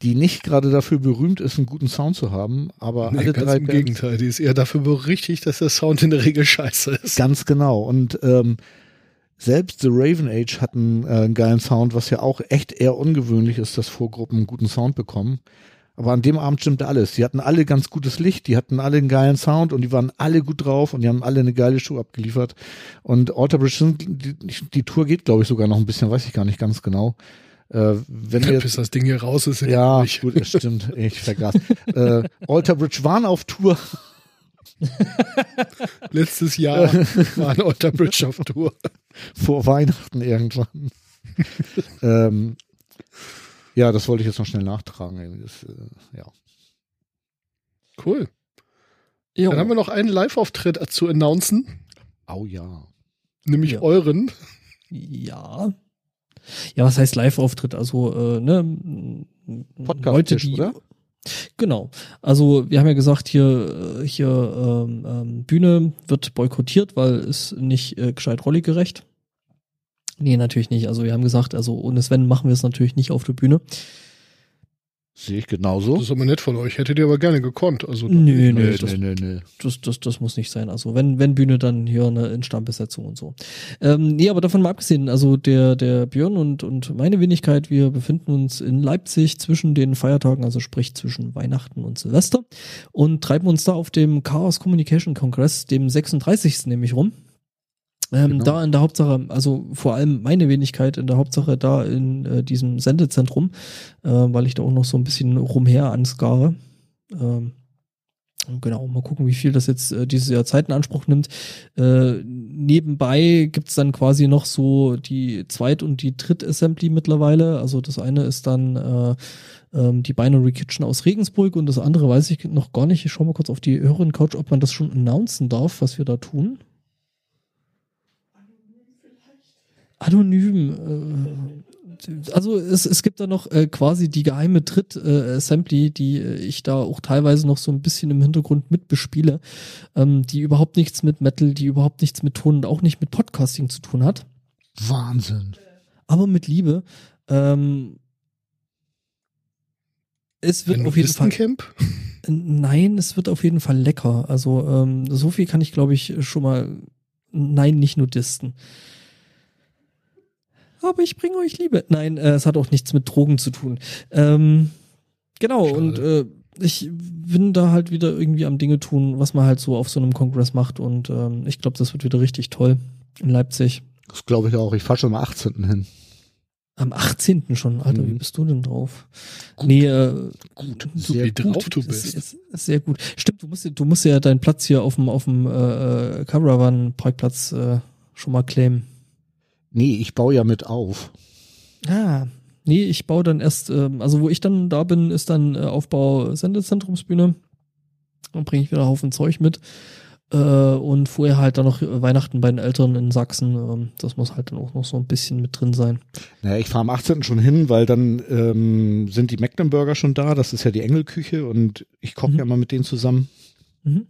S2: die nicht gerade dafür berühmt ist, einen guten Sound zu haben, aber
S3: Nee,
S2: alle
S3: ganz
S2: drei
S3: im
S2: Bands
S3: Gegenteil. Die ist eher dafür berichtigt, dass der Sound in der Regel scheiße ist.
S2: Ganz genau. Und ähm, selbst The Raven Age hatten äh, einen geilen Sound, was ja auch echt eher ungewöhnlich ist, dass Vorgruppen einen guten Sound bekommen. Aber an dem Abend stimmte alles. Die hatten alle ganz gutes Licht, die hatten alle einen geilen Sound und die waren alle gut drauf und die haben alle eine geile Show abgeliefert. Und Alter Bridge, sind, die, die Tour geht, glaube ich, sogar noch ein bisschen, weiß ich gar nicht ganz genau. Äh, wenn wir
S3: Bis das Ding hier raus ist.
S2: ja, gut, das stimmt. Ich vergaß. äh, Alter Bridge waren auf Tour.
S3: Letztes Jahr war ein Alter Bridge auf Tour.
S2: vor Weihnachten irgendwann. ähm, ja, das wollte ich jetzt noch schnell nachtragen. Das, äh, ja.
S3: Cool.
S1: Jo.
S3: Dann haben wir noch einen Live-Auftritt zu announcen,
S2: Au ja.
S3: nämlich
S1: Ja.
S3: euren.
S1: Ja. Ja, was heißt Live-Auftritt? Also, äh, ne? m- Leute,
S2: Podcast-Tisch,
S1: die.
S2: oder?
S1: Genau. Also wir haben ja gesagt, hier, äh, hier ähm, ähm, Bühne wird boykottiert, weil es nicht äh, gescheit rolligerecht. Nee, natürlich nicht. Also wir haben gesagt, also ohne Sven machen wir es natürlich nicht auf der Bühne.
S2: Sehe ich genauso.
S3: Das ist aber nett von euch. Hättet ihr aber gerne gekonnt. Also
S1: Nö, nö,
S2: Nee,
S1: das,
S2: nee, nee, nee.
S1: das, das, das muss nicht sein. Also wenn, wenn Bühne, dann hier eine Instandbesetzung und so. Ähm, nee, aber davon mal abgesehen, also der, der Björn und, und meine Wenigkeit, wir befinden uns in Leipzig zwischen den Feiertagen, also sprich zwischen Weihnachten und Silvester und treiben uns da auf dem Chaos Communication Congress, dem 36. nämlich rum. Ähm,
S2: Genau.
S1: Da in der Hauptsache, also vor allem meine Wenigkeit in der Hauptsache da in äh, diesem Sendezentrum, äh, weil ich da auch noch so ein bisschen rumher anskare. Ähm, Genau, mal gucken, wie viel das jetzt äh, dieses Jahr Zeit in Anspruch nimmt. Äh, nebenbei gibt's dann quasi noch so die Zweit- und die Dritt-Assembly mittlerweile. Also das eine ist dann äh, ähm, die Binary Kitchen aus Regensburg und das andere weiß ich noch gar nicht. Ich schau mal kurz auf die höheren Couch, ob man das schon announcen darf, was wir da tun. Anonym. Äh, also es, es gibt da noch äh, quasi die geheime Tritt-Assembly, die äh, ich da auch teilweise noch so ein bisschen im Hintergrund mitbespiele, ähm, die überhaupt nichts mit Metal, die überhaupt nichts mit Ton und auch nicht mit Podcasting zu tun hat,
S2: Wahnsinn.
S1: aber mit Liebe. Ähm, es wird
S3: Ein
S1: auf jeden Fall.
S3: Camp?
S1: Nein, es wird auf jeden Fall lecker. Also ähm, so viel kann ich, glaube ich, schon mal. Nein, nicht nudisten. Aber ich bringe euch Liebe. Nein, äh, es hat auch nichts mit Drogen zu tun. Ähm, genau,
S3: Schade.
S1: und äh, ich bin da halt wieder irgendwie am Dinge tun, was man halt so auf so einem Kongress macht. Und ähm, ich glaube, das wird wieder richtig toll in Leipzig.
S2: Das glaube ich auch. Ich fahre schon am 18. hin.
S1: Am 18. schon. Alter, wie
S2: Mhm.
S1: bist du denn drauf? Nee, äh,
S2: Gut.
S3: So
S2: Sehr
S3: wie
S2: gut.
S3: drauf du
S1: Ist-
S3: bist.
S1: Ist, ist sehr gut. Stimmt, du musst, ja- du musst ja deinen Platz hier auf dem, auf dem äh, äh, Caravan-Parkplatz äh, schon mal claimen.
S2: Nee, ich baue ja mit auf.
S1: Ah, nee, ich baue dann erst, ähm, also wo ich dann da bin, ist dann äh, Aufbau Sendezentrumsbühne. Dann bringe ich wieder einen Haufen Zeug mit. Äh, und vorher halt dann noch Weihnachten bei den Eltern in Sachsen. Ähm, das muss halt dann auch noch so ein bisschen mit drin sein.
S2: Naja, ich fahre am 18. schon hin, weil dann ähm, sind die Mecklenburger schon da. Das ist ja die Engelküche und ich koche
S1: Mhm.
S2: ja mal mit denen zusammen.
S1: Mhm.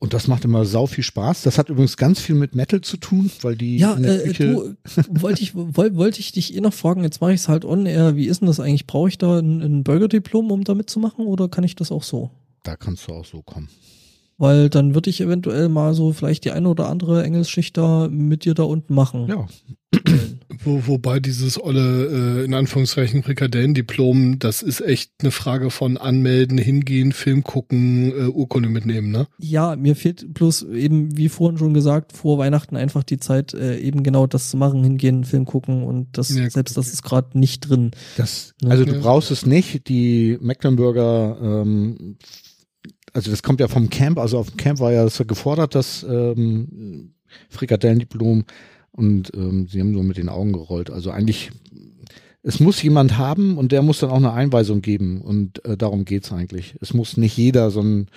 S2: Und das macht immer sau viel Spaß. Das hat übrigens ganz viel mit Metal zu tun, weil die
S1: Ja, äh,
S2: Küche.
S1: du, wollte ich, woll, wollte ich dich eh noch fragen, jetzt mache ich es halt on air. Wie ist denn das eigentlich? Brauche ich da ein, ein Burger-Diplom, um da mitzumachen oder kann ich das auch so?
S2: Da kannst du auch so kommen.
S1: Weil dann würde ich eventuell mal so vielleicht die eine oder andere Engelsschicht da mit dir da unten machen.
S2: Ja,
S3: Wo, wobei dieses olle, äh, in Anführungszeichen, Frikadellendiplom, das ist echt eine Frage von anmelden, hingehen, Film gucken, äh, Urkunde mitnehmen, ne?
S1: Ja, mir fehlt bloß eben, wie vorhin schon gesagt, vor Weihnachten einfach die Zeit, äh, eben genau das zu machen, hingehen, Film gucken und das,
S3: Ja,
S1: selbst das ist gerade nicht drin.
S2: das,
S1: Ja.
S2: also du
S3: Ja.
S2: brauchst es nicht. Die Mecklenburger, ähm, also das kommt ja vom Camp, also auf dem Camp war ja das gefordert, das ähm, Frikadellendiplom und ähm, sie haben nur mit den Augen gerollt. Also eigentlich, es muss jemand haben und der muss dann auch eine Einweisung geben und äh, darum geht's eigentlich. Es muss nicht jeder, so ein,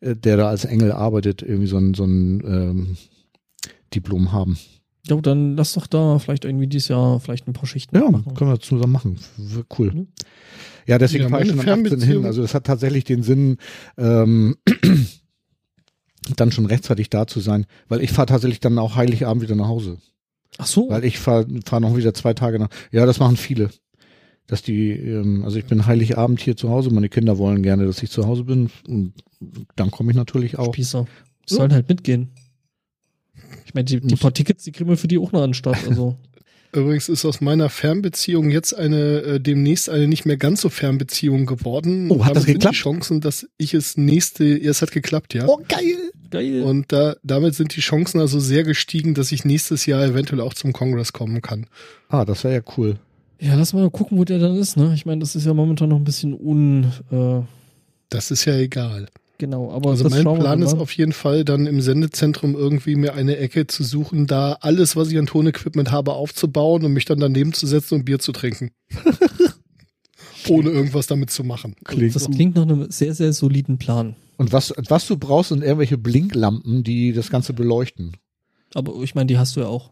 S2: äh, der da als Engel arbeitet, irgendwie so ein, so ein ähm, Diplom haben.
S1: Ja, dann lass doch da vielleicht irgendwie dieses Jahr vielleicht ein paar Schichten
S2: Ja,
S1: machen.
S2: können wir zusammen machen. Cool.
S1: Mhm.
S2: Ja, deswegen
S3: Ja,
S2: fahre ich schon am 18 hin. Also das hat tatsächlich den Sinn, ähm, dann schon rechtzeitig da zu sein, weil ich fahre tatsächlich dann auch Heiligabend wieder nach Hause.
S1: Ach so.
S2: Weil ich fahre fahr noch wieder zwei Tage nach. Ja, das machen viele. Dass die, ähm, also ich bin Heiligabend hier zu Hause, meine Kinder wollen gerne, dass ich zu Hause bin. Und dann komme ich natürlich auch.
S1: Spießer. Die sollen halt mitgehen. Ich meine, die, die paar Tickets, die kriegen wir für die auch noch an den Start. Also,
S3: Übrigens ist aus meiner Fernbeziehung jetzt eine äh, demnächst eine nicht mehr ganz so Fernbeziehung geworden.
S2: Oh, hat das
S3: Damit sind
S2: geklappt?
S3: Die Chancen, dass ich es nächste, ja, es hat geklappt, ja.
S2: Oh, geil!
S1: Geil.
S3: Und da, damit sind die Chancen also sehr gestiegen, dass ich nächstes Jahr eventuell auch zum Kongress kommen kann.
S2: Ah, das wäre ja cool.
S1: ja, lass mal gucken, wo der dann ist, ne? Ich meine, das ist ja momentan noch ein bisschen un, äh,
S3: Das ist ja egal.
S1: genau, aber
S3: Also
S1: das
S3: mein Plan ist auf jeden Fall dann im Sendezentrum irgendwie mir eine Ecke zu suchen, da alles, was ich an Tonequipment habe, aufzubauen und mich dann daneben zu setzen und Bier zu trinken. Ohne irgendwas damit zu machen.
S2: Klingt
S1: Das klingt nach einem sehr, sehr soliden Plan.
S2: Und was, was du brauchst, sind irgendwelche Blinklampen, die das Ganze beleuchten.
S1: Aber ich meine, die hast du ja auch.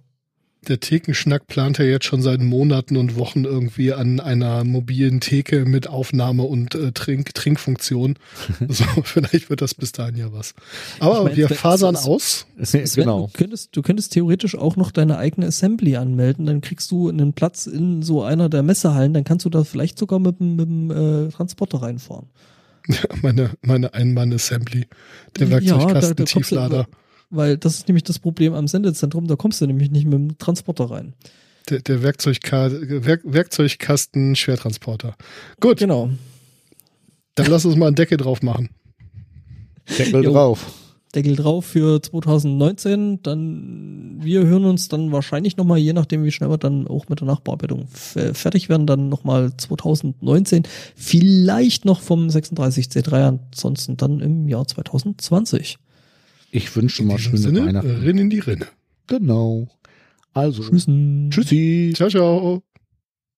S3: Der Thekenschnack plant ja jetzt schon seit Monaten und Wochen irgendwie an einer mobilen Theke mit Aufnahme und äh, Trink Trinkfunktion. so, vielleicht wird das bis dahin ja was. Aber
S1: Ich mein,
S3: wir
S1: Sven,
S3: fasern
S1: es-
S3: aus.
S1: Sven,
S2: genau.
S1: du, könntest, du könntest theoretisch auch noch deine eigene Assembly anmelden, dann kriegst du einen Platz in so einer der Messehallen, dann kannst du da vielleicht sogar mit, dem- mit dem äh, Transporter reinfahren.
S3: Meine, meine Einmann-Assembly. Der
S1: Ja, Weil das ist nämlich das Problem am Sendezentrum, da kommst du nämlich nicht mit dem Transporter rein.
S3: Der, der Werkzeugka Werk Werkzeugkasten Schwertransporter. Gut,
S1: Genau.
S3: dann lass uns mal einen Deckel drauf machen.
S2: Deckel
S1: Jo.
S2: drauf.
S1: Deckel drauf für 2019, dann wir hören uns dann wahrscheinlich nochmal, je nachdem wie schnell wir dann auch mit der Nachbearbeitung fertig werden, dann nochmal 2019, vielleicht noch vom 36C3, ansonsten dann im Jahr 2020.
S2: Ich wünsche mal schöne
S3: Sinne,
S2: Weihnachten.
S3: Rinn in die Rinne.
S2: Genau. Also,
S1: Tschüssen.
S2: tschüssi.
S3: Ciao, ciao.